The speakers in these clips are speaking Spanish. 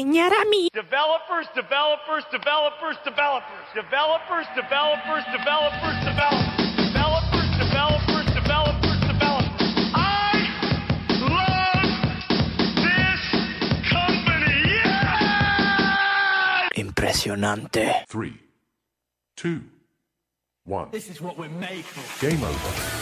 enseñar a mí. Developers, developers, developers, developers. Developers, developers, developers, developers. Developers, developers, developers, developers. I love this company. Yeah! Impresionante. Three, two, one. This is what we're made for. Game over.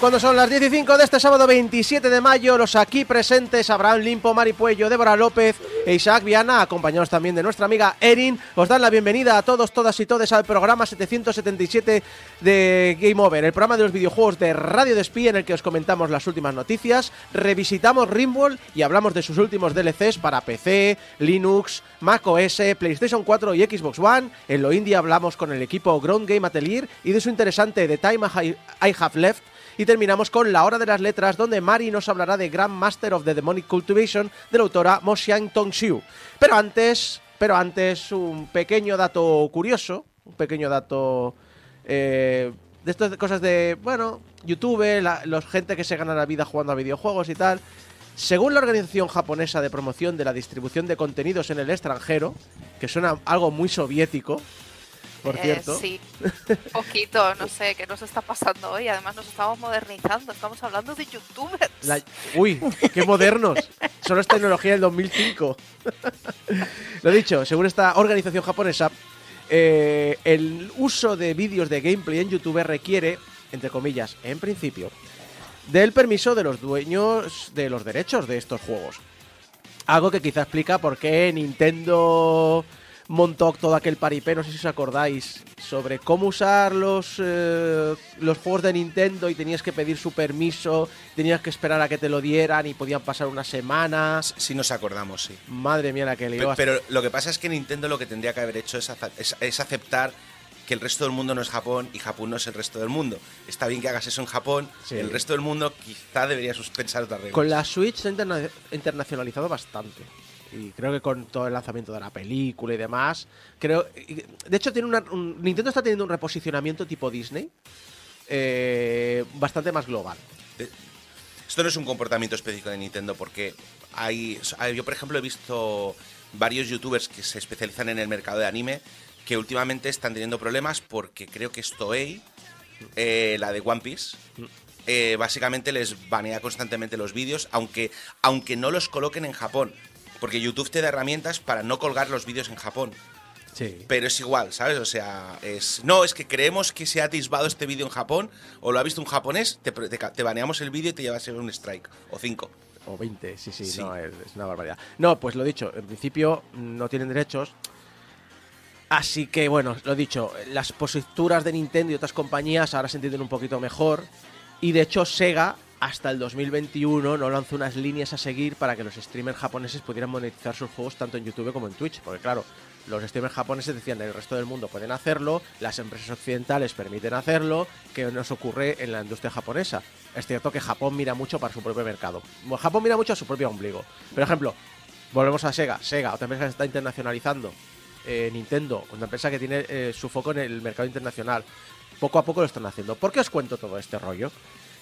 Cuando son las 15 de este sábado 27 de mayo, los aquí presentes, Abraham Limpo, Mari Puello, Débora López e Isaac Viana, acompañados también de nuestra amiga Erin, os dan la bienvenida a todos, todas y todes al programa 777 de Game Over, el programa de los videojuegos de Radio Despí en el que os comentamos las últimas noticias, revisitamos Rimworld y hablamos de sus últimos DLCs para PC, Linux, Mac OS, PlayStation 4 y Xbox One. En lo indie hablamos con el equipo Ground Game Atelier y de su interesante The Time I Have Left y terminamos con La Hora de las Letras, donde Mari nos hablará de Grand Master of the Demonic Cultivation de la autora Mo Xiang Tongxiu. Pero antes, pero antes, un pequeño dato curioso, un pequeño dato eh, de estas cosas de, bueno, YouTube, la, los gente que se gana la vida jugando a videojuegos y tal. Según la organización japonesa de promoción de la distribución de contenidos en el extranjero, que suena algo muy soviético, por Eh, cierto. sí, poquito, no sé, ¿qué nos está pasando hoy? Además nos estamos modernizando, estamos hablando de youtubers. La- Uy, qué modernos. Solo es tecnología del 2005. Lo dicho, según esta organización japonesa, eh, el uso de vídeos de gameplay en YouTube requiere, entre comillas, en principio, del permiso de los dueños de los derechos de estos juegos. Algo que quizá explica por qué Nintendo montó todo aquel paripé, no sé si os acordáis, sobre cómo usar los, eh, los juegos de Nintendo y tenías que pedir su permiso, tenías que esperar a que te lo dieran y podían pasar unas semanas. Sí nos acordamos, sí. Madre mía la que lió. Pero, lo que pasa es que Nintendo lo que tendría que haber hecho es, es- es aceptar que el resto del mundo no es Japón y Japón no es el resto del mundo. Está bien que hagas eso en Japón, Sí. el resto del mundo quizá debería pensar otras reglas. Con la Switch se ha interna- internacionalizado bastante. Y creo que con todo el lanzamiento de la película y demás. Creo. De hecho, tiene una, un- Nintendo está teniendo un reposicionamiento tipo Disney. eh, bastante más global. Esto no es un comportamiento específico de Nintendo porque hay, yo por ejemplo he visto varios youtubers que se especializan en el mercado de anime que últimamente están teniendo problemas porque creo que es Toei, eh, la de One Piece, eh, básicamente les banea constantemente los vídeos, aunque, aunque no los coloquen en Japón. Porque YouTube te da herramientas para no colgar los vídeos en Japón. Sí. Pero es igual, ¿sabes? O sea, es. No, es que creemos que se ha atisbado este vídeo en Japón, o lo ha visto un japonés, te, te, te baneamos el vídeo y te llevas un strike, o cinco. O 20, sí, sí, Sí. no, es, es una barbaridad. No, pues lo dicho, en principio no tienen derechos. Así que bueno, lo dicho, las posturas de Nintendo y otras compañías ahora se entienden un poquito mejor. Y de hecho, Sega hasta el 2021 no lanzó unas líneas a seguir para que los streamers japoneses pudieran monetizar sus juegos tanto en YouTube como en Twitch. Porque claro, los streamers japoneses decían el resto del mundo pueden hacerlo, las empresas occidentales permiten hacerlo, que nos ocurre en la industria japonesa. Es cierto que Japón mira mucho para su propio mercado. Japón mira mucho a su propio ombligo. Por ejemplo, volvemos a Sega. Sega, otra empresa que se está internacionalizando. Eh, Nintendo, una empresa que tiene eh, su foco en el mercado internacional. Poco a poco lo están haciendo. ¿Por qué os cuento todo este rollo?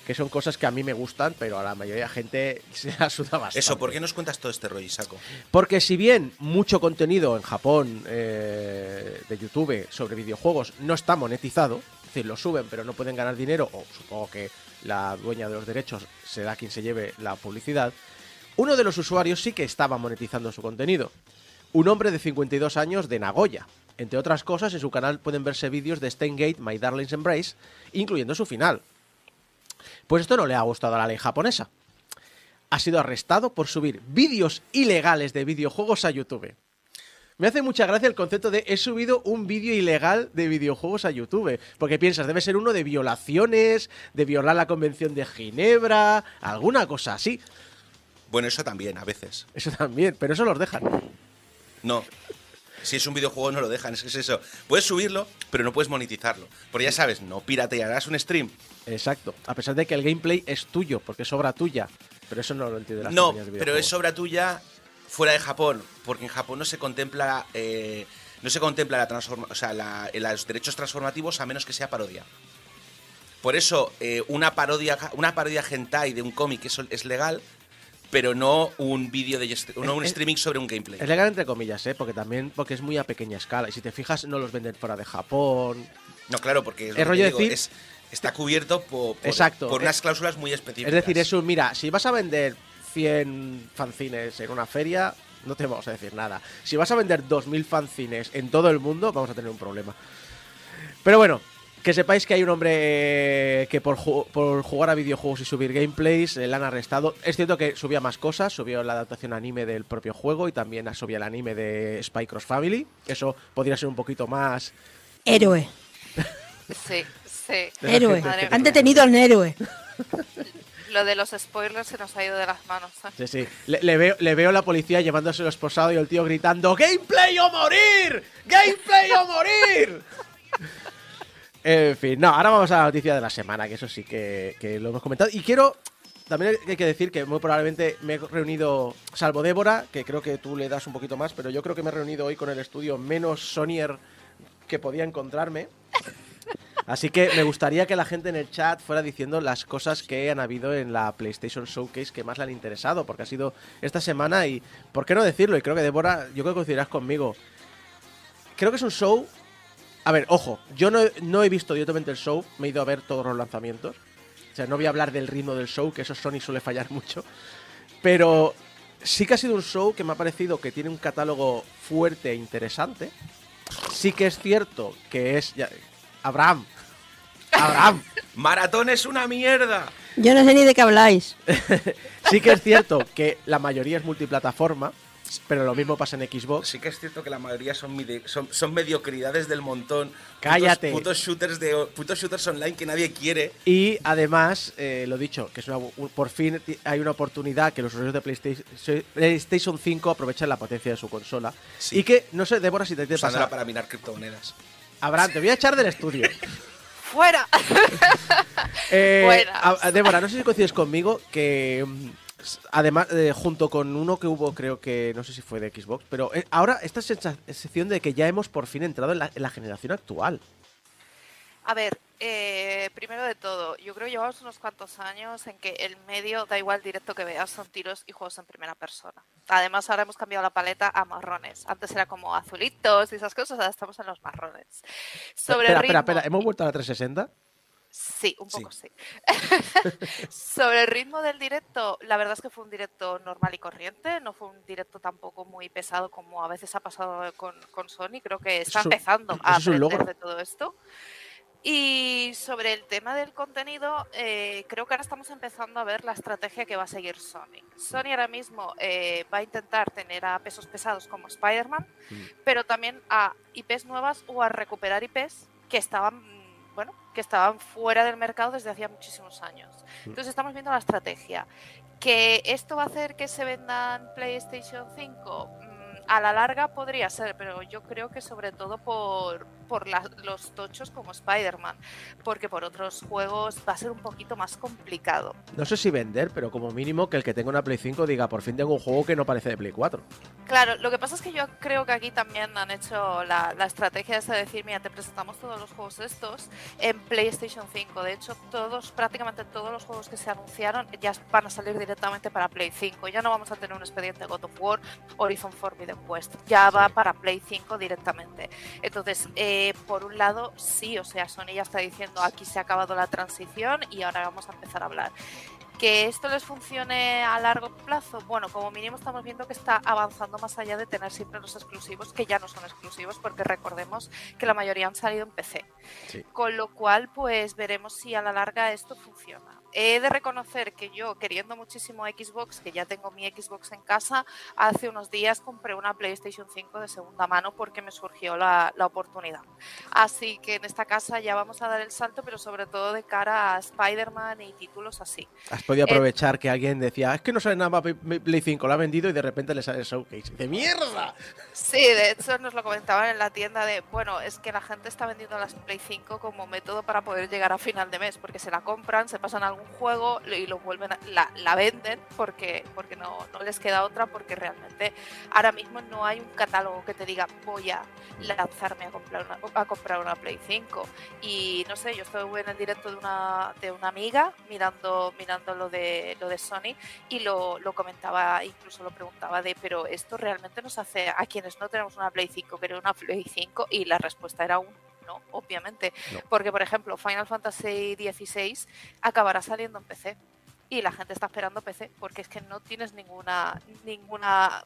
Que son cosas que a mí me gustan, pero a la mayoría de gente se la suda bastante. Eso, ¿por qué nos cuentas todo este rollo, Saco? Porque si bien mucho contenido en Japón eh, de YouTube sobre videojuegos no está monetizado, es decir, lo suben pero no pueden ganar dinero, o supongo que la dueña de los derechos será quien se lleve la publicidad, uno de los usuarios sí que estaba monetizando su contenido. Un hombre de 52 años de Nagoya. Entre otras cosas, en su canal pueden verse vídeos de Steingate, My Darling's Embrace, incluyendo su final. Pues esto no le ha gustado a la ley japonesa. Ha sido arrestado por subir vídeos ilegales de videojuegos a YouTube. Me hace mucha gracia el concepto de he subido un vídeo ilegal de videojuegos a YouTube. Porque piensas, debe ser uno de violaciones, de violar la Convención de Ginebra, alguna cosa así. Bueno, eso también, a veces. Eso también, pero eso los dejan. No. Si es un videojuego no lo dejan, es que es eso. Puedes subirlo, pero no puedes monetizarlo. Porque ya sabes, no piratearás un stream. Exacto. A pesar de que el gameplay es tuyo, porque es obra tuya. Pero eso no lo entiende las No, de pero es obra tuya fuera de Japón, porque en Japón no se contempla eh, no se contempla la transforma, o sea, la- los derechos transformativos a menos que sea parodia. Por eso eh, una parodia una parodia hentai de un cómic eso es legal, pero no un vídeo de no un Es- streaming sobre un gameplay. Es legal entre comillas, ¿eh? Porque también porque es muy a pequeña escala. Y si te fijas, no los venden fuera de Japón. No, claro, porque es El rollo digo, decir- es- está cubierto po- por, Exacto. por Eh, unas cláusulas muy Es específicas. decir, eso, mira, si vas a vender 100 fanzines en una feria, no te vamos a decir nada. Si vas a vender 2.000 fanzines en todo el mundo, vamos a tener un problema. Pero bueno, que sepáis que hay un hombre eh, que por, ju- por jugar a videojuegos y subir gameplays eh, le han arrestado. Es cierto que subía más cosas, subió la adaptación anime del propio juego y también subía el anime de Spy Cross Family. Eso podría ser un poquito más... Héroe, Sí, sí. héroe. Madre. Han detenido al héroe. Lo de los spoilers se nos ha ido de las manos. ¿eh? Sí, sí. Le, le veo, le veo la policía llevándoselo esposado y el tío gritando ¡Gameplay o morir! ¡Gameplay o morir! En fin, no, ahora vamos a la noticia de la semana, que eso sí que, lo hemos comentado. Y quiero, también hay que decir que muy probablemente me he reunido, salvo Débora, que creo que tú le das un poquito más, pero yo creo que me he reunido hoy con el estudio menos Sonier que podía encontrarme. Así que me gustaría que la gente en el chat fuera diciendo las cosas que han habido en la PlayStation Showcase que más le han interesado, porque ha sido esta semana y, ¿por qué no decirlo? Y creo que Débora, yo creo que coincidirás conmigo. Creo que es un show... A ver, ojo, yo no, no he visto directamente el show, me he ido a ver todos los lanzamientos. O sea, no voy a hablar del ritmo del show, que eso Sony suele fallar mucho. Pero sí que ha sido un show que me ha parecido que tiene un catálogo fuerte e interesante. Sí que es cierto que es... ya- Abraham. Abraham. Maratón es una mierda. Yo no sé ni de qué habláis. Sí que es cierto que la mayoría es multiplataforma, pero lo mismo pasa en Xbox. Sí que es cierto que la mayoría son, mide- son, son mediocridades del montón. Putos- Cállate. Putos, shooters de putos shooters online que nadie quiere. Y además, eh, lo dicho, que es una- por fin hay una oportunidad que los usuarios de PlayStation, PlayStation 5 aprovechen la potencia de su consola. Sí. Y que, no sé, Débora, si te, te Usándola pasa. para minar criptomonedas. Abraham, te voy a echar del estudio. ¡Fuera! Eh, Débora, no sé si coincides conmigo que mm, además eh, junto con uno que hubo creo que no sé si fue de Xbox, pero eh, ahora esta sensación de que ya hemos por fin entrado en la, en la generación actual. A ver, eh, primero de todo, yo creo que llevamos unos cuantos años en que el medio, da igual directo que veas, son tiros y juegos en primera persona. Además, ahora hemos cambiado la paleta a marrones. Antes era como azulitos y esas cosas, ahora estamos en los marrones. Sobre espera, ritmo, espera, espera, ¿hemos vuelto a la 360? Sí, un poco sí. Sobre el ritmo del directo, la verdad es que fue un directo normal y corriente, no fue un directo tampoco muy pesado como a veces ha pasado con, con Sony, creo que está Eso- empezando eso a aprender de todo esto. Y sobre el tema del contenido, eh, creo que ahora estamos empezando a ver la estrategia que va a seguir Sony. Sony ahora mismo eh, va a intentar tener a pesos pesados como Spider-Man, Mm. pero también a IPs nuevas o a recuperar IPs que estaban, mm, bueno, que estaban fuera del mercado desde hacía muchísimos años. Mm. Entonces estamos viendo la estrategia. ¿Que esto va a hacer que se vendan PlayStation 5? Mm, A la larga podría ser, pero yo creo que sobre todo por, por la- los tochos como Spider-Man, porque por otros juegos va a ser un poquito más complicado. No sé si vender, pero como mínimo que el que tenga una Play 5 diga, por fin tengo un juego que no parece de Play 4. Claro, lo que pasa es que yo creo que aquí también han hecho la, la estrategia de decir, mira, te presentamos todos los juegos estos en PlayStation 5. De hecho, todos, prácticamente todos los juegos que se anunciaron ya van a salir directamente para Play 5. Ya no vamos a tener un expediente God of War, Horizon Forbidden West. Ya va para Play 5 directamente. Entonces, eh, por un lado, sí, o sea, Sony ya está diciendo, aquí se ha acabado la transición y ahora vamos a empezar a hablar. Que esto les funcione a largo plazo, bueno, como mínimo estamos viendo que está avanzando más allá de tener siempre los exclusivos, que ya no son exclusivos, porque recordemos que la mayoría han salido en PC. Sí. Con lo cual, pues veremos si a la larga esto funciona. He de reconocer que yo, queriendo muchísimo Xbox, que ya tengo mi Xbox en casa, hace unos días compré una PlayStation 5 de segunda mano porque me surgió la, la oportunidad. Así que en esta casa ya vamos a dar el salto, pero sobre todo de cara a Spider-Man y títulos así. Has podido Eh, aprovechar que alguien decía, es que no sale nada Play- Play 5, lo ha vendido y de repente le sale el showcase. ¡De mierda! Sí, de hecho nos lo comentaban en la tienda de, bueno, es que la gente está vendiendo las Play 5 como método para poder llegar a final de mes, porque se la compran, se pasan a algún juego y lo vuelven a- la, la venden porque, porque no, no les queda otra, porque realmente ahora mismo no hay un catálogo que te diga voy a lanzarme a comprar una, a comprar una Play 5. Y no sé, yo estuve en el directo de una, de una amiga mirando, mirando lo de lo de Sony y lo, lo comentaba, incluso lo preguntaba de, pero esto realmente nos hace a quienes no tenemos una Play 5 querer una Play 5 y la respuesta era un no, obviamente, No. porque por ejemplo Final Fantasy XVI acabará saliendo en PC y la gente está esperando PC porque es que no tienes ninguna ninguna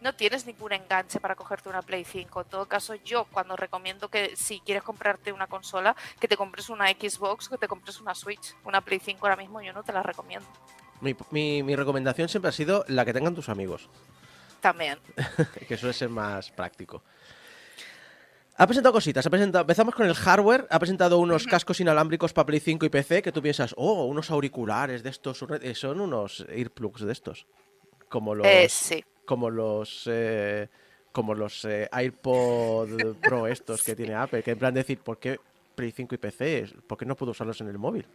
no tienes ningún enganche para cogerte una Play 5. En todo caso, yo cuando recomiendo que si quieres comprarte una consola, que te compres una Xbox, que te compres una Switch. Una Play 5 ahora mismo yo no te la recomiendo. Mi, mi- mi recomendación siempre ha sido la que tengan tus amigos, También. que suele ser más práctico. Ha presentado cositas, ha presentado, empezamos con el hardware, ha presentado unos cascos inalámbricos para Play 5 y PC que tú piensas, oh, unos auriculares de estos, eh, son unos earplugs de estos, como los, Eh, sí. como los, eh, como los eh, AirPod Pro estos que tiene Apple, que en plan decir, ¿por qué Play 5 y PC? ¿Por qué no puedo usarlos en el móvil?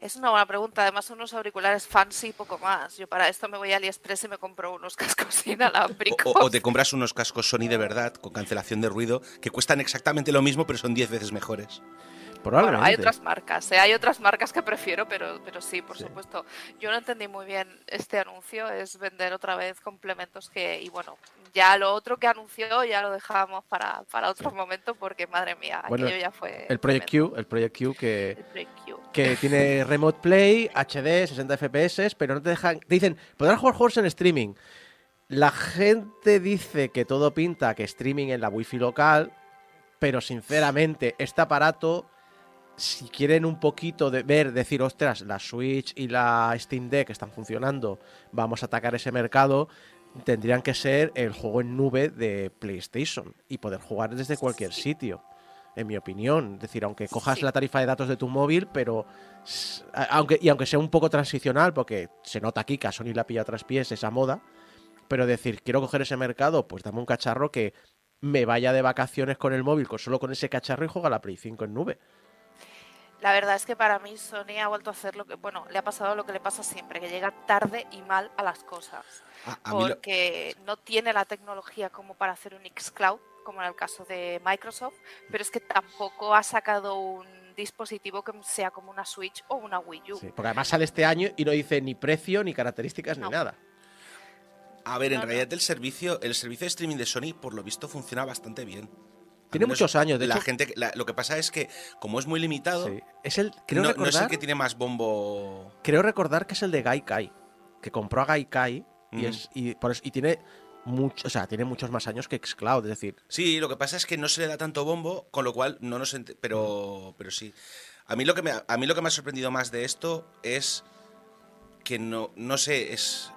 Es una buena pregunta. Además, son unos auriculares fancy y poco más. Yo para esto me voy a AliExpress y me compro unos cascos inalámbricos. O, o te compras unos cascos Sony de verdad con cancelación de ruido que cuestan exactamente lo mismo pero son 10 veces mejores. Bueno, hay otras marcas, ¿eh? hay otras marcas que prefiero, pero, pero sí, por Sí. supuesto. Yo no entendí muy bien este anuncio, es vender otra vez complementos que, y bueno, ya lo otro que anunció ya lo dejamos para, para otro momento porque, madre mía, Bueno, aquello ya fue... El Project tremendo. Q, el Project Q que, El Project Q. que tiene Remote Play, HD, 60 FPS, pero no te dejan. Te dicen, podrás jugar juegos en streaming. La gente dice que todo pinta que streaming en la wifi local, pero sinceramente, este aparato, si quieren un poquito de ver, decir, ostras, la Switch y la Steam Deck están funcionando, vamos a atacar ese mercado, tendrían que ser el juego en nube de PlayStation y poder jugar desde cualquier sitio en mi opinión. Es decir, aunque cojas Sí. la tarifa de datos de tu móvil, pero aunque, y aunque sea un poco transicional, porque se nota aquí que a Sony la pilla tras pies esa moda, pero decir, quiero coger ese mercado, pues dame un cacharro que me vaya de vacaciones con el móvil, con, solo con ese cacharro y juega la Play 5 en nube. La verdad es que para mí Sony ha vuelto a hacer lo que, bueno, le ha pasado lo que le pasa siempre, que llega tarde y mal a las cosas. A, a mí lo- porque no tiene la tecnología como para hacer un xCloud, como en el caso de Microsoft, pero es que tampoco ha sacado un dispositivo que sea como una Switch o una Wii U. Sí, porque además sale este año y no dice ni precio, ni características, No. ni nada. a ver, en no, no. realidad el servicio, el servicio de streaming de Sony por lo visto funciona bastante bien. Tiene menos muchos años, de la hecho- gente, la- lo que pasa es que como es muy limitado, Sí. Es el, creo, no, no es recordar, el que tiene más bombo. creo recordar que es el de Gaikai, que compró a Gaikai y, es, y, por eso- y tiene, mucho, o sea, tiene muchos más años que Xcloud, es decir, Sí, lo que pasa es que no se le da tanto bombo, con lo cual no nos ent- pero pero sí. A mí lo que me ha- a mí lo que me ha sorprendido más de esto es que no no sé, es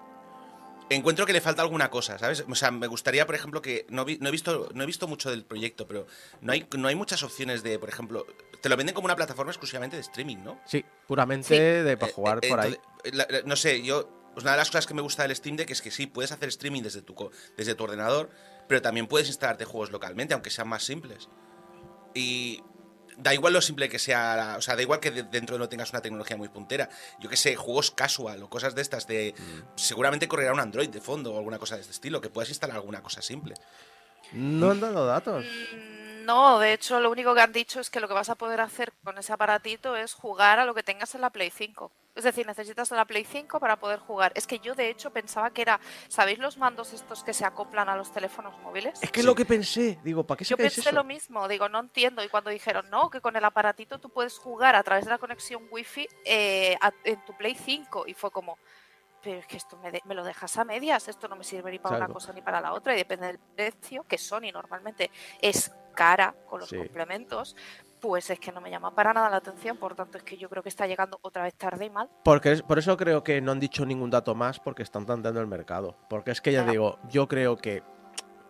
encuentro que le falta alguna cosa, ¿sabes? O sea, me gustaría, por ejemplo, que no, vi- no he visto no he visto mucho del proyecto, pero no hay no hay muchas opciones de, por ejemplo, te lo venden como una plataforma exclusivamente de streaming, ¿no? sí, puramente Sí. de para Eh, jugar eh, por ahí. entonces, la- la- no sé, yo. pues una de las cosas que me gusta del Steam Deck es que sí, puedes hacer streaming desde tu, desde tu ordenador, pero también puedes instalarte juegos localmente, aunque sean más simples. Y da igual lo simple que sea, o sea, da igual que de- dentro no tengas una tecnología muy puntera. Yo que sé, juegos casual o cosas de estas de... Seguramente correrá un Android de fondo o alguna cosa de este estilo, que puedas instalar alguna cosa simple. No han dado datos. Mm, No, de hecho lo único que han dicho es que lo que vas a poder hacer con ese aparatito es jugar a lo que tengas en la Play 5. Es decir, necesitas la Play 5 para poder jugar. Es que yo de hecho pensaba que era, ¿sabéis los mandos estos que se acoplan a los teléfonos móviles? Es que es lo que pensé. Digo, ¿para qué Yo sacáis pensé eso? lo mismo, digo, no entiendo. Y cuando dijeron, no, que con el aparatito tú puedes jugar a través de la conexión Wi-Fi eh, a- en tu Play 5. Y fue como, pero es que esto me, de- me lo dejas a medias, esto no me sirve ni para Claro. una cosa ni para la otra. Y depende del precio, que Sony normalmente es cara con los Sí. complementos, pues es que no me llama para nada la atención. Por tanto, es que yo creo que está llegando otra vez tarde y mal. Porque es- por eso creo que no han dicho ningún dato más porque están tanteando el mercado. Porque es que ya Claro. digo, yo creo que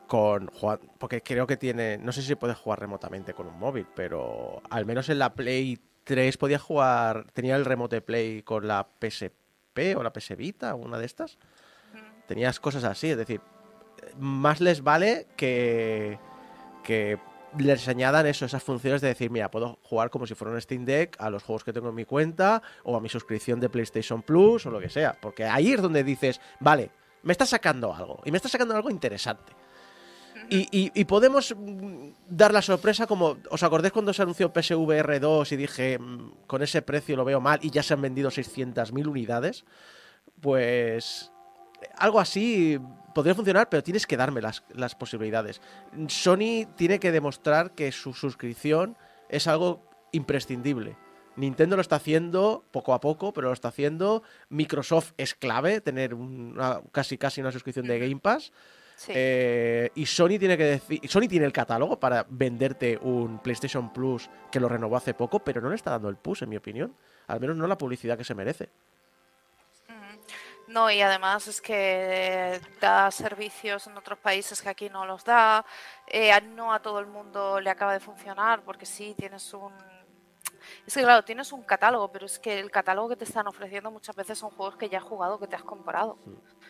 con jugar- porque creo que tiene, no sé si puede jugar remotamente con un móvil, pero al menos en la Play 3 podía jugar, tenía el remote play con la PSP o la PS Vita, una de estas. Tenías cosas así, es decir, más les vale que que les añadan eso, esas funciones de decir, mira, puedo jugar como si fuera un Steam Deck a los juegos que tengo en mi cuenta o a mi suscripción de PlayStation Plus o lo que sea. Porque ahí es donde dices, vale, me está sacando algo y me está sacando algo interesante. Y, y- y podemos mm, dar la sorpresa como, ¿os acordáis cuando se anunció PSVR 2 y dije, mm, con ese precio lo veo mal y ya se han vendido 600.000 unidades? Pues algo así podría funcionar, pero tienes que darme las, las posibilidades. Sony tiene que demostrar que su suscripción es algo imprescindible. Nintendo lo está haciendo poco a poco, pero lo está haciendo. Microsoft es clave tener una- casi casi una suscripción de Game Pass. Sí. Eh, y Sony tiene que decir. Sony tiene el catálogo para venderte un PlayStation Plus que lo renovó hace poco, pero no le está dando el push, en mi opinión. Al menos no la publicidad que se merece. No, y además es que da servicios en otros países que aquí no los da. eh, no a todo el mundo le acaba de funcionar porque sí tienes un... Es que claro, tienes un catálogo, pero es que el catálogo que te están ofreciendo muchas veces son juegos que ya has jugado, que te has comprado.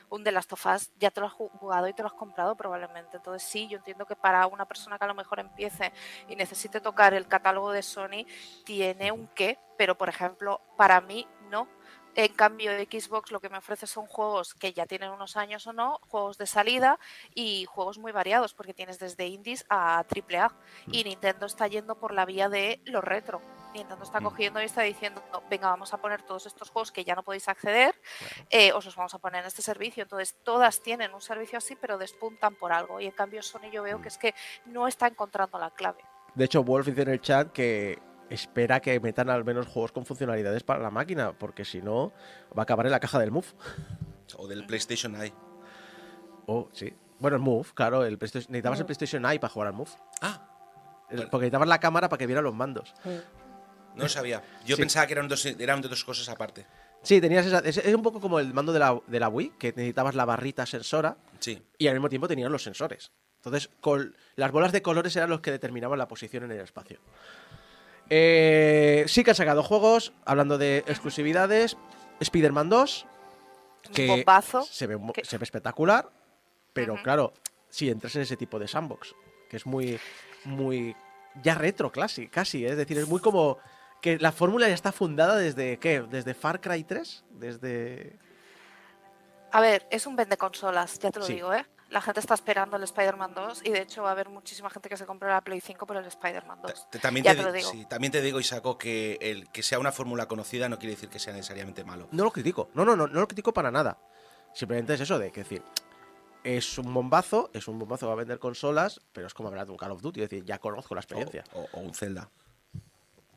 Un The Last of Us ya te lo has ju- jugado y te lo has comprado probablemente. Entonces sí, yo entiendo que para una persona que a lo mejor empiece y necesite tocar el catálogo de Sony, tiene un qué, pero por ejemplo, para mí no. En cambio, Xbox lo que me ofrece son juegos que ya tienen unos años o no, juegos de salida y juegos muy variados, porque tienes desde indies a AAA. Y Nintendo está yendo por la vía de lo retro. Nintendo está cogiendo y está diciendo, "No, venga, vamos a poner todos estos juegos que ya no podéis acceder, eh, os los vamos a poner en este servicio. Entonces, todas tienen un servicio así, pero despuntan por algo. Y en cambio, Sony yo veo que es que no está encontrando la clave. De hecho, Wolf dice en el chat que espera que metan al menos juegos con funcionalidades para la máquina, porque si no, va a acabar en la caja del Move. O del PlayStation Eye. Oh, sí. Bueno, el Move, claro, el PlayStation- necesitabas el PlayStation Eye para jugar al Move. Ah. Porque necesitabas la cámara para que viera los mandos. No lo sabía. Yo Sí. pensaba que eran dos, eran dos cosas aparte. Sí, tenías esa. Es, es un poco como el mando de la, de la Wii, que necesitabas la barrita sensora Sí. y al mismo tiempo tenías los sensores. Entonces, con, las bolas de colores eran los que determinaban la posición en el espacio. Eh, sí que han sacado juegos, hablando de exclusividades. Spider-Man 2, Un que bombazo. se ve, mu- que- se ve espectacular, pero claro, si entras en ese tipo de sandbox, que es muy, muy, ya retro casi, casi, ¿eh? es decir, es muy como que la fórmula ya está fundada desde, ¿qué? ¿Desde Far Cry 3? Desde... A ver, es un vende consolas, ya te lo Sí. digo, ¿eh? La gente está esperando el Spider-Man 2 y de hecho va a haber muchísima gente que se compre la Play 5 por el Spider-Man 2. Ta- También ya te, te lo di- digo. sí, también te digo, Isaco, que el que sea una fórmula conocida no quiere decir que sea necesariamente malo. No lo critico, no, no, no, no lo critico para nada. Simplemente es eso de que decir, es un bombazo, es un bombazo que va a vender consolas, pero es como hablar de un Call of Duty, es decir, ya conozco la experiencia. O, o- o un Zelda.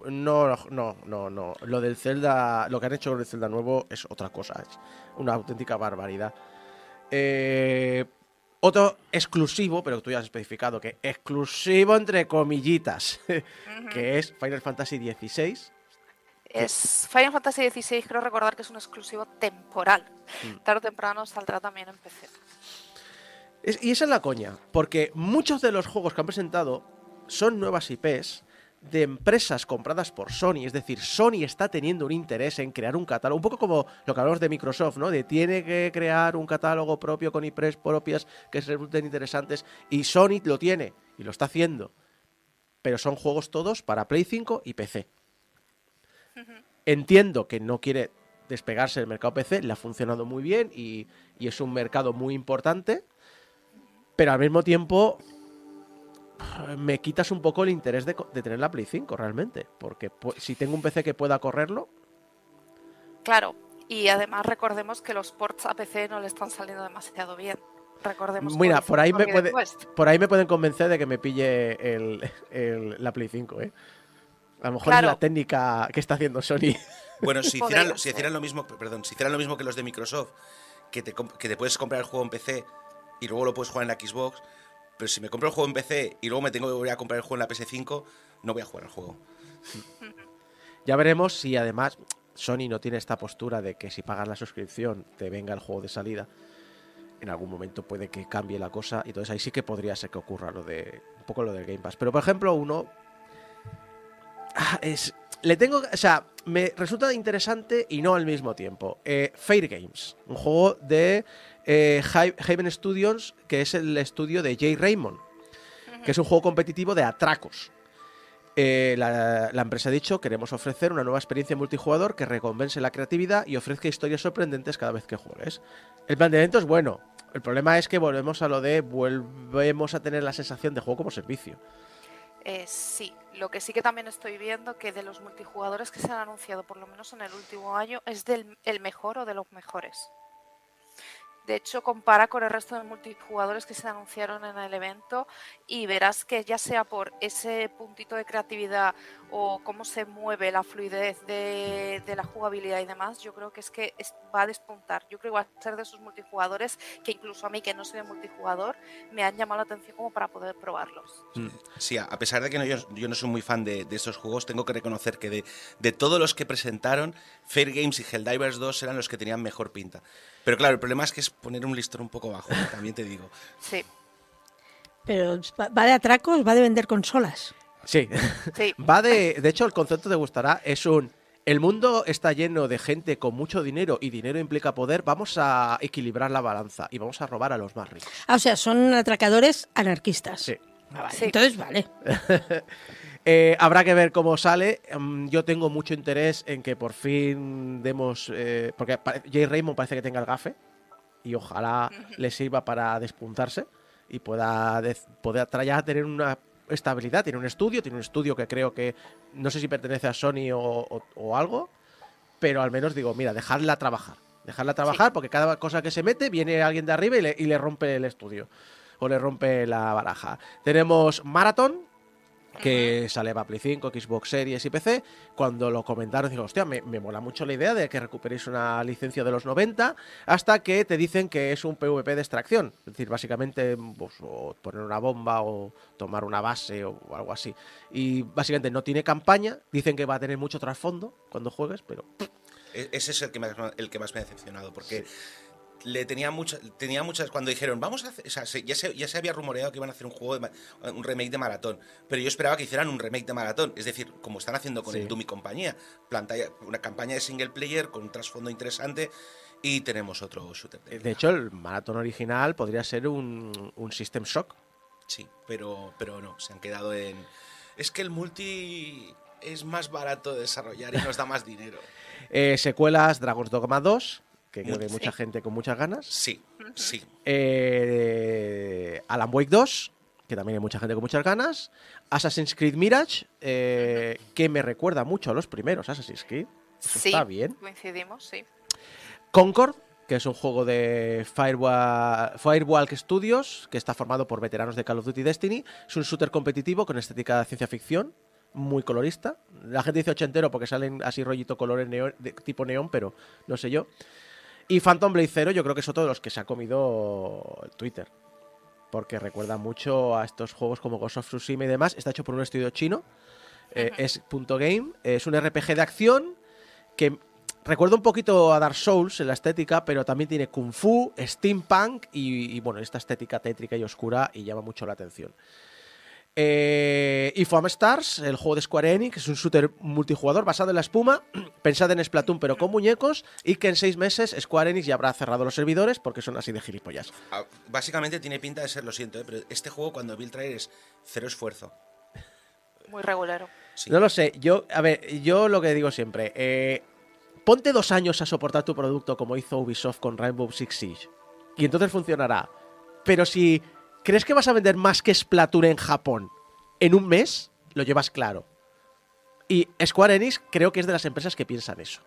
No, no, no, no. Lo del Zelda, lo que han hecho con el Zelda nuevo es otra cosa, es una auténtica barbaridad. Eh, otro exclusivo, pero tú ya has especificado que exclusivo entre comillitas, que es Final Fantasy XVI. Es Final Fantasy XVI, creo recordar que es un exclusivo temporal. Mm. Tarde o temprano saldrá también en PC. Es- y esa es la coña, porque muchos de los juegos que han presentado son nuevas IPs de empresas compradas por Sony, es decir, Sony está teniendo un interés en crear un catálogo, un poco como lo que hablamos de Microsoft, ¿no? De tiene que crear un catálogo propio con IPs propias que se resulten interesantes y Sony lo tiene y lo está haciendo. pero son juegos todos para Play 5 y PC. Entiendo que no quiere despegarse del mercado PC, le ha funcionado muy bien y, y es un mercado muy importante, pero al mismo tiempo me quitas un poco el interés de, co- de tener la Play 5 realmente, porque si tengo un PC que pueda correrlo, Claro, y además recordemos que los ports a PC no le están saliendo demasiado bien. Recordemos Mira, por ahí, me puede, por ahí me pueden convencer de que me pille el, el- la Play 5, ¿eh? A lo mejor Claro. es la técnica que está haciendo Sony. Bueno, si hicieran, si hicieran lo mismo, perdón, si hicieran lo mismo que los de Microsoft, que te, comp- que te puedes comprar el juego en PC y luego lo puedes jugar en la Xbox, pero si me compro el juego en PC y luego me tengo que volver a comprar el juego en la PS5, no voy a jugar al juego. Ya veremos si además Sony no tiene esta postura de que si pagas la suscripción te venga el juego de salida. En algún momento puede que cambie la cosa y entonces ahí sí que podría ser que ocurra lo de un poco lo del Game Pass. Pero por ejemplo, uno ah, es le tengo, o sea, me resulta interesante y no al mismo tiempo. Eh, Fair Games, un juego de eh, Haven Studios, que es el estudio de Jay Raymond, que es un juego competitivo de atracos. Eh, la, la empresa ha dicho, queremos ofrecer una nueva experiencia multijugador que recompense la creatividad y ofrezca historias sorprendentes cada vez que juegues. El planteamiento es bueno. El problema es que volvemos a lo de volvemos a tener la sensación de juego como servicio. Eh, sí, lo que sí que también estoy viendo que de los multijugadores que se han anunciado, por lo menos en el último año, es del el mejor o de los mejores. De hecho, compara con el resto de multijugadores que se anunciaron en el evento y verás que ya sea por ese puntito de creatividad o cómo se mueve la fluidez de, la jugabilidad y demás, yo creo que es que va a despuntar. Yo creo que va a ser de esos multijugadores que incluso a mí, que no soy de multijugador, me han llamado la atención como para poder probarlos. Sí, a pesar de que yo, no soy muy fan de, estos juegos, tengo que reconocer que de, de todos los que presentaron, Fair Games y Helldivers 2 eran los que tenían mejor pinta. Pero claro, el problema es que es poner un listón un poco bajo, también te digo. Sí, Pero va de atracos, va de vender consolas. Sí. sí. Va de. De hecho, el concepto te gustará. Es un. El mundo está lleno de gente con mucho dinero y dinero implica poder. Vamos a equilibrar la balanza y vamos a robar a los más ricos. Ah, o sea, son atracadores anarquistas. Sí. Ah, vale. Sí. Entonces, vale. Eh, habrá que ver cómo sale. Mm, Yo tengo mucho interés en que por fin demos. eh, porque Jay Raymond parece que tenga el gafe. Y ojalá le sirva para despuntarse. Y pueda, poder tra- ya tener una estabilidad. Tiene un estudio. Tiene un estudio que creo que. No sé si pertenece a Sony o, o- o algo. Pero al menos digo, mira, dejarla trabajar. Dejarla trabajar porque cada cosa que se mete viene alguien de arriba y le, y le rompe el estudio. O le rompe la baraja. Tenemos Marathon, que sale para Play 5, Xbox Series y PC. Cuando lo comentaron, digo, hostia, me, me mola mucho la idea de que recuperéis una licencia de los 90, hasta que te dicen que es un PvP de extracción. Es decir, básicamente, pues, o poner una bomba o tomar una base o algo así. Y básicamente no tiene campaña, dicen que va a tener mucho trasfondo cuando juegues, pero E- Ese es el que más, el que más me ha decepcionado, porque le tenía muchas, tenía muchas cuando dijeron, vamos a hacer, o sea, se- ya, se, ya se había rumoreado que iban a hacer un juego, de, un remake de Maratón, pero yo esperaba que hicieran un remake de Maratón, es decir, como están haciendo con Sí. el Doom y compañía, una campaña de single player con un trasfondo interesante y tenemos otro shooter. de de hecho el maratón original podría ser un, un System Shock. Sí, pero, pero no, se han quedado en... Es que el multi es más barato de desarrollar y nos da más dinero. Eh, secuelas Dragon's Dogma 2, que creo que hay Sí. mucha gente con muchas ganas. Sí, sí. Eh, Alan Wake 2, que también hay mucha gente con muchas ganas. Assassin's Creed Mirage, eh, que me recuerda mucho a los primeros Assassin's Creed. Eso sí, está bien. coincidimos, sí. Concord, que es un juego de Firewall, Firewalk Studios, que está formado por veteranos de Call of Duty Destiny. Es un shooter competitivo con estética de ciencia ficción, muy colorista. La gente dice ochentero porque salen así rollito colores neón- de tipo neón, pero no sé yo. Y Phantom Blade Zero, yo creo que es otro de los que se ha comido el Twitter. Porque recuerda mucho a estos juegos como Ghost of Tsushima y demás. Está hecho por un estudio chino. eh, es punto game. Es un RPG de acción que recuerda un poquito a Dark Souls en la estética, pero también tiene Kung Fu, Steampunk y, y, bueno, esta estética tétrica y oscura y llama mucho la atención. Eh, y Foam Stars, el juego de Square Enix, es un shooter multijugador basado en la espuma, pensado en Splatoon pero con muñecos, y que en seis meses Square Enix ya habrá cerrado los servidores porque son así de gilipollas. Ah, Básicamente tiene pinta de ser, lo siento, ¿eh? pero este juego cuando vi el trailer es cero esfuerzo. Muy regulero. Sí. No lo sé, yo, a ver, yo lo que digo siempre, eh, ponte dos años a soportar tu producto como hizo Ubisoft con Rainbow Six Siege y entonces funcionará. Pero si crees que vas a vender más que Splatoon en Japón en un mes, lo llevas claro. Y Square Enix creo que es de las empresas que piensan eso.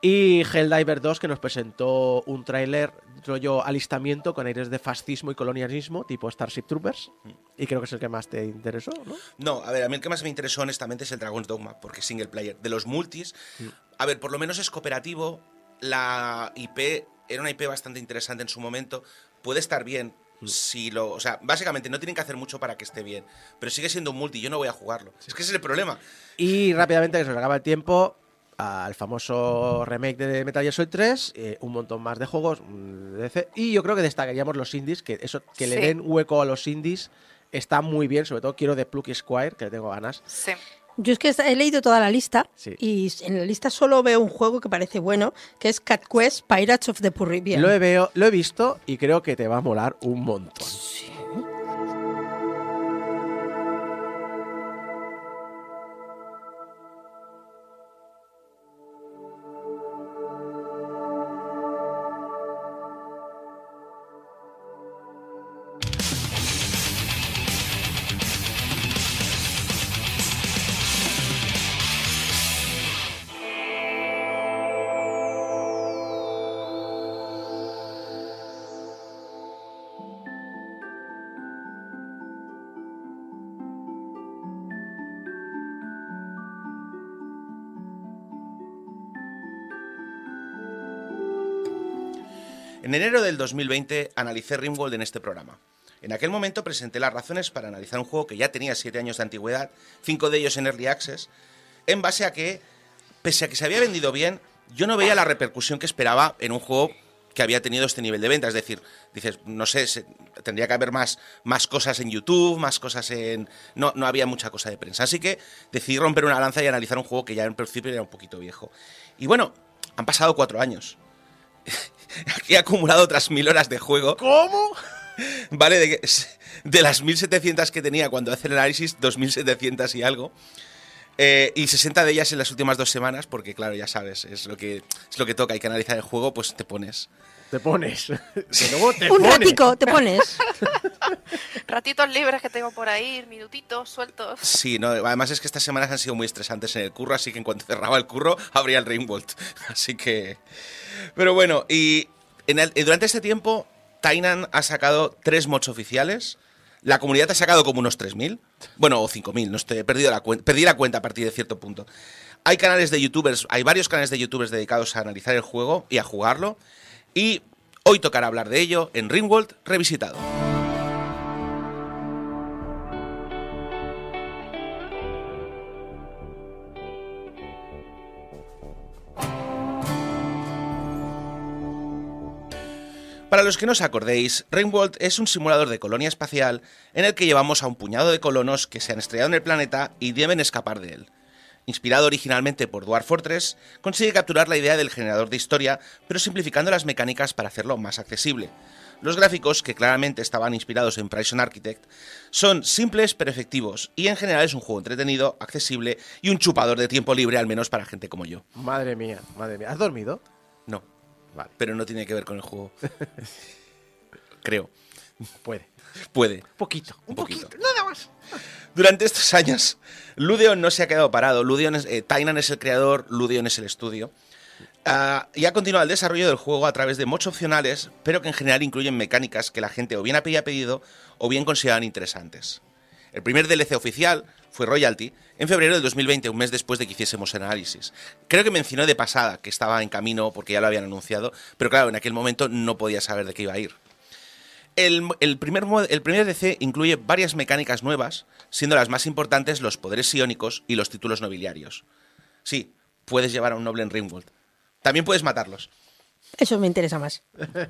Y Helldiver 2 que nos presentó un tráiler rollo alistamiento con aires de fascismo y colonialismo tipo Starship Troopers. Y creo que es el que más te interesó, ¿no? No, a ver, a mí el que más me interesó honestamente es el Dragon's Dogma, porque es single player. De los multis, a ver, por lo menos es cooperativo. La IP era una IP bastante interesante en su momento. Puede estar bien. Si lo, o sea, básicamente no tienen que hacer mucho para que esté bien, pero sigue siendo un multi, yo no voy a jugarlo. Es que ese es el problema. Y rápidamente, que se nos acaba el tiempo, al famoso remake de Metal Gear Solid 3, eh, un montón más de juegos mm, de DC, y yo creo que destacaríamos los indies, que eso que le den hueco a los indies está muy bien, sobre todo quiero de Plucky Squire, que le tengo ganas. Sí. Yo es que he leído toda la lista Sí. y en la lista solo veo un juego que parece bueno, que es Cat Quest Pirates of the Caribbean. Lo he, veo, lo he visto y creo que te va a molar un montón. En del 2020 analicé Rimworld en este programa. En aquel momento presenté las razones para analizar un juego que ya tenía 7 años de antigüedad, 5 de ellos en Early Access, en base a que, pese a que se había vendido bien, yo no veía la repercusión que esperaba en un juego que había tenido este nivel de venta. Es decir, dices, no sé, tendría que haber más, más cosas en YouTube, más cosas en... No, no había mucha cosa de prensa. Así que decidí romper una lanza y analizar un juego que ya en principio era un poquito viejo. Y bueno, han pasado cuatro años. Aquí he acumulado otras mil horas de juego. ¿Cómo? ¿Vale? De, de las 1700 que tenía cuando hace el análisis, 2700 y algo. Eh, y 60 de ellas en las últimas dos semanas, porque claro, ya sabes, es lo que, es lo que toca, hay que analizar el juego, pues te pones. Te pones. Que luego te un pones. ratico, te pones. Ratitos libres que tengo por ahí, minutitos sueltos. Sí, no, además es que estas semanas han sido muy estresantes en el curro, así que en cuanto cerraba el curro, abría el Rainbolt. Así que. Pero bueno, y y durante este tiempo, Tainan ha sacado tres mods oficiales. La comunidad ha sacado como unos 3.000. Bueno, o 5.000, no estoy, he perdido la perdí la cuenta a partir de cierto punto. Hay canales de youtubers, hay varios canales de youtubers dedicados a analizar el juego y a jugarlo. Y hoy tocará hablar de ello en Ringworld Revisitado. Para los que no os acordéis, Rainworld es un simulador de colonia espacial en el que llevamos a un puñado de colonos que se han estrellado en el planeta y deben escapar de él. Inspirado originalmente por Dwarf Fortress, consigue capturar la idea del generador de historia, pero simplificando las mecánicas para hacerlo más accesible. Los gráficos, que claramente estaban inspirados en Prison Architect, son simples pero efectivos, y en general es un juego entretenido, accesible y un chupador de tiempo libre, al menos para gente como yo. Madre mía, madre mía. ¿Has dormido? Vale, pero no tiene que ver con el juego. Creo. puede. Puede. Poquito. Un poquito. Nada más. Durante estos años, Ludeon no se ha quedado parado. Ludeon es, eh, Tainan es el creador, Ludeon es el estudio. Ah, y ha continuado el desarrollo del juego a través de mods opcionales, pero que en general incluyen mecánicas que la gente o bien había pedido o bien consideraban interesantes. El primer DLC oficial fue Royalty en febrero del 2020, un mes después de que hiciésemos el análisis. Creo que mencionó de pasada que estaba en camino porque ya lo habían anunciado, pero claro, en aquel momento no podía saber de qué iba a ir. El, el primer, el primer DC incluye varias mecánicas nuevas, siendo las más importantes los poderes psiónicos y los títulos nobiliarios. Sí, puedes llevar a un noble en Ringworld. También puedes matarlos. Eso me interesa más.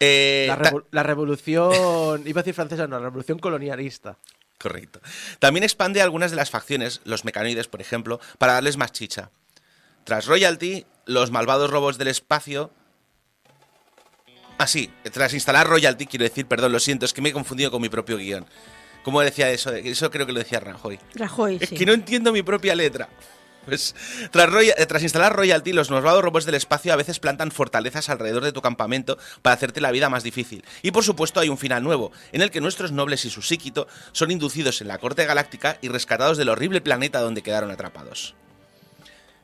Eh, La, revo- la revolución, iba a decir francesa, no, la revolución colonialista. Correcto. También expande algunas de las facciones, los mecanoides, por ejemplo, para darles más chicha. Tras Royalty, los malvados robots del espacio. Ah, sí, tras instalar Royalty, quiero decir, perdón, lo siento, es que me he confundido con mi propio guion. ¿Cómo decía eso? Eso creo que lo decía Rajoy. Rajoy, Es sí. que no entiendo mi propia letra. Pues, tras, eh, tras instalar Royalty, los malvados robots del espacio a veces plantan fortalezas alrededor de tu campamento para hacerte la vida más difícil. Y por supuesto hay un final nuevo, en el que nuestros nobles y su síquito son inducidos en la corte galáctica y rescatados del horrible planeta donde quedaron atrapados.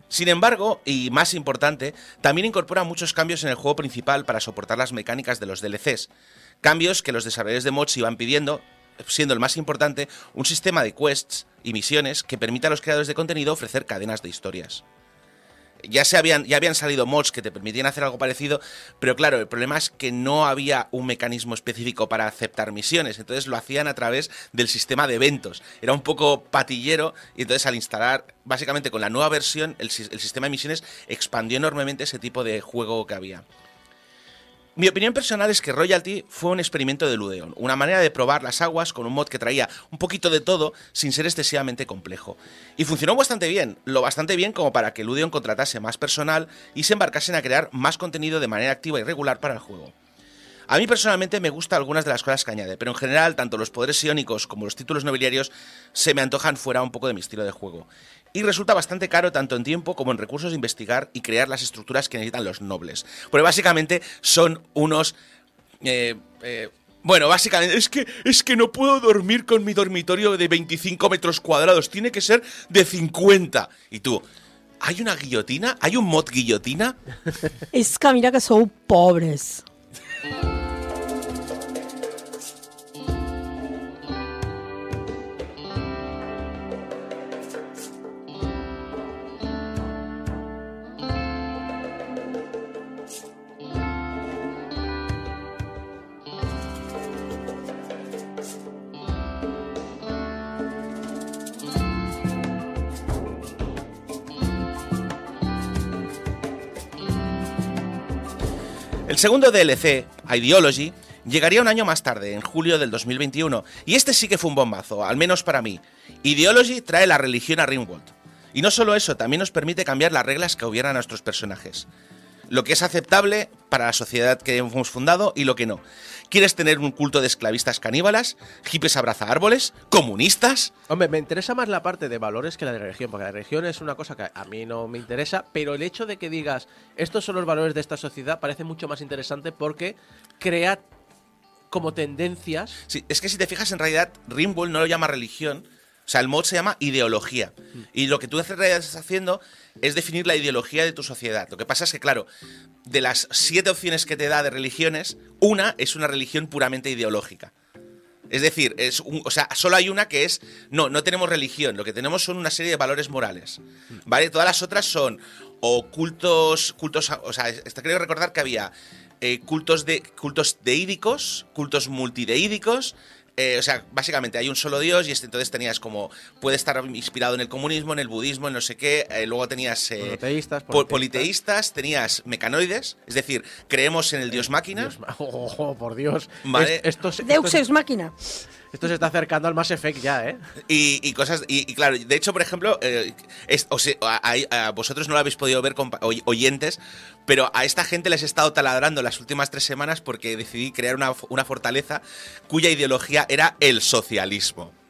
Sin embargo, y más importante, también incorpora muchos cambios en el juego principal para soportar las mecánicas de los DLCs. Cambios que los desarrolladores de mods iban pidiendo, siendo el más importante un sistema de quests y misiones que permita a los creadores de contenido ofrecer cadenas de historias. Ya, se habían, ya habían salido mods que te permitían hacer algo parecido, pero claro, el problema es que no había un mecanismo específico para aceptar misiones, entonces lo hacían a través del sistema de eventos. Era un poco patillero y entonces al instalar, básicamente con la nueva versión, el sistema de misiones expandió enormemente ese tipo de juego que había. Mi opinión personal es que Royalty fue un experimento de Ludeon, una manera de probar las aguas con un mod que traía un poquito de todo sin ser excesivamente complejo. Y funcionó bastante bien, lo bastante bien como para que Ludeon contratase más personal y se embarcasen a crear más contenido de manera activa y regular para el juego. A mí personalmente me gustan algunas de las cosas que añade, pero en general tanto los poderes iónicos como los títulos nobiliarios se me antojan fuera un poco de mi estilo de juego. Y resulta bastante caro tanto en tiempo como en recursos de investigar y crear las estructuras que necesitan los nobles. Porque básicamente son unos... eh, eh, bueno, básicamente es que, es que no puedo dormir con mi dormitorio de 25 metros cuadrados, tiene que ser de 50. Y tú, ¿hay una guillotina? ¿Hay un mod guillotina? És que mira que sou pobres. Segundo DLC, Ideology, llegaría un año más tarde, en julio del 2021, y este sí que fue un bombazo, al menos para mí. Ideology trae la religión a Ringworld. Y no solo eso, también nos permite cambiar las reglas que hubieran a nuestros personajes. Lo que es aceptable para la sociedad que hemos fundado y lo que no. ¿Quieres tener un culto de esclavistas caníbalas? ¿Hippies abraza árboles? ¿Comunistas? Hombre, me interesa más la parte de valores que la de religión, porque la religión es una cosa que a mí no me interesa, pero el hecho de que digas estos son los valores de esta sociedad parece mucho más interesante porque crea como tendencias. Sí, es que si te fijas, en realidad, Rimworld no lo llama religión. O sea, el mod se llama ideología. Y lo que tú estás haciendo es definir la ideología de tu sociedad. Lo que pasa es que, claro, de las siete opciones que te da de religiones, una es una religión puramente ideológica. Es decir, es un- o sea, solo hay una que es, no, no tenemos religión, lo que tenemos son una serie de valores morales, ¿vale? Todas las otras son o cultos, cultos, o sea, creo recordar que había eh, cultos de cultos deídicos, cultos multideídicos, eh, o sea, básicamente hay un solo dios y este, entonces tenías como, puede estar inspirado en el comunismo, en el budismo, en no sé qué, eh, luego tenías eh, politeístas. politeístas, tenías mecanoides, es decir, creemos en el dios máquina, Dios, ma- oh, por Dios. Vale. Es- esto, se- Deus esto, Ex Máquina. Esto se está acercando al Mass Effect ya, ¿eh? Y, y cosas, y, y claro, de hecho, por ejemplo, eh, es- o sea, a- a- a vosotros no lo habéis podido ver, oyentes, pero a esta gente les he estado taladrando las últimas tres semanas porque decidí crear una, una fortaleza cuya ideología era el socialismo.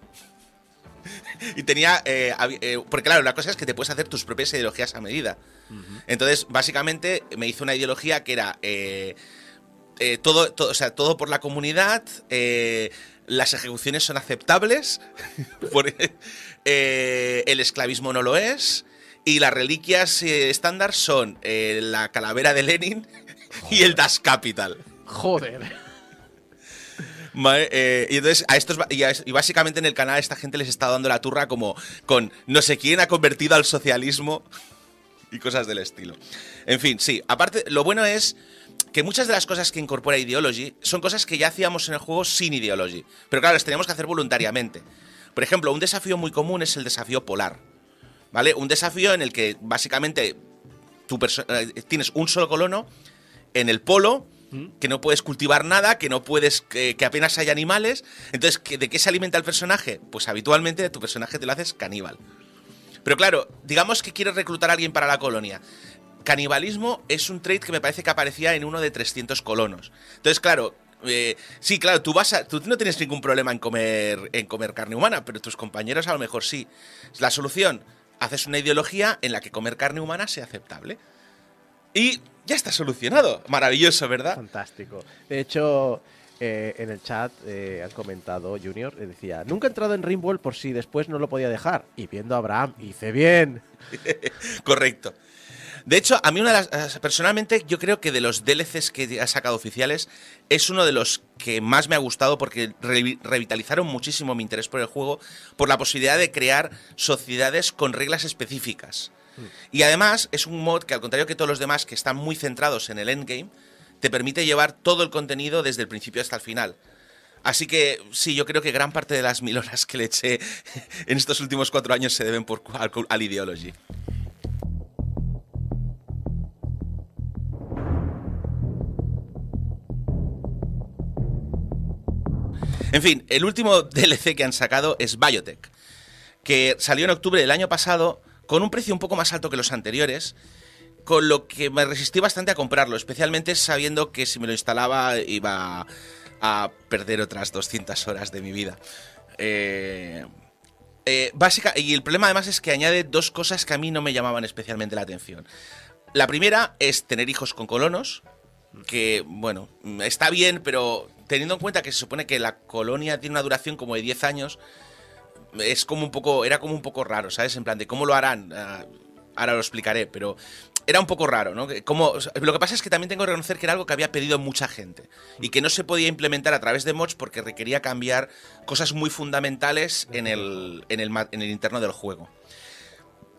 Y tenía. eh, eh, porque, claro, la cosa es que te puedes hacer tus propias ideologías a medida. Entonces, básicamente, me hizo una ideología que era. eh, todo, todo, o sea, todo por la comunidad. Las ejecuciones son aceptables. eh, el esclavismo no lo es. Y las reliquias eh, estándar son eh, la calavera de Lenin y el Das Capital. Joder. Vale, eh, y entonces a estos y, a y básicamente en el canal esta gente les está dando la turra como con no sé quién ha convertido al socialismo y cosas del estilo. En fin, sí, aparte lo bueno es que muchas de las cosas que incorpora Ideology son cosas que ya hacíamos en el juego sin Ideology, pero claro, las teníamos que hacer voluntariamente. Por ejemplo, un desafío muy común es el desafío polar. ¿Vale? Un desafío en el que básicamente tu perso- eh, tienes un solo colono en el polo, que no puedes cultivar nada, que no puedes, que, que apenas hay animales. Entonces, ¿que- ¿de qué se alimenta el personaje? Pues habitualmente tu personaje te lo haces caníbal. Pero claro, digamos que quieres reclutar a alguien para la colonia. Canibalismo es un trait que me parece que aparecía en uno de 300 colonos. Entonces, claro, Eh, sí, claro, tú vas a, tú no tienes ningún problema en comer, en comer carne humana, pero tus compañeros a lo mejor sí. La solución, haces una ideología en la que comer carne humana sea aceptable. Y ya está solucionado. Maravilloso, ¿verdad? Fantástico. De hecho, eh, en el chat eh, han comentado, Junior, eh, decía, nunca he entrado en Rimworld por si después no lo podía dejar. Y viendo a Abraham, hice bien. Correcto. De hecho, a mí una de las, eh, personalmente yo creo que de los DLCs que ha sacado oficiales es uno de los que más me ha gustado porque revi- revitalizaron muchísimo mi interés por el juego por la posibilidad de crear sociedades con reglas específicas. Y además es un mod que al contrario que todos los demás que están muy centrados en el endgame, te permite llevar todo el contenido desde el principio hasta el final. Así que sí, yo creo que gran parte de las mil horas que le eché en estos últimos cuatro años se deben por, al, al Ideology. En fin, el último DLC que han sacado es Biotech, que salió en octubre del año pasado con un precio un poco más alto que los anteriores, con lo que me resistí bastante a comprarlo, especialmente sabiendo que si me lo instalaba iba a perder otras 200 horas de mi vida. Eh, eh, básica, y el problema además es que añade dos cosas que a mí no me llamaban especialmente la atención. La primera es tener hijos con colonos, que, bueno, está bien, pero teniendo en cuenta que se supone que la colonia tiene una duración como de 10 años, es como un poco, era como un poco raro, ¿sabes? En plan de cómo lo harán. Ah, ahora lo explicaré, pero era un poco raro, ¿no? Como, lo que pasa es que también tengo que reconocer que era algo que había pedido mucha gente y que no se podía implementar a través de mods porque requería cambiar cosas muy fundamentales en el, en el, en el interno del juego.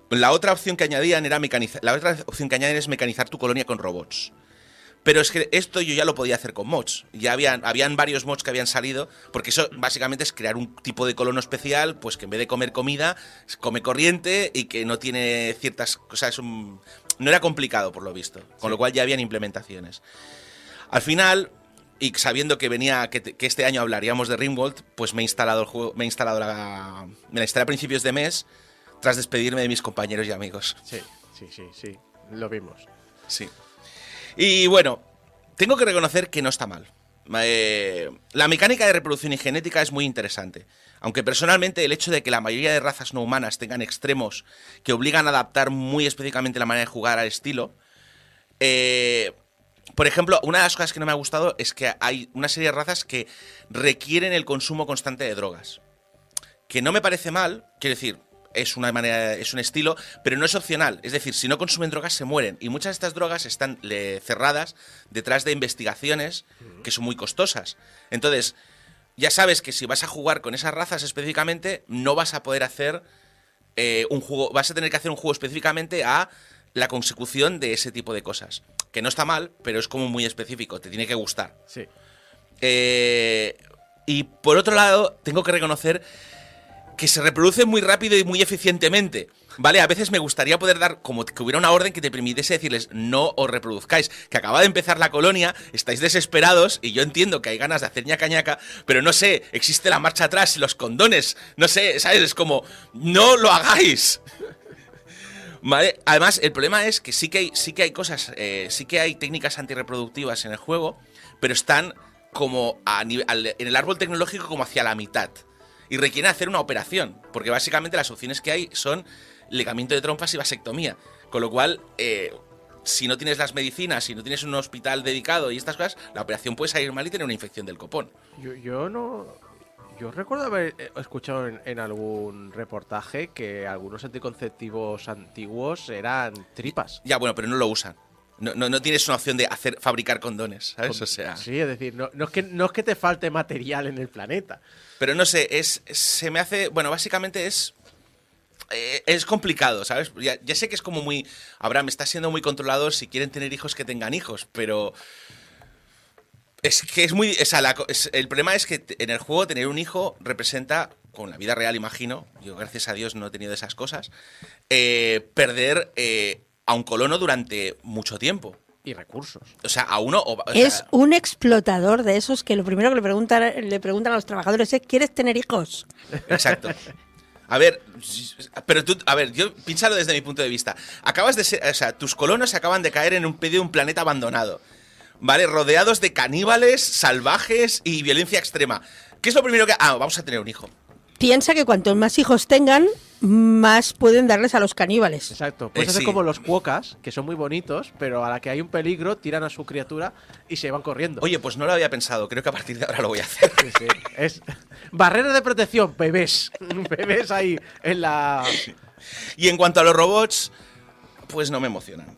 La otra opción que añadían era mecanizar, la otra opción que añaden es mecanizar tu colonia con robots. Pero es que esto yo ya lo podía hacer con mods. Ya habían, habían varios mods que habían salido, porque eso básicamente es crear un tipo de colono especial, pues que en vez de comer comida, come corriente y que no tiene ciertas cosas. Es un- no era complicado, por lo visto. Con lo cual ya habían implementaciones. Al final, y sabiendo que venía, que, te- que este año hablaríamos de Rimworld, pues me he instalado el juego, me he instalado la. Me la instalé a principios de mes, tras despedirme de mis compañeros y amigos. Sí, sí, sí, sí. Lo vimos. Sí. Y bueno, tengo que reconocer que no está mal. Eh, la mecánica de reproducción y genética es muy interesante. Aunque personalmente el hecho de que la mayoría de razas no humanas tengan extremos que obligan a adaptar muy específicamente la manera de jugar al estilo. eh, por ejemplo, una de las cosas que no me ha gustado es que hay una serie de razas que requieren el consumo constante de drogas. Que no me parece mal, quiero decir, es una manera, es un estilo, pero no es opcional. Es decir, si no consumen drogas se mueren. Y muchas de estas drogas están le- cerradas detrás de investigaciones que son muy costosas. Entonces, ya sabes que si vas a jugar con esas razas específicamente, no vas a poder hacer eh, un juego. Vas a tener que hacer un juego específicamente a la consecución de ese tipo de cosas. Que no está mal, pero es como muy específico. Te tiene que gustar. Sí. Eh, y por otro lado, tengo que reconocer que se reproduce muy rápido y muy eficientemente. ¿Vale? A veces me gustaría poder dar como que hubiera una orden que te permitiese decirles no os reproduzcáis, que acaba de empezar la colonia, estáis desesperados y yo entiendo que hay ganas de hacer ñaca ñaca, pero no sé, existe la marcha atrás y los condones, no sé, ¿sabes? Es como, no lo hagáis. ¿Vale? Además, el problema es que sí que hay, sí que hay cosas, eh, sí que hay técnicas antirreproductivas en el juego, pero están como en el árbol tecnológico como hacia la mitad. Y requieren hacer una operación, porque básicamente las opciones que hay son ligamiento de trompas y vasectomía. Con lo cual, eh, si no tienes las medicinas, si no tienes un hospital dedicado y estas cosas, la operación puede salir mal y tener una infección del copón. Yo, yo no. Yo recuerdo haber eh, escuchado en, en algún reportaje que algunos anticonceptivos antiguos eran tripas. Ya, bueno, pero no lo usan. No, no, no tienes una opción de hacer fabricar condones, ¿sabes? O sea. Sí, es decir, no, no es que, no es que te falte material en el planeta. Pero no sé, es, se me hace. Bueno, básicamente es. eh, es complicado, ¿sabes? Ya, ya sé que es como muy. Abraham está siendo muy controlado si quieren tener hijos que tengan hijos, pero. Es que es muy. o sea, la es- el problema es que en el juego tener un hijo representa, con la vida real imagino, yo gracias a Dios no he tenido esas cosas, eh, perder eh, a un colono durante mucho tiempo. Y recursos. O sea, a uno. o- o Es sea, un explotador de esos que lo primero que le preguntan, le preguntan a los trabajadores es ¿quieres tener hijos? Exacto. A ver, pero tú, a ver, yo piénsalo desde mi punto de vista. Acabas de ser, o sea, tus colonos acaban de caer en un medio de un planeta abandonado. ¿vale? Rodeados de caníbales, salvajes y violencia extrema. ¿Qué es lo primero que.? Ah, vamos a tener un hijo. Piensa que cuantos más hijos tengan, más pueden darles a los caníbales. Exacto. Pues Eh, hacer sí. como los cuocas, que son muy bonitos, pero a la que hay un peligro, tiran a su criatura y se van corriendo. Oye, pues no lo había pensado. Creo que a partir de ahora lo voy a hacer. Sí, sí. Es barrera de protección, bebés. Bebés ahí en la. Y en cuanto a los robots, pues no me emocionan.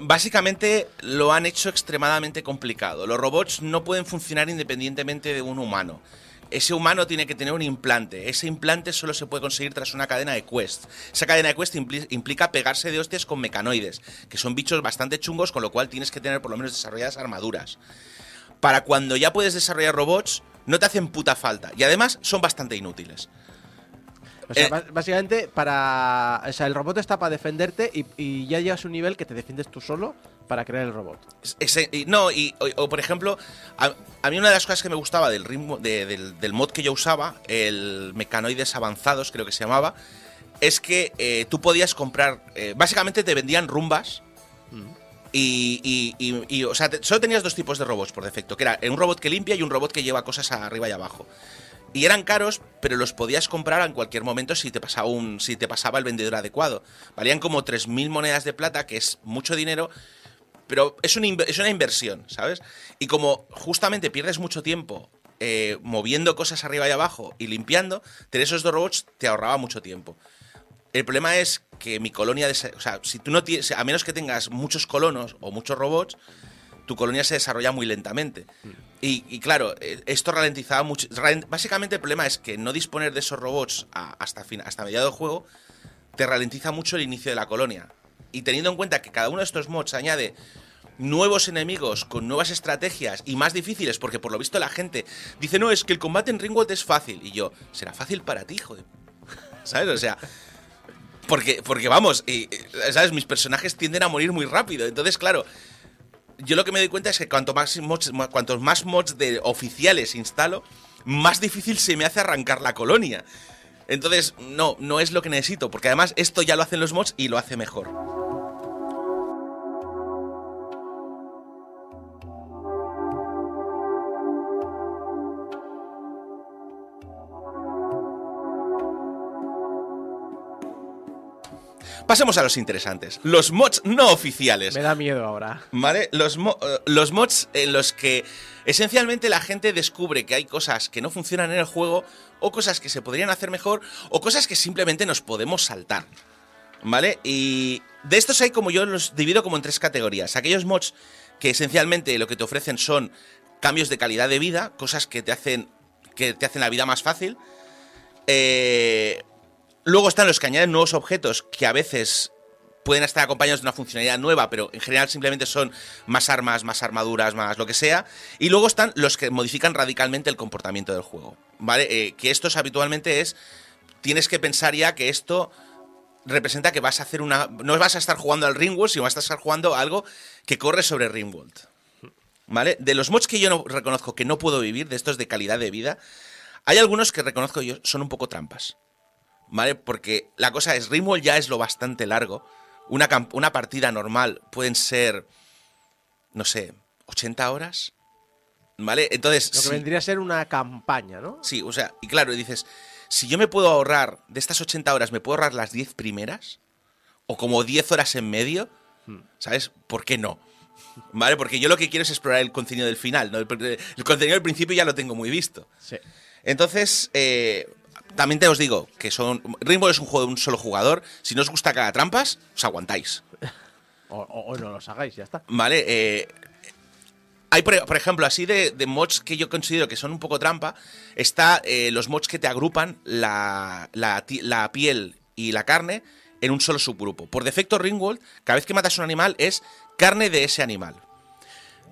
Básicamente lo han hecho extremadamente complicado. Los robots no pueden funcionar independientemente de un humano. Ese humano tiene que tener un implante. Ese implante solo se puede conseguir tras una cadena de quest. Esa cadena de quest impli- implica pegarse de hostias con mecanoides, que son bichos bastante chungos, con lo cual tienes que tener por lo menos desarrolladas armaduras. Para cuando ya puedes desarrollar robots, no te hacen puta falta. Y además son bastante inútiles. O sea, Eh. básicamente, para. O sea, el robot está para defenderte y, y ya llegas a un nivel que te defiendes tú solo para crear el robot. Ese- y- no, y, o, o, por ejemplo, a, a mí una de las cosas que me gustaba del ritmo de- del, del mod que yo usaba, el Mecanoides Avanzados, creo que se llamaba, es que eh, tú podías comprar. eh, básicamente te vendían rumbas. Y, y- y- y, o sea, te- solo tenías dos tipos de robots por defecto, que era un robot que limpia y un robot que lleva cosas arriba y abajo. Y eran caros, pero los podías comprar en cualquier momento si te pasaba un si te pasaba el vendedor adecuado. Valían como 3000 monedas de plata, que es mucho dinero, pero es una, es una inversión, ¿sabes? Y como justamente pierdes mucho tiempo eh, moviendo cosas arriba y abajo y limpiando, tener esos dos robots te ahorraba mucho tiempo. El problema es que mi colonia, o sea, si tú no tienes, a menos que tengas muchos colonos o muchos robots, tu colonia se desarrolla muy lentamente. Y, claro, eh, esto ralentizaba mucho. Básicamente el problema es que no disponer de esos robots hasta, fin, hasta mediado del juego te ralentiza mucho el inicio de la colonia. Y teniendo en cuenta que cada uno de estos mods añade nuevos enemigos con nuevas estrategias y más difíciles, porque por lo visto la gente dice, no, es que el combate en Ringworld es fácil. Y yo, será fácil para ti, hijo de... ¿Sabes? O sea, porque, porque vamos, y, ¿sabes? Mis personajes tienden a morir muy rápido. Entonces, claro, yo lo que me doy cuenta es que cuanto más mods, cuantos más mods de oficiales instalo, más difícil se me hace arrancar la colonia. Entonces, no, no es lo que necesito, porque además esto ya lo hacen los mods y lo hace mejor. Pasemos a los interesantes. Los mods no oficiales. Me da miedo ahora. ¿Vale? Los, mo- eh, los mods en los que esencialmente la gente descubre que hay cosas que no funcionan en el juego, o cosas que se podrían hacer mejor, o cosas que simplemente nos podemos saltar. ¿Vale? Y de estos hay como yo los divido como en tres categorías. Aquellos mods que esencialmente lo que te ofrecen son cambios de calidad de vida, cosas que te hacen, que te hacen la vida más fácil. Eh, luego están los que añaden nuevos objetos que a veces pueden estar acompañados de una funcionalidad nueva, pero en general simplemente son más armas, más armaduras, más lo que sea. Y luego están los que modifican radicalmente el comportamiento del juego. ¿Vale? Eh, que estos habitualmente es. Tienes que pensar ya que esto representa que vas a hacer una. No vas a estar jugando al Ringworld, sino vas a estar jugando a algo que corre sobre Ringworld. ¿Vale? De los mods que yo no reconozco que no puedo vivir, de estos de calidad de vida, hay algunos que reconozco yo son un poco trampas. ¿Vale? Porque la cosa es, Ringworld ya es lo bastante largo. Una, una partida normal pueden ser, no sé, 80 horas. ¿Vale? Entonces, Lo que sí, vendría a ser una campaña, ¿no? sí, o sea, y claro, dices, si yo me puedo ahorrar, de estas 80 horas, me puedo ahorrar las 10 primeras, o como 10 horas en medio, ¿sabes? ¿Por qué no? ¿Vale? Porque yo lo que quiero es explorar el contenido del final, ¿no? El, el contenido del principio ya lo tengo muy visto. Sí. Entonces, eh, también te os digo que son. Rainbow es un juego de un solo jugador. Si no os gusta cada trampas, os aguantáis. O, o- o no los hagáis, ya está. ¿Vale? Eh, hay, por, por ejemplo, así de, de mods que yo considero que son un poco trampa. Está eh, los mods que te agrupan la, la, la piel y la carne en un solo subgrupo. Por defecto, Ringworld, cada vez que matas un animal es carne de ese animal.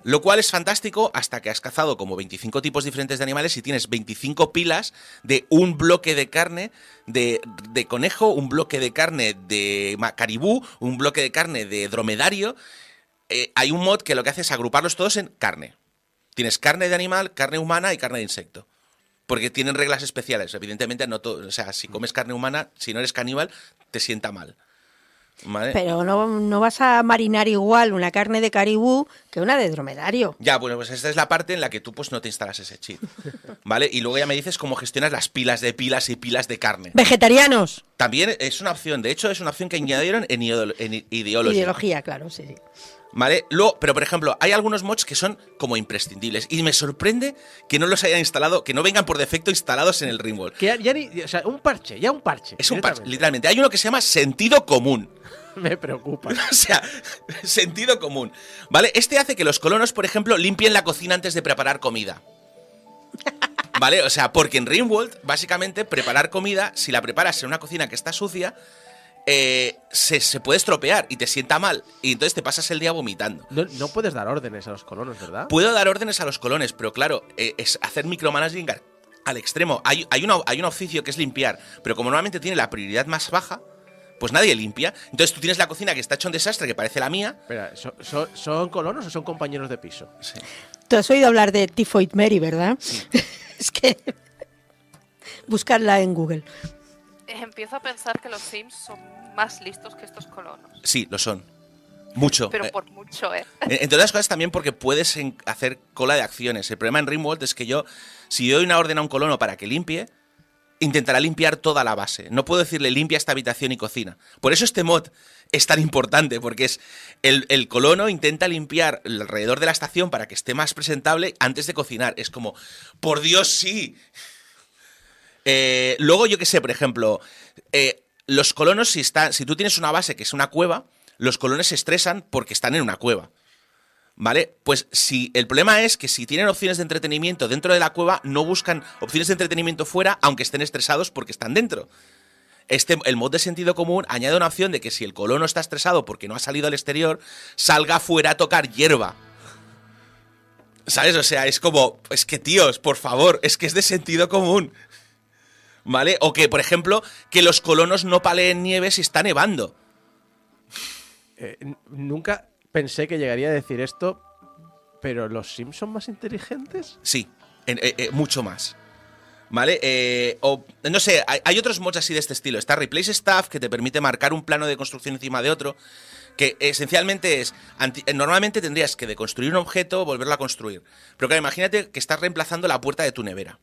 Lo cual es fantástico hasta que has cazado como 25 tipos diferentes de animales y tienes 25 pilas de un bloque de carne de, conejo, un bloque de carne de caribú, un bloque de carne de dromedario. Eh, hay un mod que lo que hace es agruparlos todos en carne. Tienes carne de animal, carne humana y carne de insecto. Porque tienen reglas especiales. Evidentemente, no todo, o sea, si comes carne humana, si no eres caníbal, te sienta mal. Pero no, no vas a marinar igual una carne de caribú que una de dromedario. Ya, bueno, pues esta es la parte en la que tú pues no te instalas ese cheat. ¿Vale? Y luego ya me dices cómo gestionas las pilas de pilas y pilas de carne. Vegetarianos. También es una opción, de hecho es una opción que añadieron en, en Ideology. Ideología, claro, sí, sí. ¿Vale? Luego, pero por ejemplo, hay algunos mods que son como imprescindibles. Y me sorprende que no los hayan instalado, que no vengan por defecto instalados en el Ringworld. Que ya, ni, o sea, un parche, ya un parche. Es un parche, literalmente. Hay uno que se llama sentido común. Me preocupa. O sea, sentido común. ¿Vale? Este hace que los colonos, por ejemplo, limpien la cocina antes de preparar comida. ¿Vale? O sea, porque en Ringworld, básicamente, preparar comida, si la preparas en una cocina que está sucia, eh, se, se puede estropear y te sienta mal. Y entonces te pasas el día vomitando. No, no puedes dar órdenes a los colonos, ¿verdad? Puedo dar órdenes a los colones, pero claro, eh, es hacer micromanaging al- al extremo. Hay, hay, una- hay un oficio que es limpiar, pero como normalmente tiene la prioridad más baja, pues nadie limpia. Entonces tú tienes la cocina que está hecha un desastre, que parece la mía. Espera, ¿son, son- son colonos o son compañeros de piso? Sí. Tú has oído hablar de Typhoid Mary, ¿verdad? es que. Buscarla en Google. Empiezo a pensar que los Sims son más listos que estos colonos. Sí, lo son. Mucho. Pero Eh, por mucho, ¿eh? en- Entre otras cosas también porque puedes hacer cola de acciones. El problema en Ringworld es que yo, si doy una orden a un colono para que limpie, intentará limpiar toda la base. No puedo decirle limpia esta habitación y cocina. Por eso este mod es tan importante, porque es el, el colono intenta limpiar alrededor de la estación para que esté más presentable antes de cocinar. Es como, por Dios, sí. Eh, luego, yo qué sé, por ejemplo, eh, los colonos, si, si tú tienes una base que es una cueva, los colonos se estresan porque están en una cueva. ¿Vale? Pues si el problema es que si tienen opciones de entretenimiento dentro de la cueva, no buscan opciones de entretenimiento fuera, aunque estén estresados porque están dentro. Este, el mod de sentido común añade una opción de que si el colono está estresado porque no ha salido al exterior, salga fuera a tocar hierba. ¿Sabes? O sea, es como, es que tíos, por favor, es que es de sentido común. ¿Vale? O que, por ejemplo, que los colonos no paleen nieve si está nevando. Eh, nunca pensé que llegaría a decir esto, pero ¿los Sims son más inteligentes? Sí, eh, eh, mucho más. ¿Vale? Eh, o, no sé, hay, hay otros mods así de este estilo. Está Replace Stuff, que te permite marcar un plano de construcción encima de otro, que esencialmente es... anti- normalmente tendrías que deconstruir un objeto, volverlo a construir. Pero claro, imagínate que estás reemplazando la puerta de tu nevera.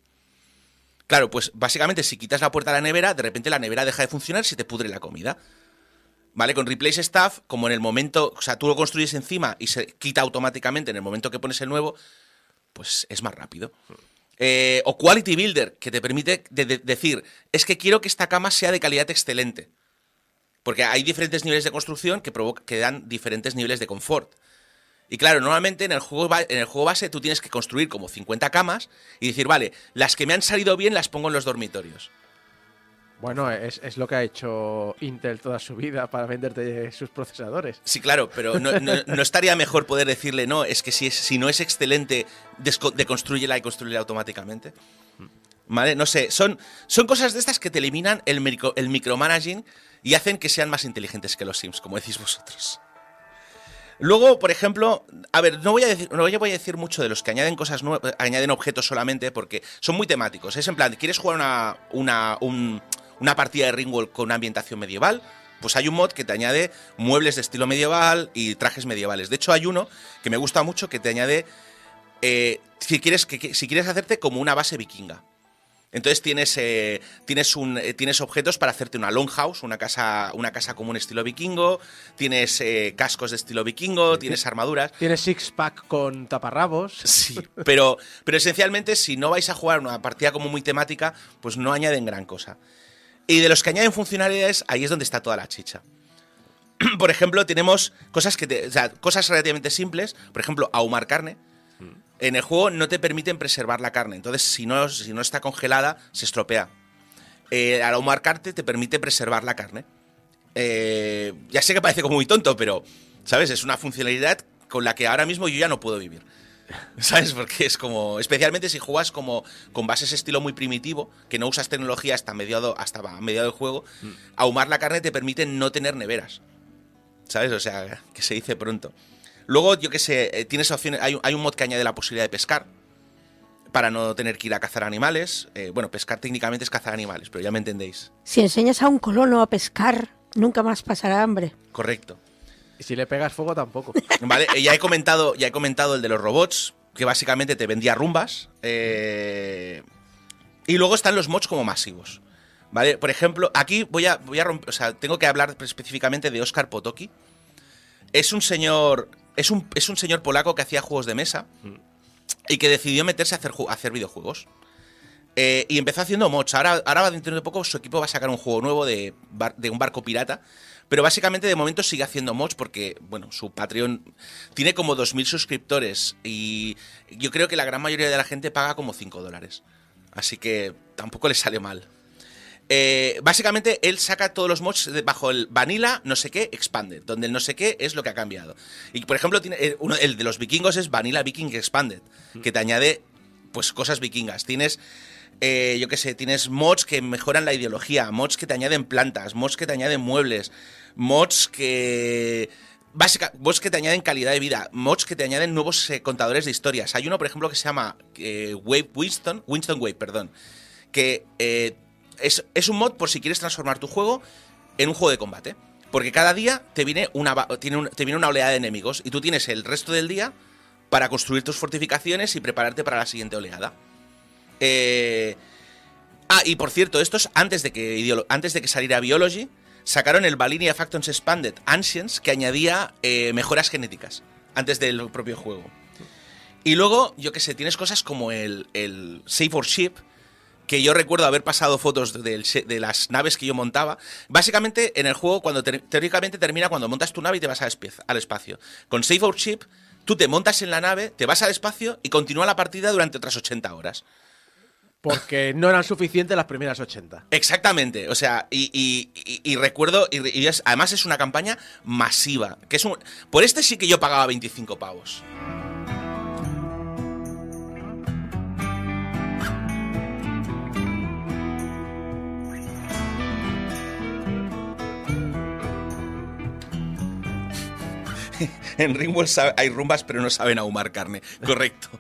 Claro, pues básicamente si quitas la puerta de la nevera, de repente la nevera deja de funcionar y se te pudre la comida. ¿Vale? Con Replace Stuff, como en el momento, o sea, tú lo construyes encima y se quita automáticamente en el momento que pones el nuevo, pues es más rápido. Eh, o Quality Builder, que te permite de- de- decir, es que quiero que esta cama sea de calidad excelente. Porque hay diferentes niveles de construcción que, que dan diferentes niveles de confort. Y claro, normalmente en el, juego, en el juego base tú tienes que construir como 50 camas y decir, vale, las que me han salido bien las pongo en los dormitorios. Bueno, es, es lo que ha hecho Intel toda su vida para venderte sus procesadores. Sí, claro, pero no, no- no estaría mejor poder decirle, no, es que si, es, si no es excelente, deconstrúyela y construyela automáticamente. ¿Vale? No sé, son, son cosas de estas que te eliminan el, micro- el micromanaging y hacen que sean más inteligentes que los Sims, como decís vosotros. Luego, por ejemplo, a ver, no voy a decir, voy a decir mucho de los que añaden cosas nuevas, añaden objetos solamente porque son muy temáticos. Es en plan, ¿quieres jugar una, una, un- una partida de Ringworld con una ambientación medieval? Pues hay un mod que te añade muebles de estilo medieval y trajes medievales. De hecho, hay uno que me gusta mucho que te añade eh, si, quieres, que- si quieres hacerte como una base vikinga. Entonces tienes, eh, tienes, un, eh, tienes objetos para hacerte una longhouse, una casa, una casa común estilo vikingo, tienes eh, cascos de estilo vikingo, tienes armaduras. Tienes six-pack con taparrabos. Sí, pero, pero esencialmente si no vais a jugar una partida como muy temática, pues no añaden gran cosa. Y de los que añaden funcionalidades, ahí es donde está toda la chicha. Por ejemplo, tenemos cosas que te- o sea, cosas relativamente simples, por ejemplo, ahumar carne. En el juego no te permiten preservar la carne, entonces si no, si no está congelada, se estropea. Eh, al ahumar carne te permite preservar la carne. Eh, ya sé que parece como muy tonto, pero, ¿sabes? Es una funcionalidad con la que ahora mismo yo ya no puedo vivir. ¿Sabes? Porque es como. Especialmente si juegas como con bases estilo muy primitivo, que no usas tecnología hasta mediado, hasta mediado del juego, ahumar la carne te permite no tener neveras. ¿Sabes? O sea, que se dice pronto. Luego, yo qué sé, eh, tienes opciones. Hay, un- hay un mod que añade la posibilidad de pescar. Para no tener que ir a cazar animales. Eh, bueno, pescar técnicamente es cazar animales, pero ya me entendéis. Si enseñas a un colono a pescar, Nunca más pasará hambre. Correcto. Y si le pegas fuego tampoco. Vale, eh, ya he comentado, ya he comentado el de los robots, que básicamente te vendía rumbas. eh, y luego están los mods como masivos. ¿Vale? Por ejemplo, aquí voy a, voy a romper. O sea, tengo que hablar específicamente de Oscar Potoki. Es un señor. Es un, es un señor polaco que hacía juegos de mesa. Y que decidió meterse a hacer, a hacer videojuegos. Eh, y empezó haciendo mods. Ahora, ahora dentro de poco su equipo va a sacar un juego nuevo de, de un barco pirata. Pero básicamente de momento sigue haciendo mods porque, bueno, su Patreon tiene como 2.000 suscriptores y yo creo que la gran mayoría de la gente paga como 5 dólares. Así que tampoco le sale mal. Eh, básicamente él saca todos los mods bajo el Vanilla no sé qué Expanded, donde el no sé qué es lo que ha cambiado. Y por ejemplo, tiene, eh, uno, el de los vikingos es Vanilla Viking Expanded, que te añade pues cosas vikingas. Tienes, eh, yo qué sé, tienes mods que mejoran la ideología, mods que te añaden plantas, mods que te añaden muebles, mods que... Básica, mods que te añaden calidad de vida, mods que te añaden nuevos eh, contadores de historias. Hay uno, por ejemplo, que se llama Wave Winston, Winston Wave, perdón, que es, es un mod por si quieres transformar tu juego en un juego de combate. Porque cada día te viene una, tiene te viene una oleada de enemigos y tú tienes el resto del día para construir tus fortificaciones y prepararte para la siguiente oleada. Eh, ah, y por cierto, estos antes de que, antes de que saliera Biology, sacaron el Valinia Factons Expanded Ancients que añadía eh, mejoras genéticas antes del propio juego. Y luego, yo que sé, tienes cosas como el, el Save for Ship, que yo recuerdo haber pasado fotos de las naves que yo montaba. Básicamente, en el juego, cuando ter- teóricamente termina cuando montas tu nave y te vas al, espe- al espacio. Con Save for Ship, tú te montas en la nave, te vas al espacio y continúa la partida durante otras 80 horas. Porque no eran suficientes las primeras 80. Exactamente, o sea, y, y- y- y recuerdo, y, y es- además es una campaña masiva, que es un, por este sí que yo pagaba 25 pavos. en sabe- hay rumbas, pero no saben ahumar carne. Correcto.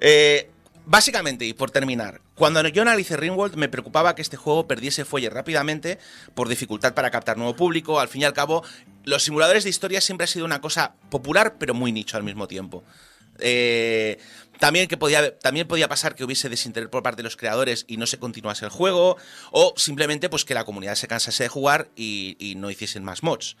Eh, básicamente, y por terminar, cuando yo analicé Ringworld me preocupaba que este juego perdiese fuelle rápidamente por dificultad para captar nuevo público. Al fin y al cabo, los simuladores de historia siempre ha sido una cosa popular, pero muy nicho al mismo tiempo. Eh, también, que podía, también podía pasar que hubiese desinterés por parte de los creadores y no se continuase el juego, o simplemente pues que la comunidad se cansase de jugar y no hiciesen más mods.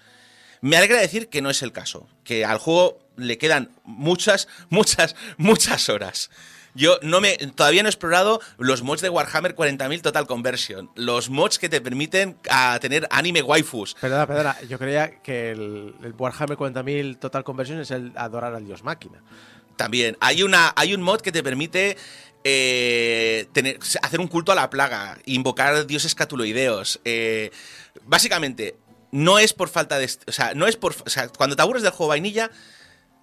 Me alegra decir que no es el caso, que al juego le quedan muchas, muchas, muchas horas. Yo no me, todavía no he explorado los mods de Warhammer 40.000 Total Conversion, los mods que te permiten a tener anime waifus. Perdona, perdona. Yo creía que el, el Warhammer 40.000 Total Conversion es el adorar al dios máquina. También hay, una, hay un mod que te permite eh, tener, hacer un culto a la plaga, invocar dioses catuloideos. eh, básicamente, no es por falta de... O sea, no es por... O sea, cuando te aburres del juego vainilla,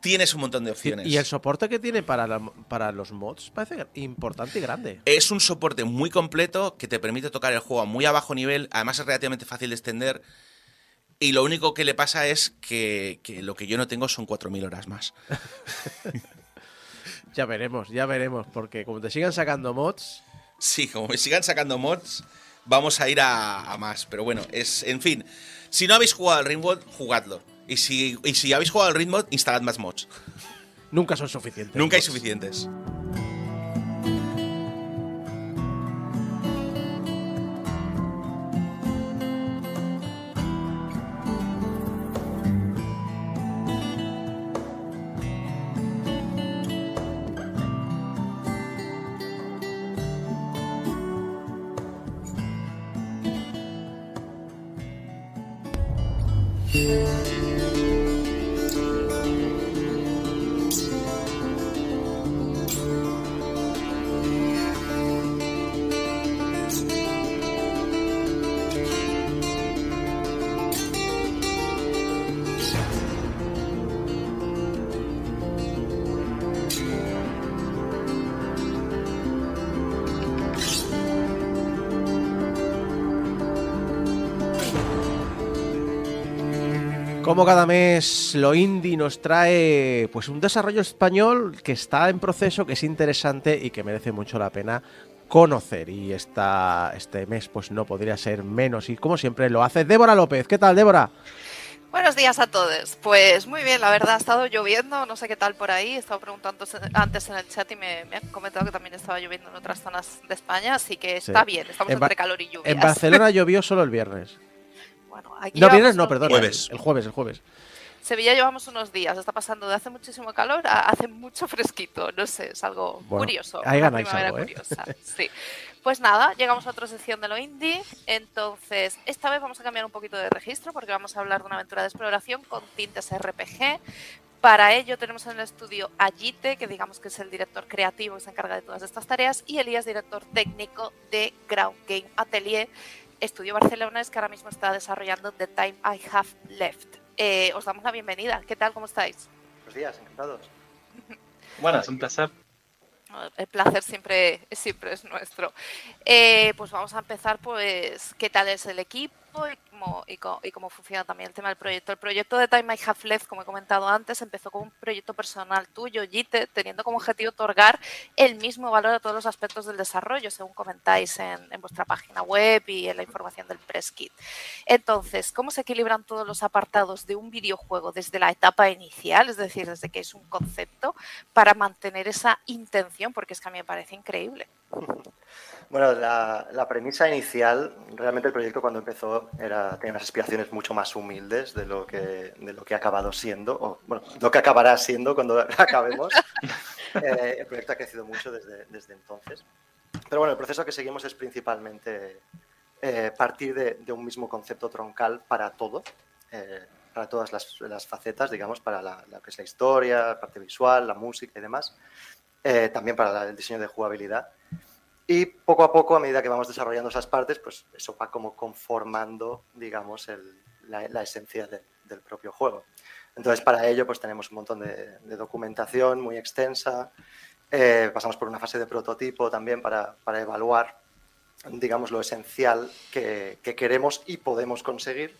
tienes un montón de opciones. Y el soporte que tiene para, la- para los mods parece importante y grande. Es un soporte muy completo que te permite tocar el juego a muy a bajo nivel, además es relativamente fácil de extender. Y lo único que le pasa es que, que lo que yo no tengo son 4.000 horas más. Ya veremos, ya veremos. Porque como te sigan sacando mods, Sí, como me sigan sacando mods, vamos a ir a, a más. Pero bueno, es, en fin, si no habéis jugado al Ringworld, jugadlo. Y si, y si habéis jugado al Ringworld, instalad más mods. nunca son suficientes. Nunca hay suficientes. Como cada mes lo indie nos trae pues un desarrollo español que está en proceso, que es interesante y que merece mucho la pena conocer. Y esta, este mes pues no podría ser menos. Y como siempre lo hace Débora López. ¿Qué tal, Débora? Buenos días a todos. Pues muy bien, la verdad ha estado lloviendo, no sé qué tal por ahí. He estado preguntando antes en el chat y me, me han comentado que también estaba lloviendo en otras zonas de España, así que está Sí. bien, estamos En entre calor y lluvia. En Barcelona llovió solo el viernes. Bueno, aquí No, viernes no, perdón. Jueves. El jueves, el jueves. Sevilla llevamos unos días, está pasando de hace muchísimo calor a hace mucho fresquito, no sé, es algo Bueno, curioso. ahí una ganáis primavera algo, ¿eh? curiosa, sí. Pues nada, llegamos a otra sección de lo indie, entonces esta vez vamos a cambiar un poquito de registro porque vamos a hablar de una aventura de exploración con tintes RPG. Para ello tenemos en el estudio a Yite, que digamos que es el director creativo que se encarga de todas estas tareas, y Elías, director técnico de Ground Game Atelier, estudio barcelonés que ahora mismo está desarrollando The Time I Have Left. Eh, os damos la bienvenida. ¿Qué tal? ¿Cómo estáis? Buenos días, encantados. Bueno, es un placer. El placer siempre, siempre es nuestro. Eh, pues vamos a empezar, pues, ¿qué tal es el equipo y cómo, funciona también el tema del proyecto? El proyecto de Time I Have Left, como he comentado antes, empezó como un proyecto personal tuyo, Yite, teniendo como objetivo otorgar el mismo valor a todos los aspectos del desarrollo, según comentáis en, en vuestra página web y en la información del Press Kit. Entonces, ¿cómo se equilibran todos los apartados de un videojuego desde la etapa inicial, es decir, desde que es un concepto, para mantener esa intención? Porque es que a mí me parece increíble. Bueno, la, la premisa inicial, realmente el proyecto cuando empezó era, tenía unas aspiraciones mucho más humildes de lo que, de lo que ha acabado siendo, o bueno, lo que acabará siendo cuando acabemos. Eh, el proyecto ha crecido mucho desde, desde entonces. Pero bueno, el proceso que seguimos es principalmente eh, partir de, de un mismo concepto troncal para todo, eh, para todas las, las facetas, digamos, para la, lo que es la historia, la parte visual, la música y demás, eh, también para la- el diseño de jugabilidad. Y poco a poco, a medida que vamos desarrollando esas partes, pues eso va como conformando, digamos, el- la, la esencia de- del propio juego. Entonces, para ello, pues tenemos un montón de, de documentación muy extensa. Eh, pasamos por una fase de prototipo también para, para evaluar, digamos, lo esencial que, que queremos y podemos conseguir.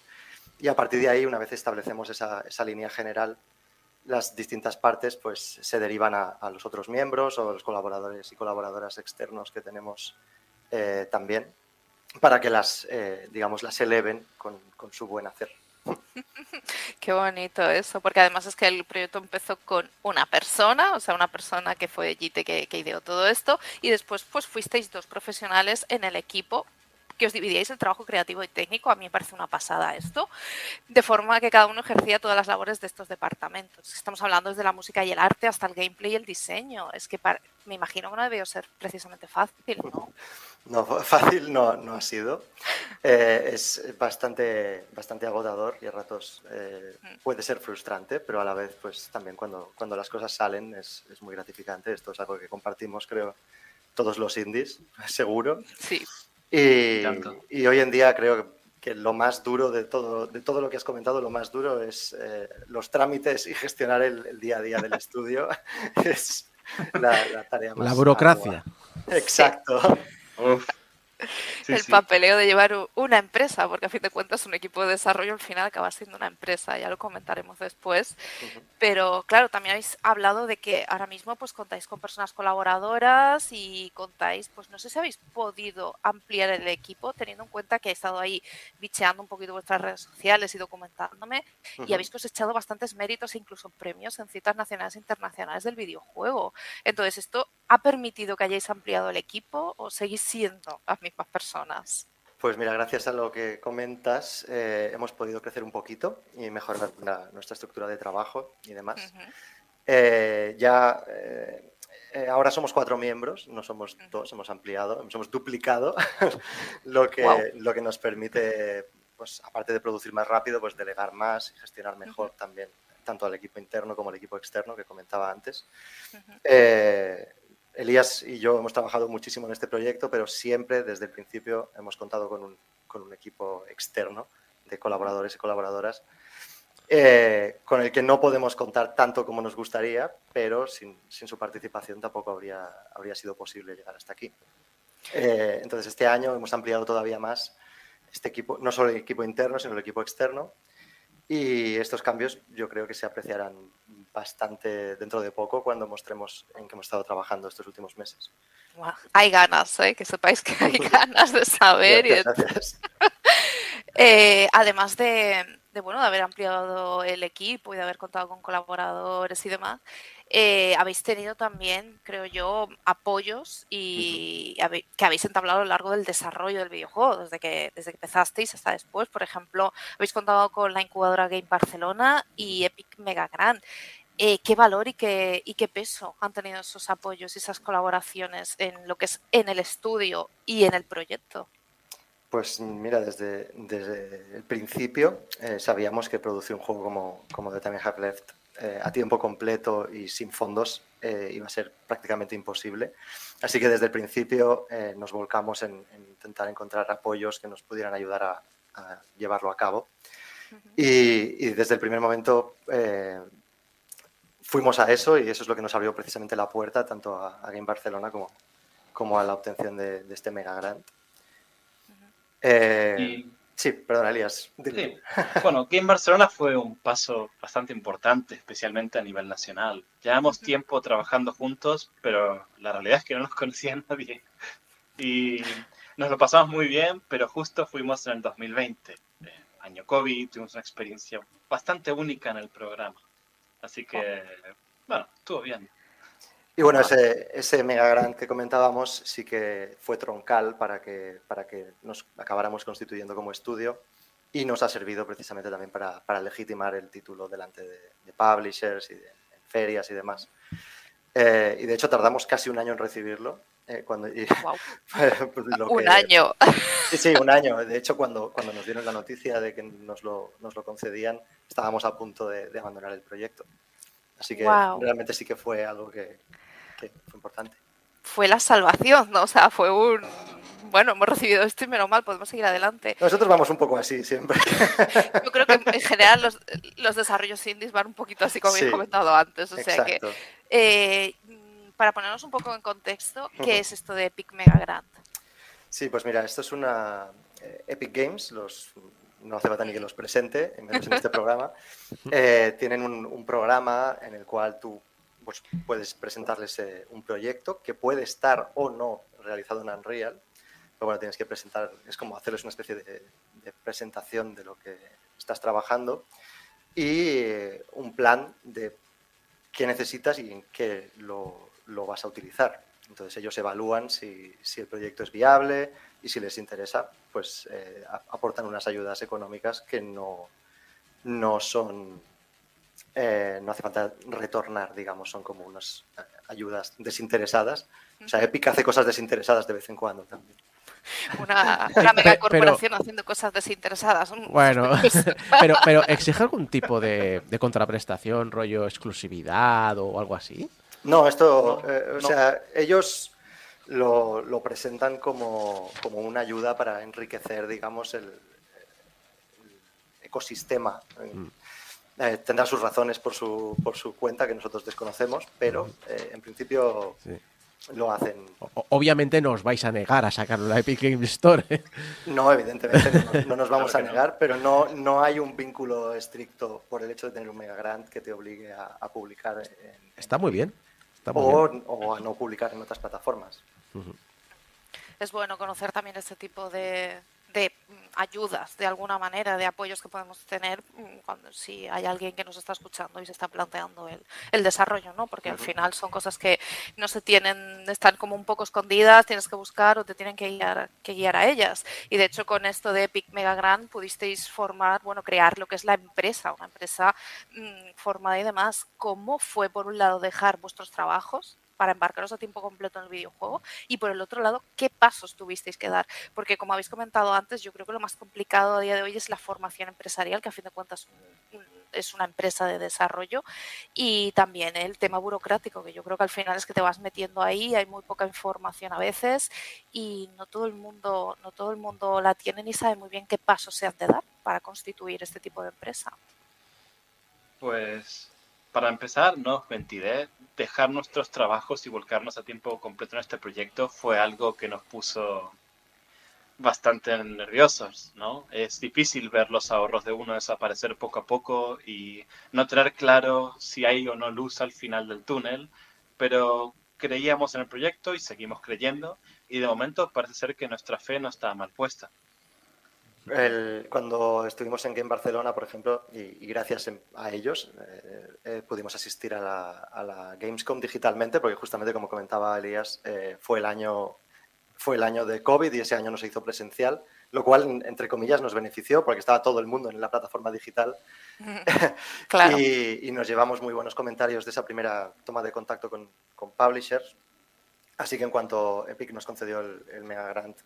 Y a partir de ahí, una vez establecemos esa, esa línea general, las distintas partes pues se derivan a, los otros miembros o los colaboradores y colaboradoras externos que tenemos eh, también para que las, eh, digamos, las eleven con, con su buen hacer. Qué bonito eso, porque además es que el proyecto empezó con una persona, o sea, una persona que fue Gite que, que ideó todo esto, y después pues fuisteis dos profesionales en el equipo que os dividíais el trabajo creativo y técnico, a mí me parece una pasada esto, de forma que cada uno ejercía todas las labores de estos departamentos. Estamos hablando desde la música y el arte hasta el gameplay y el diseño. Es que par- me imagino que no debió ser precisamente fácil, ¿no? No, fácil no, no ha sido. Eh, es bastante, bastante agotador y a ratos eh, puede ser frustrante, pero a la vez, pues también cuando, cuando las cosas salen es, es muy gratificante. Esto es algo que compartimos, creo, todos los indies, seguro. Sí. Y, hoy en día creo que, que lo más duro de todo, de todo lo que has comentado, lo más duro es eh, los trámites y gestionar el, el día a día del estudio. es la, la tarea más La burocracia. Exacto. Uf. Sí, el sí. papeleo de llevar una empresa, porque a fin de cuentas un equipo de desarrollo al final acaba siendo una empresa, ya lo comentaremos después. Pero claro, también habéis hablado de que ahora mismo pues contáis con personas colaboradoras y contáis, pues no sé si habéis podido ampliar el equipo, teniendo en cuenta que he estado ahí bicheando un poquito vuestras redes sociales y documentándome, y habéis cosechado bastantes méritos e incluso premios en citas nacionales e internacionales del videojuego. Entonces, ¿esto ha permitido que hayáis ampliado el equipo o seguís siendo las mismas personas? Pues mira, gracias a lo que comentas, eh, hemos podido crecer un poquito y mejorar la- nuestra estructura de trabajo y demás. Ujú. Eh, ya eh, eh, ahora somos cuatro miembros, no somos dos, hemos ampliado, hemos duplicado, lo, que, Guau. lo que nos permite, pues aparte de producir más rápido, pues delegar más y gestionar mejor también, tanto al equipo interno como al equipo externo que comentaba antes. Eh, Elías y yo hemos trabajado muchísimo en este proyecto, pero siempre desde el principio hemos contado con un, con un equipo externo de colaboradores y colaboradoras eh, con el que no podemos contar tanto como nos gustaría, pero sin, su participación tampoco habría, habría sido posible llegar hasta aquí. Eh, entonces, este año hemos ampliado todavía más este equipo, no solo el equipo interno, sino el equipo externo. Y estos cambios yo creo que se apreciarán bastante dentro de poco cuando mostremos en qué hemos estado trabajando estos últimos meses. Hay ganas, ¿eh? que sepáis que hay ganas de saber. y de- Gracias. Eh, además de, de, bueno, de haber ampliado el equipo y de haber contado con colaboradores y demás, eh, habéis tenido también, creo yo, apoyos y que habéis entablado a lo largo del desarrollo del videojuego, desde que, desde que empezasteis hasta después. Por ejemplo, habéis contado con la incubadora Game Barcelona y Epic Mega Grand. Eh, ¿Qué valor y qué, y qué peso han tenido esos apoyos y esas colaboraciones en lo que es en el estudio y en el proyecto? Pues mira, desde, desde el principio eh, sabíamos que producir un juego como, como The Time I Have Left eh, a tiempo completo y sin fondos eh, iba a ser prácticamente imposible. Así que desde el principio eh, nos volcamos en, en intentar encontrar apoyos que nos pudieran ayudar a, a llevarlo a cabo. Y, y desde el primer momento eh, fuimos a eso y eso es lo que nos abrió precisamente la puerta tanto a, a Game Barcelona como, como a la obtención de, de este mega grant. Eh, Y- Sí, perdona, Elías. Sí. Bueno, Game Barcelona fue un paso bastante importante, especialmente a nivel nacional. Llevamos tiempo trabajando juntos, pero la realidad es que no nos conocía nadie. Y nos lo pasamos muy bien, pero justo fuimos en el 2020, eh, año COVID, tuvimos una experiencia bastante única en el programa. Así que, bueno, estuvo bien. Y bueno, ese, ese mega grant que comentábamos sí que fue troncal para que, para que nos acabáramos constituyendo como estudio y nos ha servido precisamente también para, para legitimar el título delante de, de publishers y de en ferias y demás. Eh, y de hecho tardamos casi un año en recibirlo. Eh, cuando, y- Guau. lo Un que- año. Sí, sí, un año. De hecho, cuando, cuando nos dieron la noticia de que nos lo, nos lo concedían, estábamos a punto de, de abandonar el proyecto. Así que Guau. realmente sí que fue algo que, que fue importante. Fue la salvación, ¿no? O sea, fue un... Bueno, hemos recibido esto y menos mal, podemos seguir adelante. Nosotros vamos un poco así siempre. Yo creo que en general los, los desarrollos indies van un poquito así como Sí, habéis comentado antes. O sea que, Exacto. eh, mm, para ponernos un poco en contexto, ¿qué es esto de Epic Mega Grant? Sí, pues mira, esto es una eh, Epic Games, los, no hace falta ni que los presente, menos en este programa. Eh, tienen un, un programa en el cual tú pues, puedes presentarles eh, un proyecto que puede estar o no realizado en Unreal, pero bueno, tienes que presentar, es como hacerles una especie de, de presentación de lo que estás trabajando y eh, un plan de qué necesitas y en qué lo, lo vas a utilizar. Entonces ellos evalúan si, si el proyecto es viable y si les interesa, pues eh, aportan unas ayudas económicas que no, no son, eh, no hace falta retornar, digamos, son como unas eh, ayudas desinteresadas. O sea, Epic hace cosas desinteresadas de vez en cuando también. Una, una mega Pero- corporación haciendo cosas desinteresadas. Bueno, pero, pero ¿exige algún tipo de, de contraprestación, rollo exclusividad o algo así? No, esto, No, eh, o no. sea, ellos lo, lo presentan como, como una ayuda para enriquecer, digamos, el, el ecosistema. Mm. Eh, tendrá sus razones por su, por su cuenta que nosotros desconocemos, pero eh, en principio Sí. lo hacen. Obviamente no os vais a negar a sacarlo en la Epic Games Store. ¿eh? No, evidentemente, no, nos- no nos vamos Claro a no. negar, pero no, no hay un vínculo estricto por el hecho de tener un mega grant que te obligue a, a publicar en- Está muy bien. O, o a no publicar en otras plataformas. es bueno conocer también este tipo de, de, mm, ayudas, de alguna manera, de apoyos que podemos tener mm, cuando si hay alguien que nos está escuchando y se está planteando el, el desarrollo, ¿no? Porque al final son cosas que no se tienen, están como un poco escondidas, tienes que buscar o te tienen que guiar, que guiar a ellas. Y de hecho con esto de Epic Mega Grand pudisteis formar, bueno, crear lo que es la empresa, una empresa mm, formada y demás. ¿Cómo fue por un lado dejar vuestros trabajos? Para embarcaros a tiempo completo en el videojuego y por el otro lado, ¿qué pasos tuvisteis que dar? Porque como habéis comentado antes, yo creo que lo más complicado a día de hoy es la formación empresarial, que a fin de cuentas es una empresa de desarrollo y también el tema burocrático, que yo creo que al final es que te vas metiendo ahí, hay muy poca información a veces y no todo el mundo, no todo el mundo la tiene ni sabe muy bien qué pasos se han de dar para constituir este tipo de empresa. Pues para empezar, no os mentiré, dejar nuestros trabajos y volcarnos a tiempo completo en este proyecto fue algo que nos puso bastante nerviosos, ¿no? Es difícil ver los ahorros de uno desaparecer poco a poco y no tener claro si hay o no luz al final del túnel, pero creíamos en el proyecto y seguimos creyendo y de momento parece ser que nuestra fe no está mal puesta. El- cuando estuvimos en Game Barcelona, por ejemplo, y, y gracias a ellos, eh, eh, pudimos asistir a la, a la Gamescom digitalmente, porque justamente como comentaba Elías, eh, fue, el año, fue el año de COVID y ese año no se hizo presencial, lo cual, en- entre comillas, nos benefició porque estaba todo el mundo en la plataforma digital Claro. y, y nos llevamos muy buenos comentarios de esa primera toma de contacto con, con publishers. Así que en cuanto Epic nos concedió el, el Mega Grant,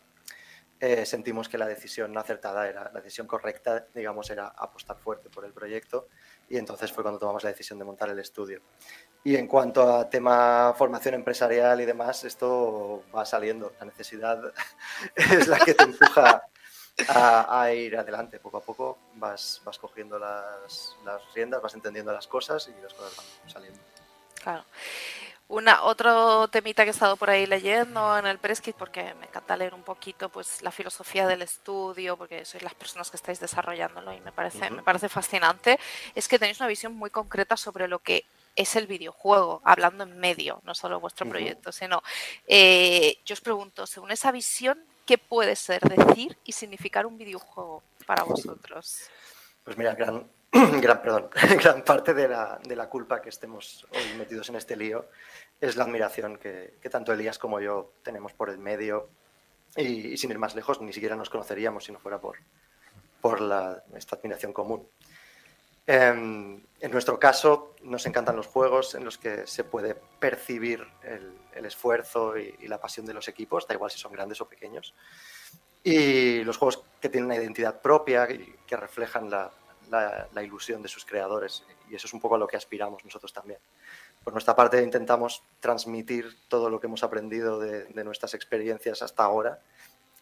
eh, sentimos que la decisión acertada era la decisión correcta, digamos, era apostar fuerte por el proyecto y entonces fue cuando tomamos la decisión de montar el estudio. Y en cuanto a tema formación empresarial y demás, esto va saliendo. La necesidad es la que te empuja a, a ir adelante. Poco a poco vas, vas cogiendo las, las riendas, vas entendiendo las cosas y las cosas van saliendo. Claro. Una, otro temita que he estado por ahí leyendo en el Preskit, porque me encanta leer un poquito pues la filosofía del estudio, porque sois las personas que estáis desarrollándolo y me parece, me parece fascinante, es que tenéis una visión muy concreta sobre lo que es el videojuego, hablando en medio, no solo vuestro proyecto, sino eh, yo os pregunto, según esa visión, ¿qué puede ser decir y significar un videojuego para vosotros? Pues mira, gran, gran, perdón, gran parte de la, de la culpa que estemos hoy metidos en este lío es la admiración que, que tanto Elías como yo tenemos por el medio y, y sin ir más lejos ni siquiera nos conoceríamos si no fuera por, por la, esta admiración común. Em, en nuestro caso, nos encantan los juegos en los que se puede percibir el, el esfuerzo y, y la pasión de los equipos, da igual si son grandes o pequeños. Y los juegos que tienen una identidad propia y que reflejan la, la- la ilusión de sus creadores. Y eso es un poco a lo que aspiramos nosotros también. Por nuestra parte, intentamos transmitir todo lo que hemos aprendido de, de nuestras experiencias hasta ahora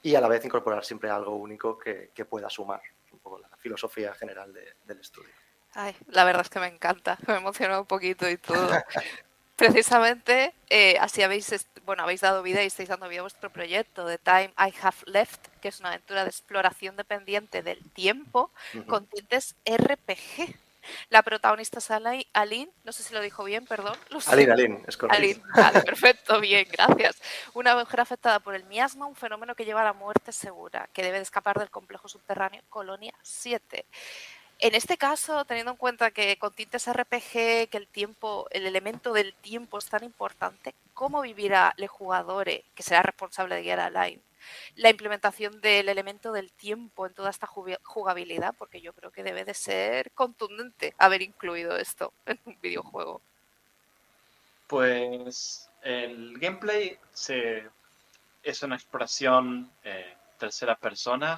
y a la vez incorporar siempre algo único que, que pueda sumar. Un poco la filosofía general de- del estudio. Ay, la verdad es que me encanta, me emociona un poquito y todo. Precisamente eh, así habéis, bueno, habéis dado vida y estáis dando vida a vuestro proyecto, The Time I Have Left, que es una aventura de exploración dependiente del tiempo con tintes RPG. La protagonista es Aline, no sé si lo dijo bien, perdón. Aline. Aline, es correcto. Aline, vale, perfecto, bien, gracias. Una mujer afectada por el miasma, un fenómeno que lleva a la muerte segura, que debe de escapar del complejo subterráneo Colonia 7. En este caso, teniendo en cuenta que con tintes RPG, que el tiempo, el elemento del tiempo es tan importante, ¿cómo vivirá el jugador que será responsable de guiar a Line? La implementación del elemento del tiempo en toda esta jugabilidad, porque yo creo que debe de ser contundente haber incluido esto en un videojuego. Pues el gameplay se, es una exploración eh, tercera persona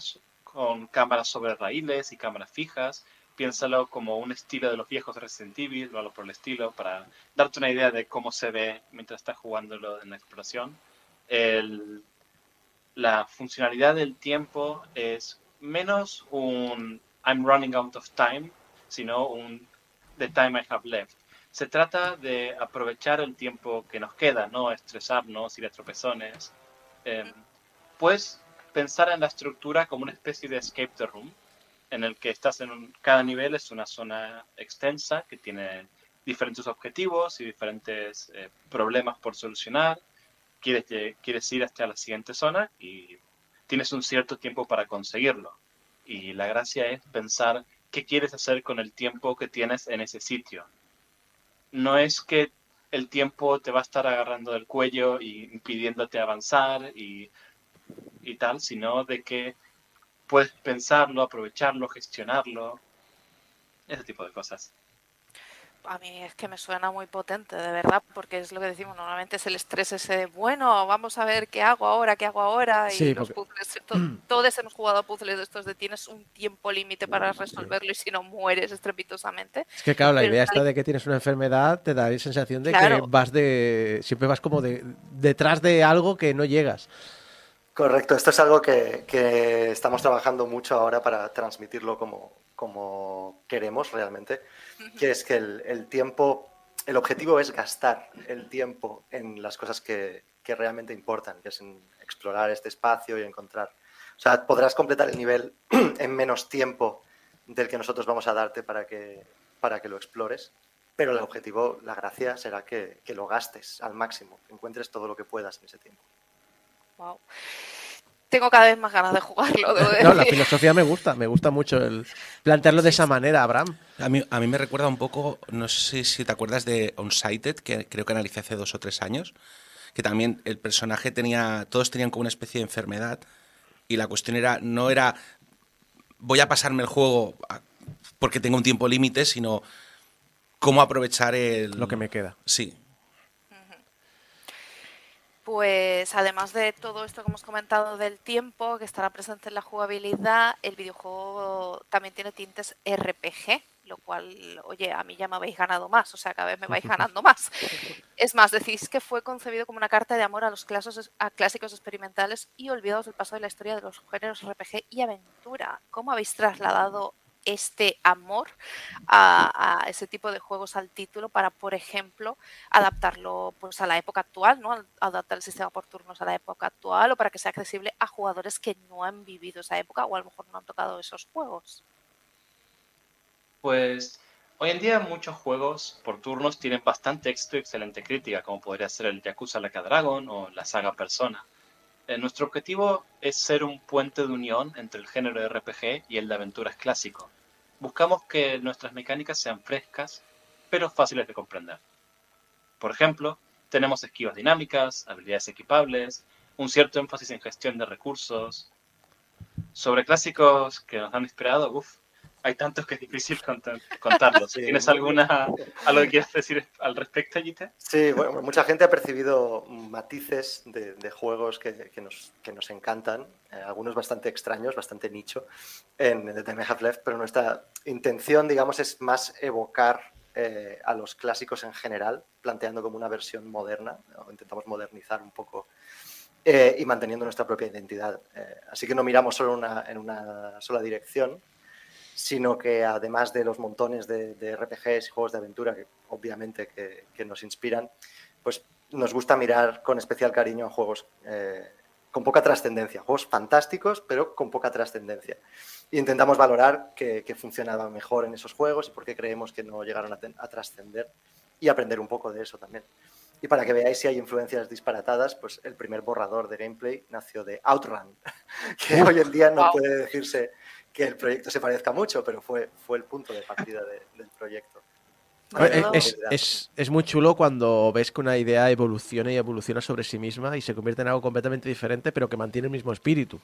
con cámaras sobre raíles y cámaras fijas. Piénsalo como un estilo de los viejos Resident Evil o algo por el estilo para darte una idea de cómo se ve mientras estás jugándolo en la exploración. El- la funcionalidad del tiempo es menos un I'm running out of time, sino un the time I have left. Se trata de aprovechar el tiempo que nos queda, no estresarnos, ir a tropezones. Eh, puedes pensar en la estructura como una especie de escape room, en el que estás en cada nivel es una zona extensa que tiene diferentes objetivos y diferentes eh, problemas por solucionar. Quieres, quieres ir hasta la siguiente zona y tienes un cierto tiempo para conseguirlo. Y la gracia es pensar qué quieres hacer con el tiempo que tienes en ese sitio. No es que el tiempo te va a estar agarrando del cuello y impidiéndote avanzar y, y tal, sino de que puedes pensarlo, aprovecharlo, gestionarlo, ese tipo de cosas. A mí es que me suena muy potente, de verdad, porque es lo que decimos, normalmente es el estrés ese de, bueno, vamos a ver qué hago ahora, qué hago ahora, y Sí, los porque- puzzles, to- todos hemos jugado a puzzles de estos de tienes un tiempo límite para resolverlo y si no mueres estrepitosamente. Es que claro, la Pero idea y- de que tienes una enfermedad te da la sensación de que vas de. Siempre vas como de detrás de algo que no llegas. Correcto, esto es algo que, que estamos trabajando mucho ahora para transmitirlo como, como queremos realmente, que es que el, el tiempo, el objetivo es gastar el tiempo en las cosas que, que realmente importan, que es en explorar este espacio y encontrar O sea, podrás completar el nivel en menos tiempo del que nosotros vamos a darte para que, para que lo explores, pero el objetivo, la gracia será que, que lo gastes al máximo, que encuentres todo lo que puedas en ese tiempo. Wow. Tengo cada vez más ganas de jugarlo. debo No, la filosofía me gusta, me gusta mucho el plantearlo de esa manera, Abraham. A mí, a mí me recuerda un poco, no sé si te acuerdas de Unsighted, que creo que analicé hace dos o tres años, que también el personaje tenía, todos tenían como una especie de enfermedad y la cuestión era, no era voy a pasarme el juego porque tengo un tiempo límite, sino cómo aprovechar el... Lo que me queda. Sí. Pues además de todo esto que hemos comentado del tiempo, que estará presente en la jugabilidad, el videojuego también tiene tintes RPG, lo cual, oye, a mí ya me habéis ganado más, o sea, cada vez me vais ganando más. Es más, decís que fue concebido como una carta de amor a los clasos- a clásicos experimentales y olvidados del paso de la historia de los géneros RPG y aventura. ¿Cómo habéis trasladado este amor a, ese tipo de juegos al título para, por ejemplo, adaptarlo pues a la época actual, ¿no? Adaptar el sistema por turnos a la época actual o para que sea accesible a jugadores que no han vivido esa época o a lo mejor no han tocado esos juegos. Pues hoy en día muchos juegos por turnos tienen bastante éxito y excelente crítica, como podría ser el Yakuza Like a Dragon o la saga Persona. Eh, nuestro objetivo es ser un puente de unión entre el género de RPG y el de aventuras clásico. Buscamos que nuestras mecánicas sean frescas, pero fáciles de comprender. Por ejemplo, tenemos esquivas dinámicas, habilidades equipables, un cierto énfasis en gestión de recursos. Sobre clásicos que nos han inspirado, uff, hay tantos que es difícil contar- contarlos. Sí. ¿Tienes alguna algo que quieras decir al respecto, Yite? Sí, bueno, mucha gente ha percibido matices de, de juegos que, que nos, que nos encantan, eh, algunos bastante extraños, bastante nicho, en The Time I Have Left, pero nuestra intención, digamos, es más evocar eh, a los clásicos en general, planteando como una versión moderna, o intentamos modernizar un poco eh, y manteniendo nuestra propia identidad. Eh, así que no miramos solo una- en una sola dirección, sino que además de los montones de, de RPGs y juegos de aventura que obviamente que, que nos inspiran, pues nos gusta mirar con especial cariño a juegos eh, con poca trascendencia, juegos fantásticos pero con poca trascendencia. Y intentamos valorar qué, funcionaba mejor en esos juegos y por qué creemos que no llegaron a, trascender y aprender un poco de eso también. Y para que veáis si hay influencias disparatadas, pues el primer borrador de gameplay nació de Outrun, que hoy en día no puede decirse que el proyecto se parezca mucho, pero fue, fue el punto de partida de- del proyecto. Es, es- es muy chulo cuando ves que una idea evoluciona y evoluciona sobre sí misma y se convierte en algo completamente diferente, pero que mantiene el mismo espíritu.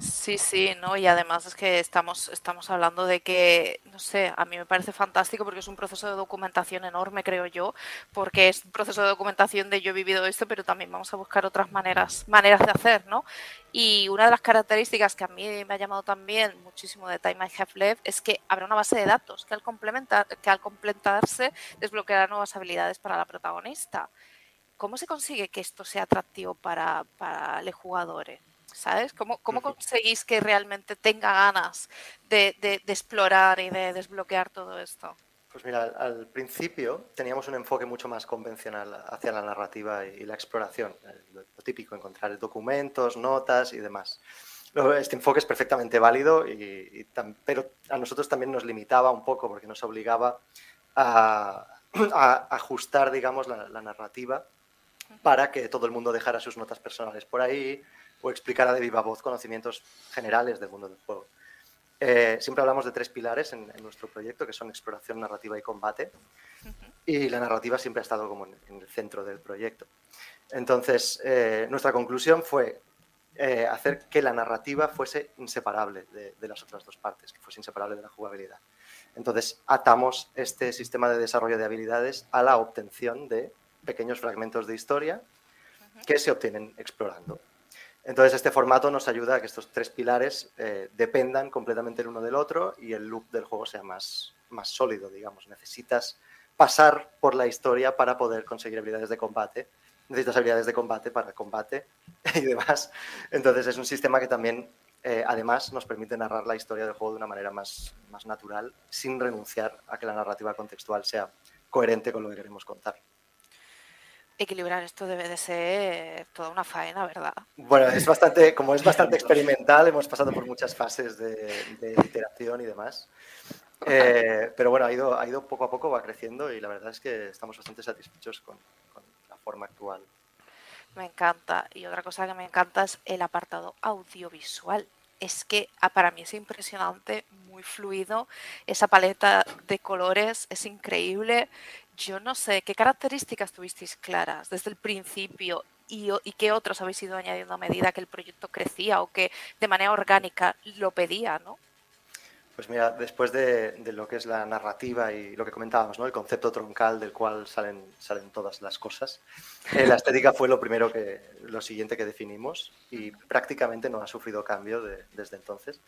Sí, sí, ¿no? Y además es que estamos, estamos hablando de que, no sé, a mí me parece fantástico porque es un proceso de documentación enorme, creo yo, porque es un proceso de documentación de yo he vivido esto, pero también vamos a buscar otras maneras, maneras de hacer, ¿no? Y una de las características que a mí me ha llamado también muchísimo de Time I Have Left es que habrá una base de datos que al, complementar, que al completarse desbloqueará nuevas habilidades para la protagonista. ¿Cómo se consigue que esto sea atractivo para, para los jugadores? ¿Sabes? ¿Cómo, cómo conseguís que realmente tenga ganas de, de- de explorar y de desbloquear todo esto? Pues mira, al, al principio teníamos un enfoque mucho más convencional hacia la narrativa y, y la exploración, eh, lo, lo típico, encontrar documentos, notas y demás. Este enfoque es perfectamente válido, y, y tam- pero a nosotros también nos limitaba un poco porque nos obligaba a, a ajustar, digamos, la, la narrativa para que todo el mundo dejara sus notas personales por ahí o explicara de viva voz conocimientos generales del mundo del juego. Eh, siempre hablamos de tres pilares en, en nuestro proyecto, que son exploración, narrativa y combate. Y la narrativa siempre ha estado como en, en el centro del proyecto. Entonces, eh, nuestra conclusión fue eh, hacer que la narrativa fuese inseparable de, de las otras dos partes, que fuese inseparable de la jugabilidad. Entonces, atamos este sistema de desarrollo de habilidades a la obtención de pequeños fragmentos de historia que se obtienen explorando. Entonces, este formato nos ayuda a que estos tres pilares eh, dependan completamente el uno del otro y el loop del juego sea más, más sólido, digamos. Necesitas pasar por la historia para poder conseguir habilidades de combate. Necesitas habilidades de combate para combate y demás. Entonces, es un sistema que también, eh, además, nos permite narrar la historia del juego de una manera más, más natural, sin renunciar a que la narrativa contextual sea coherente con lo que queremos contar. Equilibrar esto debe de ser toda una faena, ¿verdad? Bueno, es bastante, como es bastante experimental, hemos pasado por muchas fases de, de iteración y demás. Eh, pero bueno, ha ido, ha ido poco a poco, va creciendo y la verdad es que estamos bastante satisfechos con, con la forma actual. Me encanta. Y otra cosa que me encanta es el apartado audiovisual. Es que ah, para mí es impresionante, muy fluido. Esa paleta de colores es increíble. Yo no sé qué características tuvisteis claras desde el principio y, y qué otras habéis ido añadiendo a medida que el proyecto crecía o que de manera orgánica lo pedía, ¿no? Pues mira, después de, de lo que es la narrativa y lo que comentábamos, ¿no? el concepto troncal del cual salen, salen todas las cosas, eh, la estética fue lo primero que, lo siguiente que definimos y prácticamente no ha sufrido cambio de- desde entonces.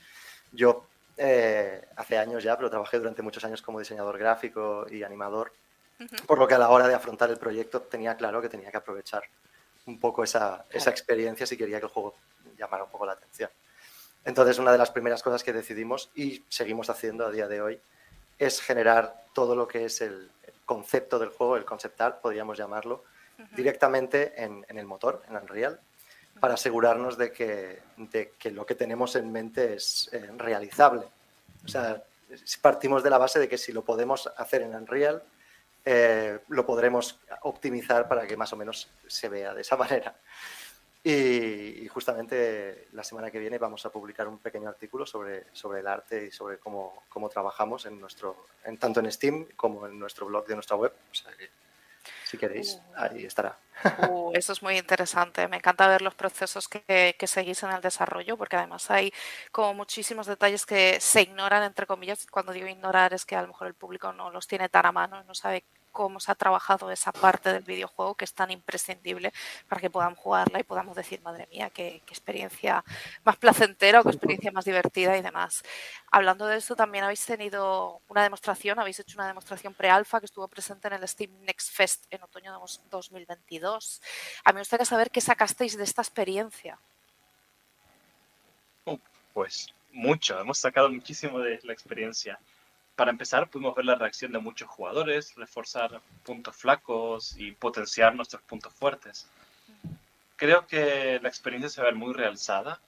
Yo eh, hace años ya, pero trabajé durante muchos años como diseñador gráfico y animador, por lo que a la hora de afrontar el proyecto tenía claro que tenía que aprovechar un poco esa, esa experiencia si quería que el juego llamara un poco la atención. Entonces, una de las primeras cosas que decidimos y seguimos haciendo a día de hoy es generar todo lo que es el concepto del juego, el concept art, podríamos llamarlo, directamente en, en el motor, en Unreal, para asegurarnos de que, de que lo que tenemos en mente es eh, realizable. O sea, partimos de la base de que si lo podemos hacer en Unreal, eh, lo podremos optimizar para que más o menos se vea de esa manera. Y, y justamente la semana que viene vamos a publicar un pequeño artículo sobre, sobre el arte y sobre cómo, cómo trabajamos en nuestro, en, tanto en Steam como en nuestro blog de nuestra web. O sea que, si queréis, ahí estará. Uh, eso es muy interesante. Me encanta ver los procesos que, que seguís en el desarrollo, porque además hay como muchísimos detalles que se ignoran, entre comillas. Cuando digo ignorar es que a lo mejor el público no los tiene tan a mano, no sabe cómo se ha trabajado esa parte del videojuego que es tan imprescindible para que podamos jugarla y podamos decir, madre mía, qué, qué experiencia más placentera o qué experiencia más divertida y demás. Hablando de eso, también habéis tenido una demostración, habéis hecho una demostración pre-alfa que estuvo presente en el Steam Next Fest en otoño de dos- 2022. A mí me gustaría saber qué sacasteis de esta experiencia. Pues mucho, hemos sacado muchísimo de la experiencia. Para empezar, pudimos ver la reacción de muchos jugadores, reforzar puntos flacos y potenciar nuestros puntos fuertes. Creo que la experiencia se va a ver muy realzada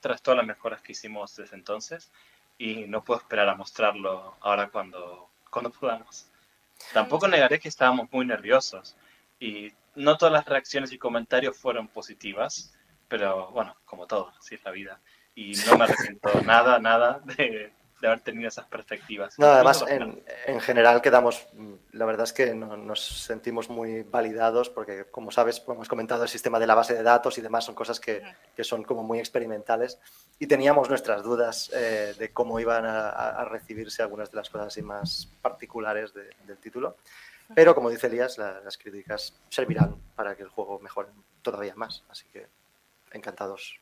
tras todas las mejoras que hicimos desde entonces y no puedo esperar a mostrarlo ahora cuando, cuando podamos. Tampoco negaré que estábamos muy nerviosos y no todas las reacciones y comentarios fueron positivas, pero bueno, como todo, así es la vida. Y no me arrepiento nada, nada de, de haber tenido esas perspectivas. No, además, en, en general quedamos, mm, la verdad es que no- nos sentimos muy validados porque, como sabes, como hemos comentado, el sistema de la base de datos y demás son cosas que, que son como muy experimentales y teníamos nuestras dudas eh, de cómo iban a, a- a recibirse algunas de las cosas así más particulares de- del título. Pero, como dice Elías, la- las críticas servirán para que el juego mejore todavía más. Así que, encantados.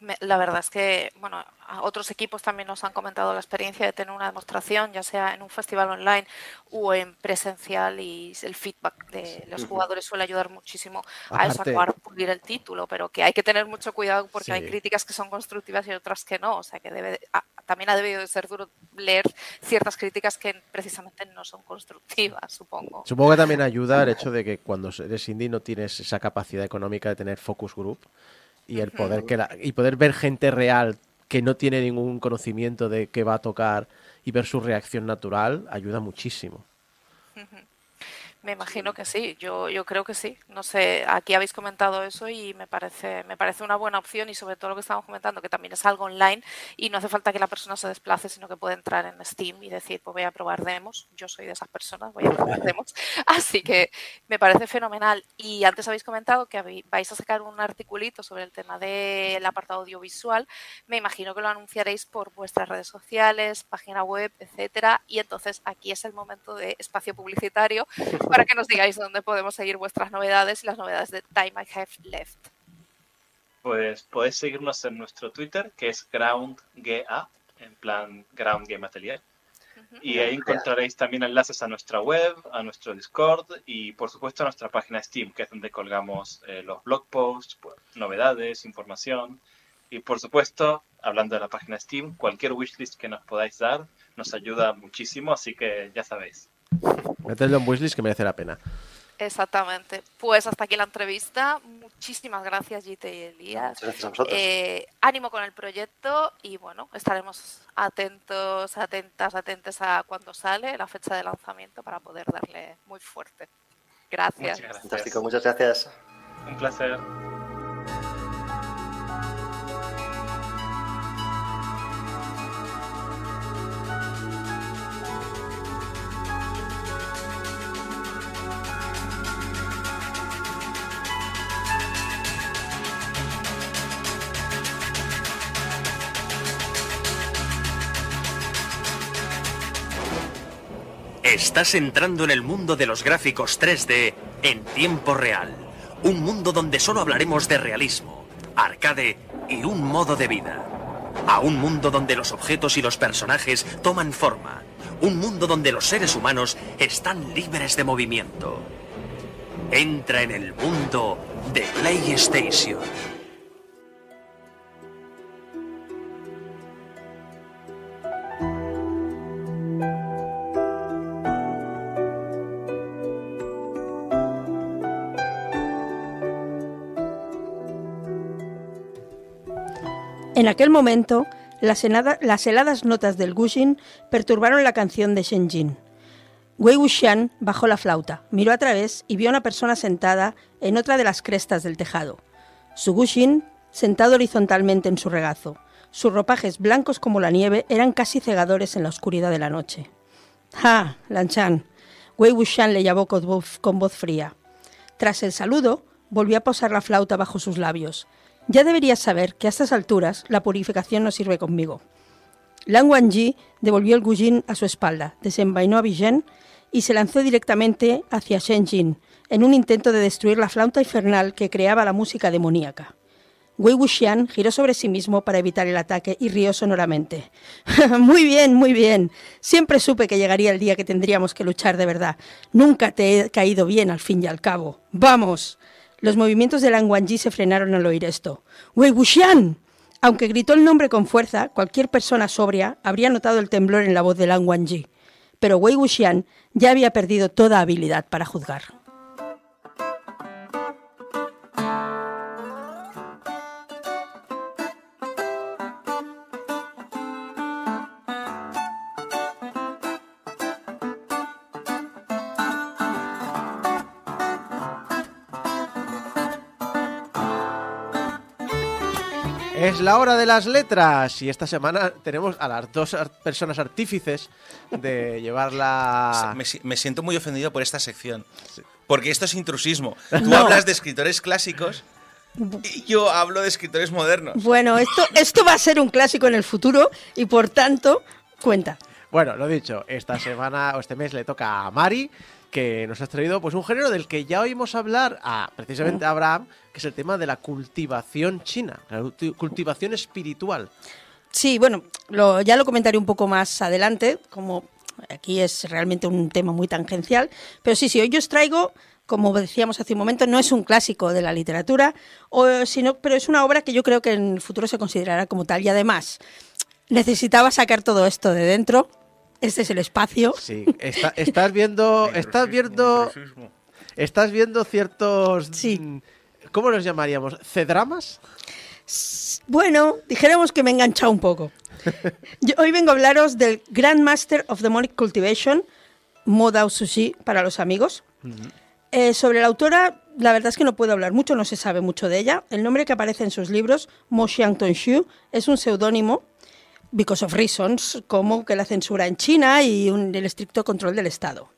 Me- La verdad es que, bueno, otros equipos también nos han comentado la experiencia de tener una demostración, ya sea en un festival online o en presencial, y el feedback de los jugadores suele ayudar muchísimo a eso, a Aparte- acabar pulir el título, pero que hay que tener mucho cuidado porque hay críticas que son constructivas y otras que no, o sea que debe, de- a- también ha debido de ser duro leer ciertas críticas que precisamente no son constructivas, supongo. Supongo que también ayuda el hecho de que cuando eres indie no tienes esa capacidad económica de tener focus group y el poder que la- y poder ver gente real que no tiene ningún conocimiento de qué va a tocar y ver su reacción natural ayuda muchísimo. Me imagino que sí, yo, yo creo que sí. No sé, aquí habéis comentado eso y me parece, me parece una buena opción y sobre todo lo que estamos comentando, que también es algo online y no hace falta que la persona se desplace, sino que puede entrar en Steam y decir, pues voy a probar demos. Yo soy de esas personas, voy a probar demos. Así que me parece fenomenal. Y antes habéis comentado que vais a sacar un articulito sobre el tema del apartado audiovisual. Me imagino que lo anunciaréis por vuestras redes sociales, página web, etcétera. Y entonces aquí es el momento de espacio publicitario para que nos digáis dónde podemos seguir vuestras novedades y las novedades de Time I Have Left. Pues podéis seguirnos en nuestro Twitter, que es GroundGA, en plan Ground Game Atelier. Y ahí encontraréis también enlaces a nuestra web, a nuestro Discord y por supuesto a nuestra página Steam, que es donde colgamos eh, los blog posts, pues, novedades, información. Y por supuesto, hablando de la página Steam, cualquier wishlist que nos podáis dar nos ayuda muchísimo, así que ya sabéis. Metedlo en wishlist que merece la pena. Exactamente. Pues hasta aquí la entrevista. Muchísimas gracias, Gite y Elías. Muchas gracias a vosotros. Eh, ánimo con el proyecto y bueno, estaremos atentos, atentas, atentes a cuando sale la fecha de lanzamiento para poder darle muy fuerte. Gracias. Muchas gracias. Fantástico, muchas gracias. Un placer. Estás entrando en el mundo de los gráficos 3D en tiempo real. Un mundo donde solo hablaremos de realismo, arcade y un modo de vida. A un mundo donde los objetos y los personajes toman forma. Un mundo donde los seres humanos están libres de movimiento. Entra en el mundo de PlayStation. En aquel momento, las, helada- las heladas notas del Gushin perturbaron la canción de Shenjin. Wei Wuxian bajó la flauta, miró a través y vio a una persona sentada en otra de las crestas del tejado. Su Gushin, sentado horizontalmente en su regazo. Sus ropajes blancos como la nieve eran casi cegadores en la oscuridad de la noche. ¡Ja! Lanchan. Wei Wuxian le llamó con voz fría. Tras el saludo, volvió a posar la flauta bajo sus labios. Ya deberías saber que a estas alturas la purificación no sirve conmigo. Lang Wangji devolvió el Gujin a su espalda, desenvainó a Bijen y se lanzó directamente hacia Shenjin, en un intento de destruir la flauta infernal que creaba la música demoníaca. Wei Wuxian giró sobre sí mismo para evitar el ataque y rió sonoramente. muy bien, muy bien. Siempre supe que llegaría el día que tendríamos que luchar de verdad. Nunca te he caído bien al fin y al cabo. ¡Vamos! Los movimientos de Lang Wangji se frenaron al oír esto. ¡Wei Wuxian! Aunque gritó el nombre con fuerza, cualquier persona sobria habría notado el temblor en la voz de Lang Wangji. Pero Wei Wuxian ya había perdido toda habilidad para juzgar. Es la hora de las letras y esta semana tenemos a las dos personas artífices de llevarla... Me, me siento muy ofendido por esta sección. Porque esto es intrusismo. Tú No. hablas de escritores clásicos y yo hablo de escritores modernos. Bueno, esto, esto va a ser un clásico en el futuro y por tanto, cuenta. Bueno, lo dicho, esta semana o este mes le toca a Mari, que nos has traído pues un género del que ya oímos hablar a precisamente a Abraham, que es el tema de la cultivación china, la culti- cultivación espiritual. Sí, bueno, lo- ya lo comentaré un poco más adelante, como aquí es realmente un tema muy tangencial, pero sí, sí, hoy yo os traigo, como decíamos hace un momento, no es un clásico de la literatura, o, sino, pero es una obra que yo creo que en el futuro se considerará como tal y además necesitaba sacar todo esto de dentro. Este es el espacio. Sí, está- estás viendo, estás viendo, estás viendo ciertos, Sí. mm, ¿cómo los llamaríamos? ¿Cedramas? Bueno, dijéramos que me he enganchado un poco. Yo hoy vengo a hablaros del Grandmaster of Demonic Cultivation, Modao Sushi para los amigos. Eh, sobre la autora, la verdad es que no puedo hablar mucho, no se sabe mucho de ella. El nombre que aparece en sus libros, Mo Xiang Tonshu, es un seudónimo, because of reasons, como que la censura en China y un- el estricto control del Estado.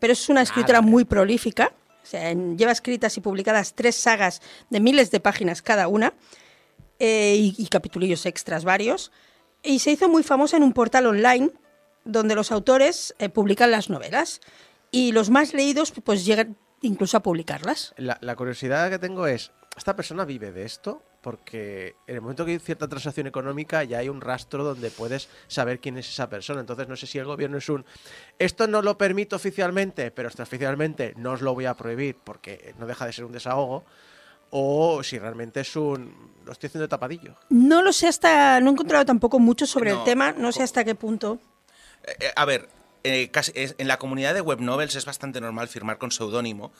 Pero es una escritora muy prolífica, o sea, lleva escritas y publicadas tres sagas de miles de páginas cada una eh, y, y capitulillos extras varios. Y se hizo muy famosa en un portal online donde los autores eh, publican las novelas y los más leídos pues llegan incluso a publicarlas. La, la curiosidad que tengo es, ¿esta persona vive de esto? Porque en el momento que hay cierta transacción económica ya hay un rastro donde puedes saber quién es esa persona. Entonces no sé si el gobierno es un... Esto no lo permito oficialmente, pero extraoficialmente no os lo voy a prohibir porque no deja de ser un desahogo. O si realmente es un... Lo estoy haciendo de tapadillo. No lo sé hasta, no he encontrado tampoco mucho sobre el tema, no sé hasta qué punto. Eh, eh, a ver, eh, casi- es- en la comunidad de web novels es bastante normal firmar con seudónimo,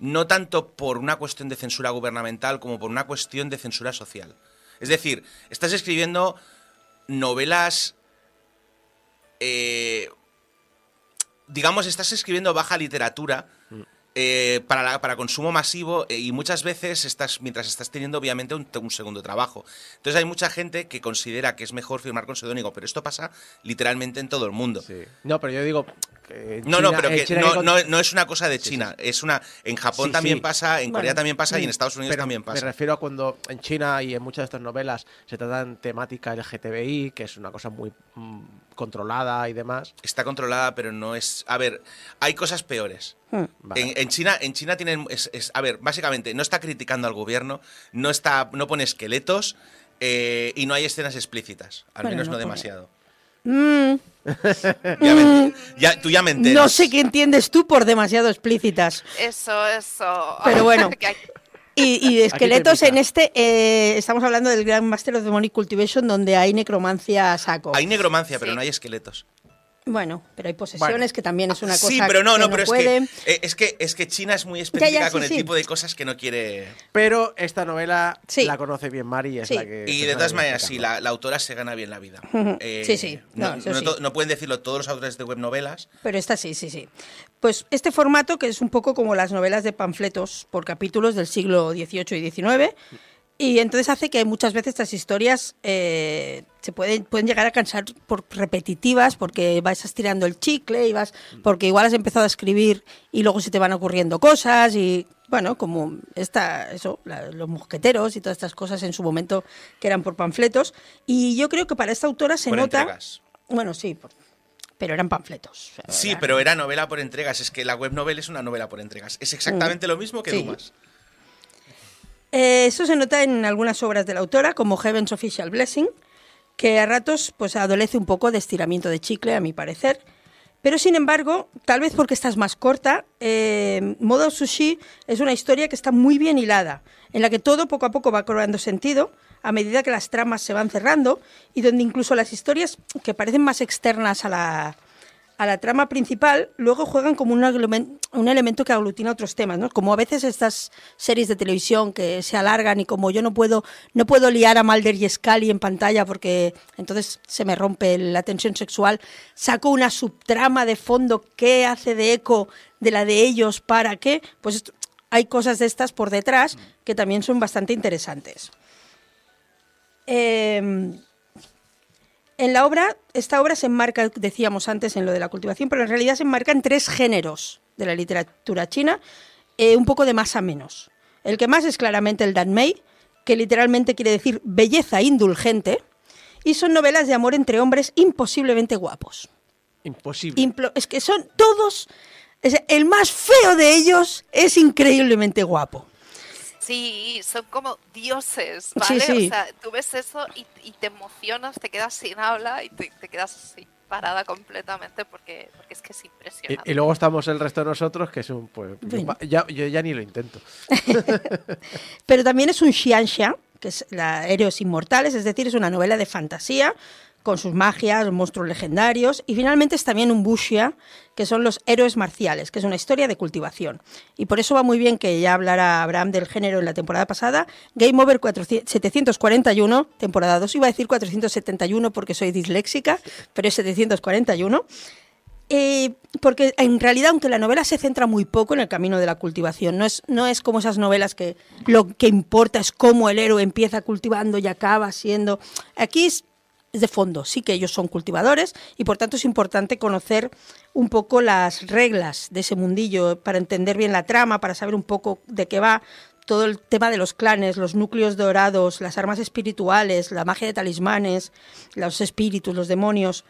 no tanto por una cuestión de censura gubernamental como por una cuestión de censura social. Es decir, estás escribiendo novelas, eh, digamos, estás escribiendo baja literatura eh, para, la- para consumo masivo eh, y muchas veces estás, mientras estás teniendo obviamente un, un segundo trabajo. Entonces hay mucha gente que considera que es mejor firmar con seudónimo, pero esto pasa literalmente en todo el mundo. Sí. No, pero yo digo. Que No, no, pero que China no, no- no es una cosa de China, es una en Japón Sí, también sí. pasa, en Corea también pasa y en Estados Unidos pero también Me pasa. refiero a cuando en China y en muchas de estas novelas se tratan temática LGTBI, que es una cosa muy mm, controlada y demás. Está controlada, pero no es. A ver, hay cosas peores. Hmm. Vale. En, en China, en China tienen. es- es- a ver, básicamente, no está criticando al gobierno, no está, no pone esqueletos eh, y no hay escenas explícitas. Al Bueno, menos no no, pone- demasiado. Mm, Ya me- ya- tú ya me enteras. no sé qué entiendes tú por demasiado explícitas. Eso, eso. Pero bueno. Y, y de esqueletos en este, eh, estamos hablando del Grand Master of Demonic Cultivation, donde hay necromancia a saco. Hay negromancia, pero Sí. no hay esqueletos. Bueno, pero hay posesiones, Bueno. que también es una cosa sí, pero no, que no, pero es puede. que, eh, es que es que China es muy específica sí, con el sí. tipo de cosas que no quiere. Pero esta novela Sí. la conoce bien Mari y es Sí. la que. Y de todas maneras, sí, la, la autora se gana bien la vida. Eh, Sí, sí. No, No, eso no sí. to- no pueden decirlo todos los autores de web novelas. Pero esta sí, sí, sí. Pues este formato, que es un poco como las novelas de panfletos por capítulos del siglo XVIII y XIX, y entonces hace que muchas veces estas historias eh, se pueden, pueden llegar a cansar por repetitivas, porque vas estirando el chicle y vas, porque igual has empezado a escribir y luego se te van ocurriendo cosas y bueno, como esta, eso, la- los mosqueteros y todas estas cosas en su momento que eran por panfletos. Y yo creo que para esta autora se Por nota. entregas. Bueno, sí, por- pero eran panfletos. Sí, pero era novela por entregas. Es que la web novel es una novela por entregas. Es exactamente lo mismo que Mm. Sí. Dumas. Eh, eso se nota en algunas obras de la autora, como Heaven's Official Blessing, que a ratos pues adolece un poco de estiramiento de chicle, a mi parecer. Pero sin embargo, tal vez porque esta es más corta, eh, Modo Sushi es una historia que está muy bien hilada, en la que todo poco a poco va cobrando sentido a medida que las tramas se van cerrando y donde incluso las historias que parecen más externas a la, a la trama principal, luego juegan como un, elemento que aglutina otros temas, ¿no? Como a veces estas series de televisión que se alargan y como yo no puedo, no puedo liar a Mulder y Scully en pantalla porque entonces se me rompe la tensión sexual, saco una subtrama de fondo que hace de eco de la de ellos para qué, pues hay cosas de estas por detrás que también son bastante interesantes. Em, en la obra, esta obra se enmarca, decíamos antes, en lo de la cultivación, pero en realidad se enmarca en tres géneros de la literatura china, eh, un poco de más a menos. El que más es claramente el Danmei, que literalmente quiere decir belleza indulgente, y son novelas de amor entre hombres imposiblemente guapos. Imposible. Es que son todos, es- el más feo de ellos es increíblemente guapo. Sí, son como dioses, ¿vale? sí. O sea, tú ves eso y, y te emocionas, te quedas sin habla y te, te quedas así, parada completamente porque, porque es que es Y, impresionante. y luego estamos el resto de nosotros, que es un. Pues, Bueno. ya, yo ya ni lo intento. Pero también es un xianxia, que es la Héroes Inmortales, es decir, es una novela de fantasía con sus magias, monstruos legendarios, y finalmente es también un wuxia, que son los héroes marciales, que es una historia de cultivación. Y por eso va muy bien que ya hablara Abraham del género en la temporada pasada. Game Over 400 741, temporada 2, iba a decir 471 porque soy disléxica, pero es 741. Eh, porque en realidad, aunque la novela se centra muy poco en el camino de la cultivación, no es, no es como esas novelas que lo que importa es cómo el héroe empieza cultivando y acaba siendo. Aquí es, de fondo, sí que ellos son cultivadores y por tanto es importante conocer un poco las reglas de ese mundillo para entender bien la trama, para saber un poco de qué va todo el tema de los clanes, los núcleos dorados, las armas espirituales, la magia de talismanes, los espíritus, los demonios,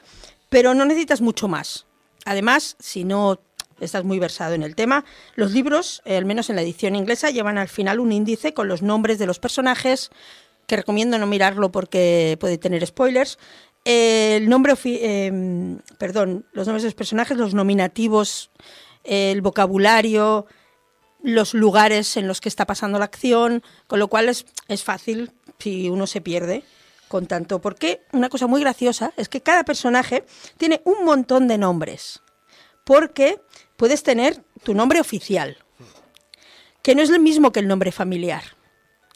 pero no necesitas mucho más. Además, si no estás muy versado en el tema, los libros, eh, al menos en la edición inglesa, llevan al final un índice con los nombres de los personajes, que recomiendo no mirarlo porque puede tener spoilers. Eh, el nombre, eh, perdón, los nombres de los personajes, los nominativos, eh, el vocabulario, los lugares en los que está pasando la acción, con lo cual es, es fácil si uno se pierde con tanto, porque una cosa muy graciosa es que cada personaje tiene un montón de nombres, porque puedes tener tu nombre oficial, que no es el mismo que el nombre familiar,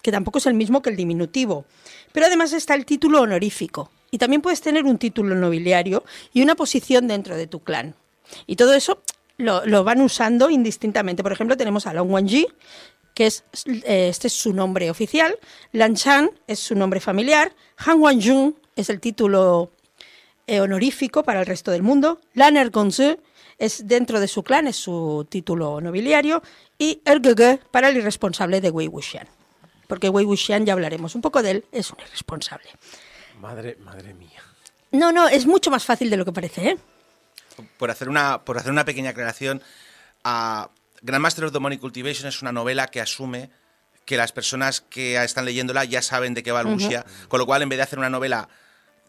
que tampoco es el mismo que el diminutivo, pero además está el título honorífico, y también puedes tener un título nobiliario y una posición dentro de tu clan. Y todo eso lo, van usando indistintamente. Por ejemplo, tenemos a Long Wanji, que es, eh, este es su nombre oficial, Lan Chan es su nombre familiar, Han Wanjun es el título eh, honorífico para el resto del mundo, Lan Ergonzu es dentro de su clan, es su título nobiliario, y Ergege para el irresponsable de Wei Wuxian. Porque Wei Wuxian, ya hablaremos un poco de él, es un irresponsable. Madre, madre mía. No, no, es mucho más fácil de lo que parece, ¿eh? Por hacer una, por hacer una pequeña aclaración, a Grandmaster of the Money Cultivation es una novela que asume que las personas que están leyéndola ya saben de qué va el Wuxia, con lo cual en vez de hacer una novela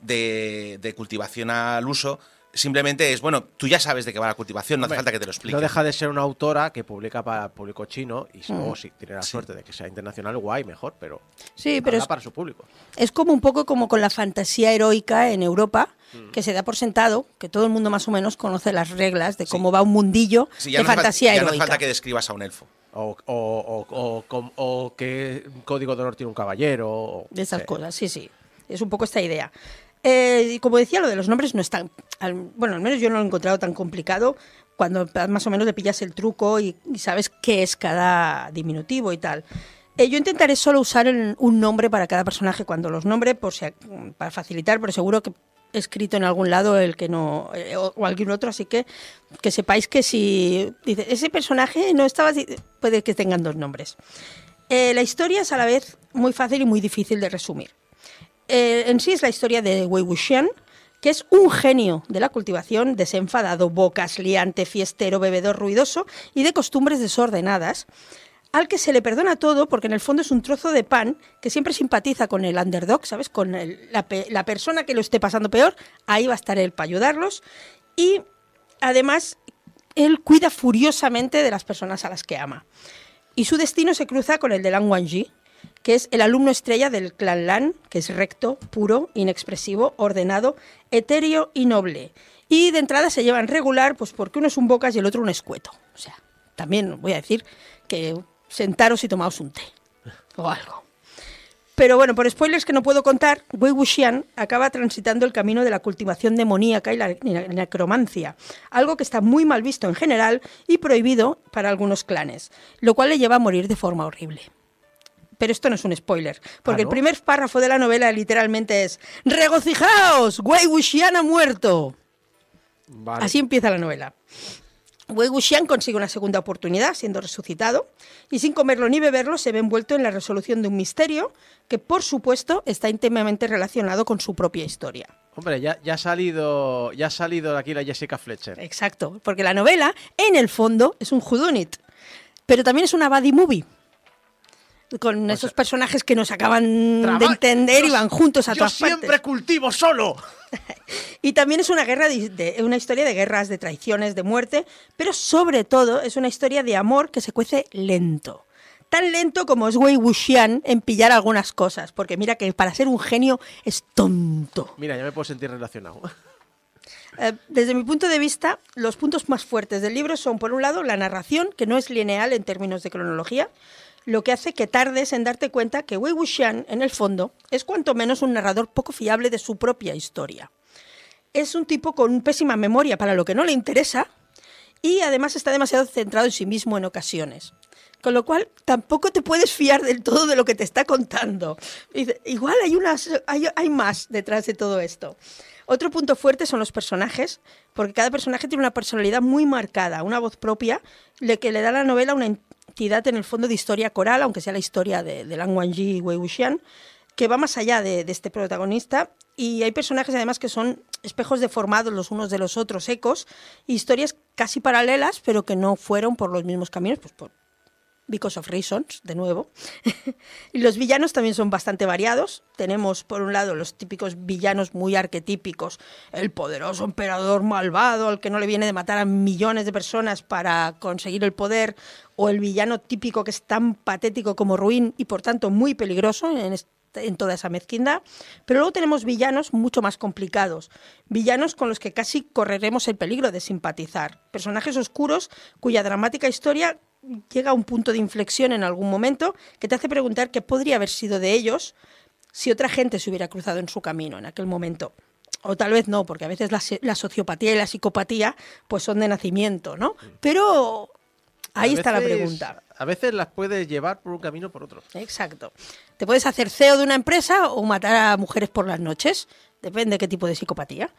de, de cultivación al uso, simplemente es, bueno, tú ya sabes de qué va la cultivación, no hace Hombre, falta que te lo explique. No deja de ser una autora que publica para el público chino y Mm. luego si tiene la suerte de que sea internacional, guay, mejor, pero Sí, pero es, para su público. Es como un poco como con la fantasía heroica en Europa, Mm. que se da por sentado que todo el mundo más o menos conoce las reglas de cómo va un mundillo Sí, ya de no fantasía ya no hace heroica. falta que describas a un elfo. O, o, o, o, qué código de honor tiene un caballero. o- de esas cosas, sí, sí. Es un poco esta idea. Eh, y como decía, lo de los nombres no es tan. al- bueno, al menos yo no lo he encontrado tan complicado cuando más o menos le pillas el truco y, y sabes qué es cada diminutivo y tal. Eh, yo intentaré solo usar el- un nombre para cada personaje cuando los nombre, por si, para facilitar, pero seguro que he escrito en algún lado el que no. eh, o, o algún otro, así que que sepáis que si. Dice, ese personaje no estaba. así", Puede que tengan dos nombres. Eh, la historia es a la vez muy fácil y muy difícil de resumir. Eh, en sí es la historia de Wei Wuxian, que es un genio de la cultivación, desenfadado, bocas, liante, fiestero, bebedor ruidoso y de costumbres desordenadas, al que se le perdona todo porque en el fondo es un trozo de pan que siempre simpatiza con el underdog, ¿sabes? Con la persona que lo esté pasando peor, ahí va a estar él para ayudarlos. Y además, él cuida furiosamente de las personas a las que ama. Y su destino se cruza con el de Lan Wangji, que es el alumno estrella del clan Lan, que es recto, puro, inexpresivo, ordenado, etéreo y noble. Y de entrada se llevan regular, pues porque uno es un bocas y el otro un escueto. O sea, también voy a decir que sentaros y tomaos un té o algo. Pero bueno, por spoilers que no puedo contar, Wei Wuxian acaba transitando el camino de la cultivación demoníaca y la ne- necromancia, algo que está muy mal visto en general y prohibido para algunos clanes, lo cual le lleva a morir de forma horrible. Pero esto no es un spoiler, porque Ah, ¿no? el primer párrafo de la novela literalmente es ¡Regocijaos! Wei Wuxian ha muerto. Vale. Así empieza la novela. Wei Wuxian consigue una segunda oportunidad siendo resucitado y sin comerlo ni beberlo se ve envuelto en la resolución de un misterio que por supuesto está íntimamente relacionado con su propia historia. Hombre, ya, ya ha salido ya ha salido aquí la Jessica Fletcher. Exacto, porque la novela en el fondo es un whodunit, pero también es una buddy movie. Con esos personajes que nos acaban de entender y van juntos a Yo todas siempre partes. cultivo solo. Y también es una guerra de, de- una historia de guerras, de traiciones, de muerte, pero sobre todo es una historia de amor que se cuece lento. Tan lento como es Wei Wuxian en pillar algunas cosas, porque mira que para ser un genio es tonto. Mira, ya me puedo sentir relacionado. Eh, desde mi punto de vista, los puntos más fuertes del libro son, por un lado, la narración, que no es lineal en términos de cronología, lo que hace que tardes en darte cuenta que Wei Wuxian, en el fondo, es cuanto menos un narrador poco fiable de su propia historia. Es un tipo con pésima memoria para lo que no le interesa y además está demasiado centrado en sí mismo en ocasiones. Con lo cual, tampoco te puedes fiar del todo de lo que te está contando. Igual hay, unas, hay, más detrás de todo esto. Otro punto fuerte son los personajes, porque cada personaje tiene una personalidad muy marcada, una voz propia, que le da a la novela una entidad en el fondo de historia coral, aunque sea la historia de, de Lan Wangji y Wei Wuxian, que va más allá de, de este protagonista. Y hay personajes además que son espejos deformados los unos de los otros, ecos, historias casi paralelas, pero que no fueron por los mismos caminos, pues por Because of Reasons, de nuevo. y los villanos también son bastante variados. Tenemos, por un lado, los típicos villanos muy arquetípicos, el poderoso emperador malvado al que no le viene de matar a millones de personas para conseguir el poder, o el villano típico que es tan patético como ruin y por tanto muy peligroso en este en toda esa mezquindad. Pero luego tenemos villanos mucho más complicados, villanos con los que casi correremos el peligro de simpatizar, personajes oscuros cuya dramática historia llega a un punto de inflexión en algún momento que te hace preguntar qué podría haber sido de ellos si otra gente se hubiera cruzado en su camino en aquel momento. O tal vez no, porque a veces la, sociopatía y la psicopatía pues son de nacimiento, ¿no? Pero ahí está la pregunta. A veces las puedes llevar por un camino o por otro. Exacto. Te puedes hacer CEO de una empresa o matar a mujeres por las noches. Depende de qué tipo de psicopatía.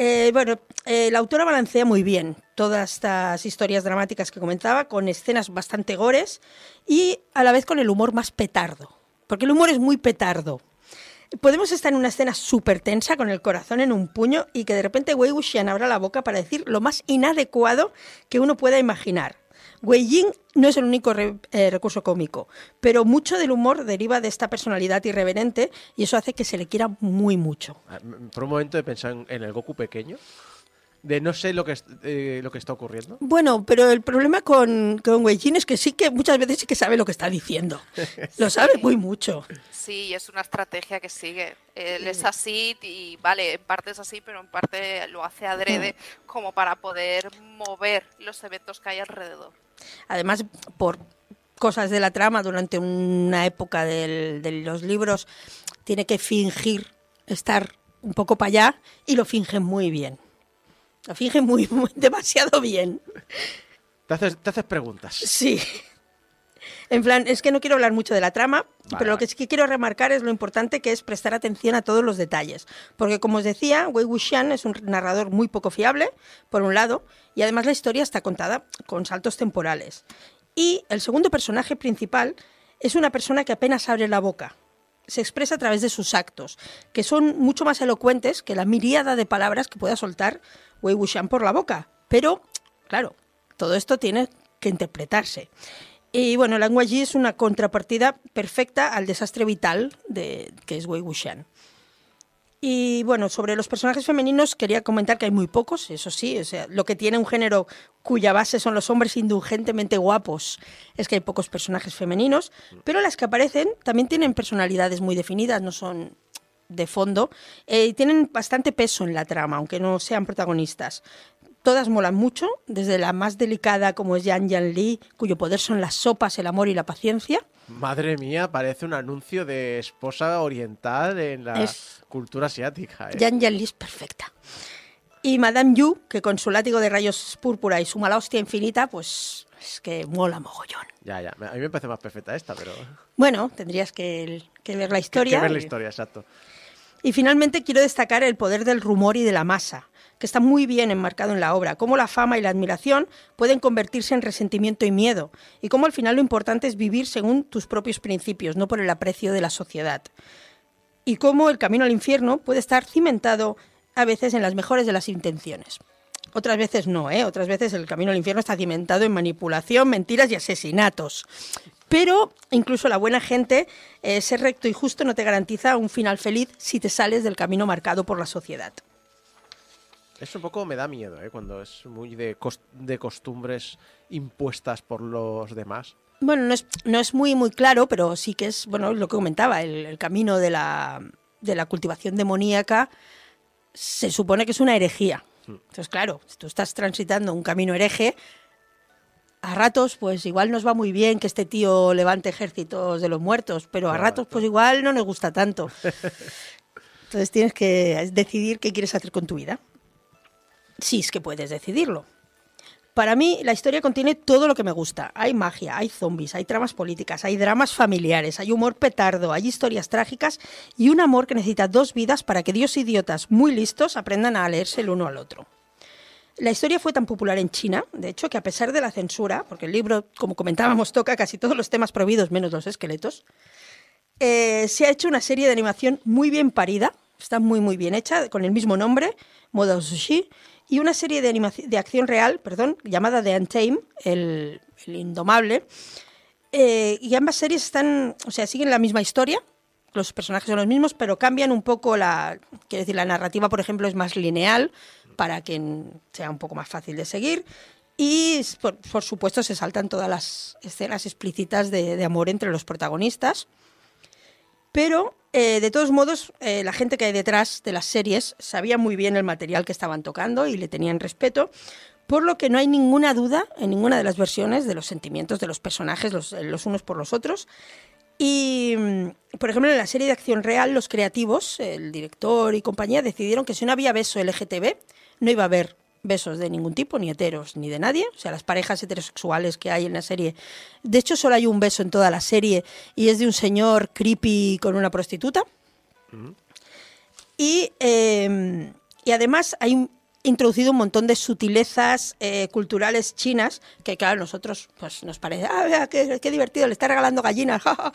Eh, bueno, eh, la autora balancea muy bien todas estas historias dramáticas que comentaba, con escenas bastante gores y a la vez con el humor más petardo. Porque el humor es muy petardo. Podemos estar en una escena súper tensa con el corazón en un puño y que de repente Wei Wuxian abra la boca para decir lo más inadecuado que uno pueda imaginar. Wei no es el único re- eh, recurso cómico, pero mucho del humor deriva de esta personalidad irreverente y eso hace que se le quiera muy mucho. Ah, Por un momento he pensado en, en el Goku pequeño. De no sé lo que, es- eh, lo que está ocurriendo. Bueno, pero el problema con, con Wei Jing es que sí que muchas veces sí que sabe lo que está diciendo. Lo sabe muy mucho. Sí, es una estrategia que sigue. Él es así y vale, en parte es así, pero en parte lo hace adrede como para poder mover los eventos que hay alrededor. Además, por cosas de la trama, durante una época del- de los libros, tiene que fingir estar un poco para allá y lo finge muy bien. Lo finge muy, muy demasiado bien. Te haces, te haces preguntas. Sí. En plan, es que no quiero hablar mucho de la trama, pero lo que sí que quiero remarcar es lo importante que es prestar atención a todos los detalles. Porque, como os decía, Wei Wuxian es un narrador muy poco fiable, por un lado, y además la historia está contada con saltos temporales. Y el segundo personaje principal es una persona que apenas abre la boca. Se expresa a través de sus actos, que son mucho más elocuentes que la miríada de palabras que pueda soltar Wei Wuxian por la boca. Pero, claro, todo esto tiene que interpretarse. Y bueno, Lan Wangji es una contrapartida perfecta al desastre vital de, que es Wei Wuxian. Y bueno, sobre los personajes femeninos quería comentar que hay muy pocos, eso sí, o sea, lo que tiene un género cuya base son los hombres indulgentemente guapos es que hay pocos personajes femeninos, pero las que aparecen también tienen personalidades muy definidas, no son de fondo, eh, y tienen bastante peso en la trama, aunque no sean protagonistas. Todas molan mucho, desde la más delicada como es Yan Yan Li, cuyo poder son las sopas, el amor y la paciencia. Madre mía, parece un anuncio de esposa oriental en la Es- cultura asiática. ¿eh? Yan Yan Li es perfecta. Y Madame Yu, que con su látigo de rayos púrpura y su mala hostia infinita, pues es que mola mogollón. Ya, ya. A mí me parece más perfecta esta, pero. Bueno, tendrías que, que ver la historia. que ver la y- historia, exacto. Y finalmente quiero destacar el poder del rumor y de la masa, que está muy bien enmarcado en la obra, cómo la fama y la admiración pueden convertirse en resentimiento y miedo, y cómo al final lo importante es vivir según tus propios principios, no por el aprecio de la sociedad. Y cómo el camino al infierno puede estar cimentado a veces en las mejores de las intenciones. Otras veces no, ¿eh? Otras veces el camino al infierno está cimentado en manipulación, mentiras y asesinatos. Pero incluso la buena gente, eh, ser recto y justo no te garantiza un final feliz si te sales del camino marcado por la sociedad. Eso un poco me da miedo, ¿eh? Cuando es muy de, cos- de costumbres impuestas por los demás. Bueno, no es, no es muy, muy claro, pero sí que es, bueno, lo que comentaba, el, el camino de la, de la cultivación demoníaca se supone que es una herejía. Entonces, claro, si tú estás transitando un camino hereje, a ratos, pues igual nos va muy bien que este tío levante ejércitos de los muertos, pero a ratos, pues igual no nos gusta tanto. Entonces tienes que decidir qué quieres hacer con tu vida. Si es que puedes decidirlo. Para mí, la historia contiene todo lo que me gusta. Hay magia, hay zombies, hay tramas políticas, hay dramas familiares, hay humor petardo, hay historias trágicas y un amor que necesita dos vidas para que dios idiotas muy listos aprendan a leerse el uno al otro. La historia fue tan popular en China, de hecho, que a pesar de la censura, porque el libro, como comentábamos, toca casi todos los temas prohibidos menos los esqueletos, eh, se ha hecho una serie de animación muy bien parida, está muy muy bien hecha, con el mismo nombre, Modo Sushi, y una serie de, animaci- de acción real, perdón, llamada The Untamed, el, el Indomable. Eh, y ambas series están, o sea, siguen la misma historia, los personajes son los mismos, pero cambian un poco la, quiero decir, la narrativa, por ejemplo, es más lineal para que sea un poco más fácil de seguir. Y, por, por supuesto, se saltan todas las escenas explícitas de, de amor entre los protagonistas. Pero, eh, de todos modos, eh, la gente que hay detrás de las series sabía muy bien el material que estaban tocando y le tenían respeto, por lo que no hay ninguna duda en ninguna de las versiones de los sentimientos de los personajes los, eh, los unos por los otros. Y, mm, por ejemplo, en la serie de acción real, los creativos, el director y compañía, decidieron que si no había beso LGTB, no iba a haber besos de ningún tipo, ni heteros, ni de nadie. O sea, las parejas heterosexuales que hay en la serie. De hecho, solo hay un beso en toda la serie y es de un señor creepy con una prostituta. Y, eh, y además hay introducido un montón de sutilezas eh, culturales chinas que, claro, a nosotros pues, nos parece, ah, qué, divertido, le está regalando gallinas, jaja".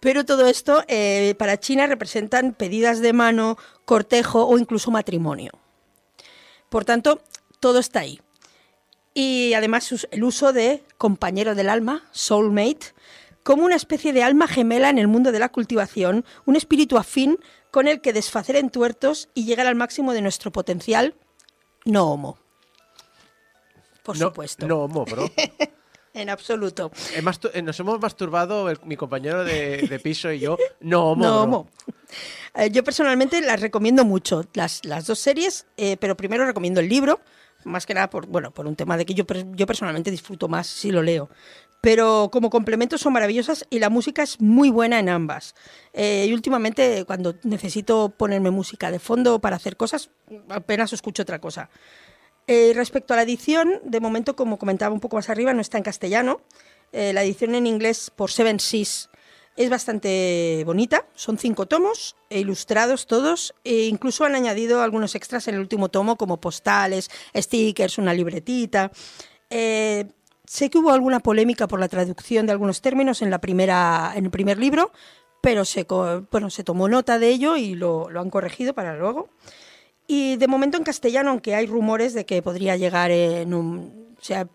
Pero todo esto eh, para China representan pedidas de mano, cortejo o incluso matrimonio. Por tanto, todo está ahí. Y además el uso de compañero del alma, soulmate, como una especie de alma gemela en el mundo de la cultivación, un espíritu afín con el que desfacer entuertos y llegar al máximo de nuestro potencial no homo. Por no, supuesto. No homo, bro. En absoluto. Mastu- eh, Nos hemos masturbado el- mi compañero de, de piso y yo. No homo, no homo. Eh, yo personalmente las recomiendo mucho, las, las dos series, eh, pero primero recomiendo el libro, más que nada por, bueno, por un tema de que yo, yo personalmente disfruto más si lo leo. Pero como complemento son maravillosas y la música es muy buena en ambas. Eh, y últimamente cuando necesito ponerme música de fondo para hacer cosas, apenas escucho otra cosa. Eh, respecto a la edición, de momento, como comentaba un poco más arriba, no está en castellano. Eh, la edición en inglés por Seven Seas es bastante bonita. Son cinco tomos, e ilustrados todos. E incluso han añadido algunos extras en el último tomo, como postales, stickers, una libretita. Eh, sé que hubo alguna polémica por la traducción de algunos términos en, la primera, en el primer libro, pero se, bueno, se tomó nota de ello y lo, han corregido para luego. Y de momento en castellano, aunque hay rumores de que podría llegar en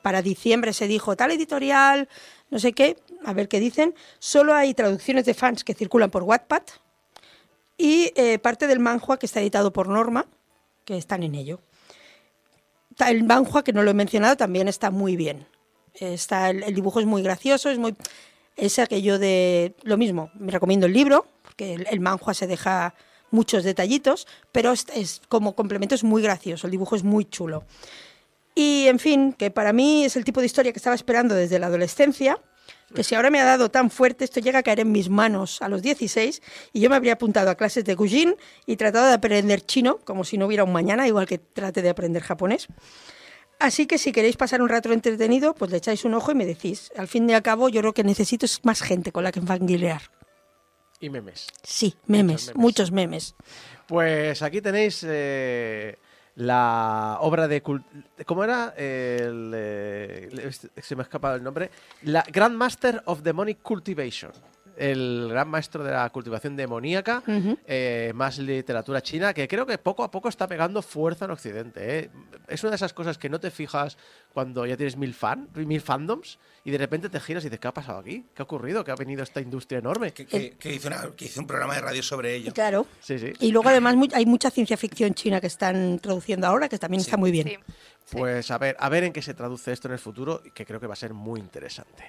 para diciembre se dijo tal editorial, no sé qué, a ver qué dicen. Solo hay traducciones de fans que circulan por Wattpad y eh, parte del manhua que está editado por Norma, que están en ello. El manhua, que no lo he mencionado, también está muy bien. Está, el, dibujo es muy gracioso, es muy... Es aquello de... Lo mismo, me recomiendo el libro, porque el, manhua se deja muchos detallitos, pero es- como complemento es muy gracioso, el dibujo es muy chulo. Y, en fin, que para mí es el tipo de historia que estaba esperando desde la adolescencia, que si ahora me ha dado tan fuerte, esto llega a caer en mis manos a los 16 y yo me habría apuntado a clases de Gujin y tratado de aprender chino, como si no hubiera un mañana, igual que trate de aprender japonés. Así que si queréis pasar un rato entretenido, pues le echáis un ojo y me decís. Al fin y al cabo, yo creo que necesito es más gente con la que enfanguilear. Y memes. Sí, memes, memes. muchos memes. Pues aquí tenéis eh, la obra de... ¿Cómo era? El, eh, se me ha escapado el nombre. La Grandmaster of Demonic Cultivation. El gran maestro de la cultivación demoníaca, eh, más literatura china, que creo que poco a poco está pegando fuerza en Occidente. ¿eh? Es una de esas cosas que no te fijas cuando ya tienes mil, fan, mil fandoms y de repente te giras y dices, ¿qué ha pasado aquí? ¿Qué ha ocurrido? ¿Qué ha venido esta industria enorme? Que, que- que hizo una- que hizo un programa de radio sobre ello. Claro. Sí, sí. Y luego además hay mucha ciencia ficción china que están traduciendo ahora, que también está muy bien. Sí. sí. Pues a ver, a ver en qué se traduce esto en el futuro, que creo que va a ser muy interesante.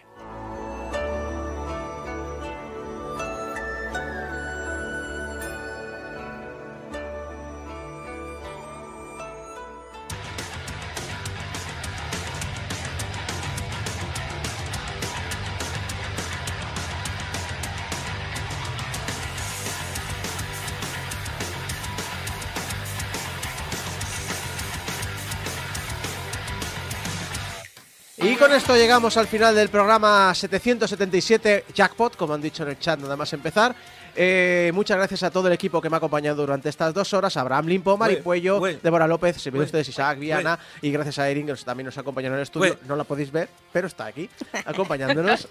Con esto llegamos al final del programa 777 Jackpot, como han dicho en el chat nada más empezar. Eh, muchas gracias a todo el equipo que me ha acompañado durante estas dos horas, Abraham Limpo, Mari Güey, Puello, güey. Débora López, se ustedes Isaac, Viana y gracias a Erin que también nos ha acompañado en el estudio. No la podéis ver, pero está aquí acompañándonos.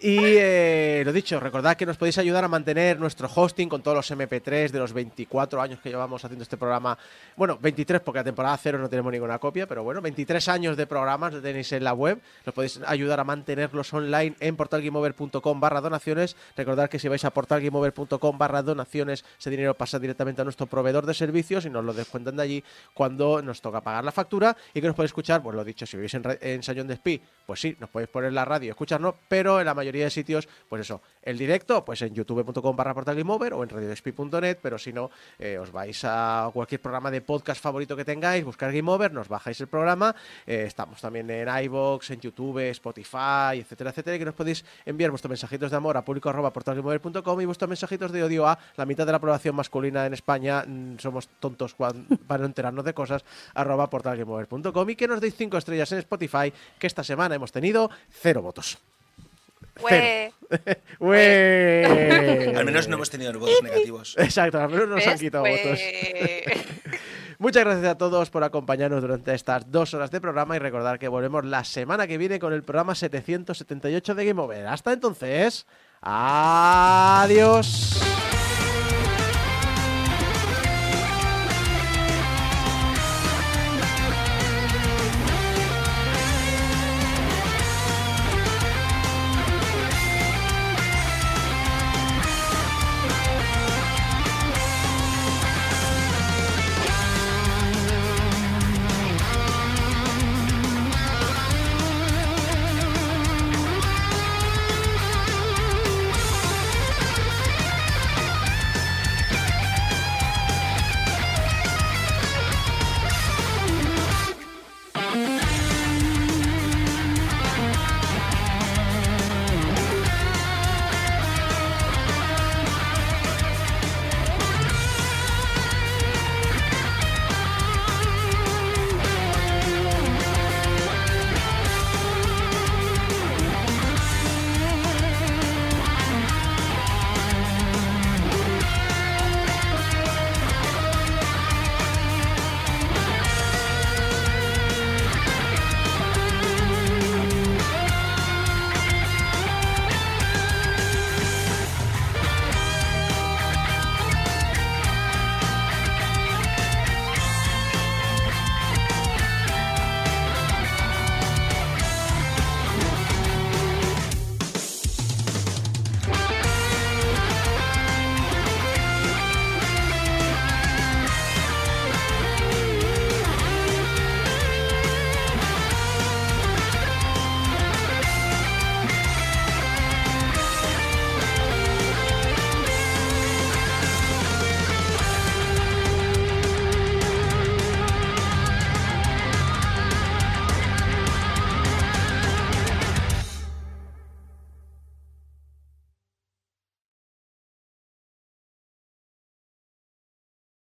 y eh, lo dicho, recordad que nos podéis ayudar a mantener nuestro hosting con todos los MP3 de los 24 años que llevamos haciendo este programa. Bueno, 23 porque la temporada cero no tenemos ninguna copia, pero bueno, 23 años de programas lo tenéis en la web. Nos podéis ayudar a mantenerlos online en portalgameover.com barra donaciones. Recordad que si vais a portalgameover.com barra donaciones, ese dinero pasa directamente a nuestro proveedor de servicios y nos lo descuentan de allí cuando nos toca pagar la factura. Y que nos podéis escuchar, pues lo dicho, si vivís en, en Sayón de Espí, pues sí, nos podéis poner la radio y escucharnos, pero en la mayoría de sitios, pues eso, el directo, pues en youtube.com barra portalgameover o en radiodespí.net, pero si no, eh, os vais a cualquier programa de podcast favorito que tengáis, buscar Game Over, nos bajáis el programa, eh, estamos también en iVoox, en YouTube, Spotify, etcétera, etcétera, y que nos podéis enviar vuestros mensajitos de amor a público arroba y vuestros mensajitos de odio a la mitad de la población masculina en España, mm, somos tontos para no enterarnos de cosas, arroba portalgameover.com y que nos deis cinco estrellas en Spotify, que esta semana hemos tenido cero votos. ¡Ué! Al menos no hemos tenido votos negativos. Exacto, al menos nos han ¿ves? quitado Fue- votos. Muchas gracias a todos por acompañarnos durante estas dos horas de programa y recordar que volvemos la semana que viene con el programa 778 de Game Over. Hasta entonces, adiós.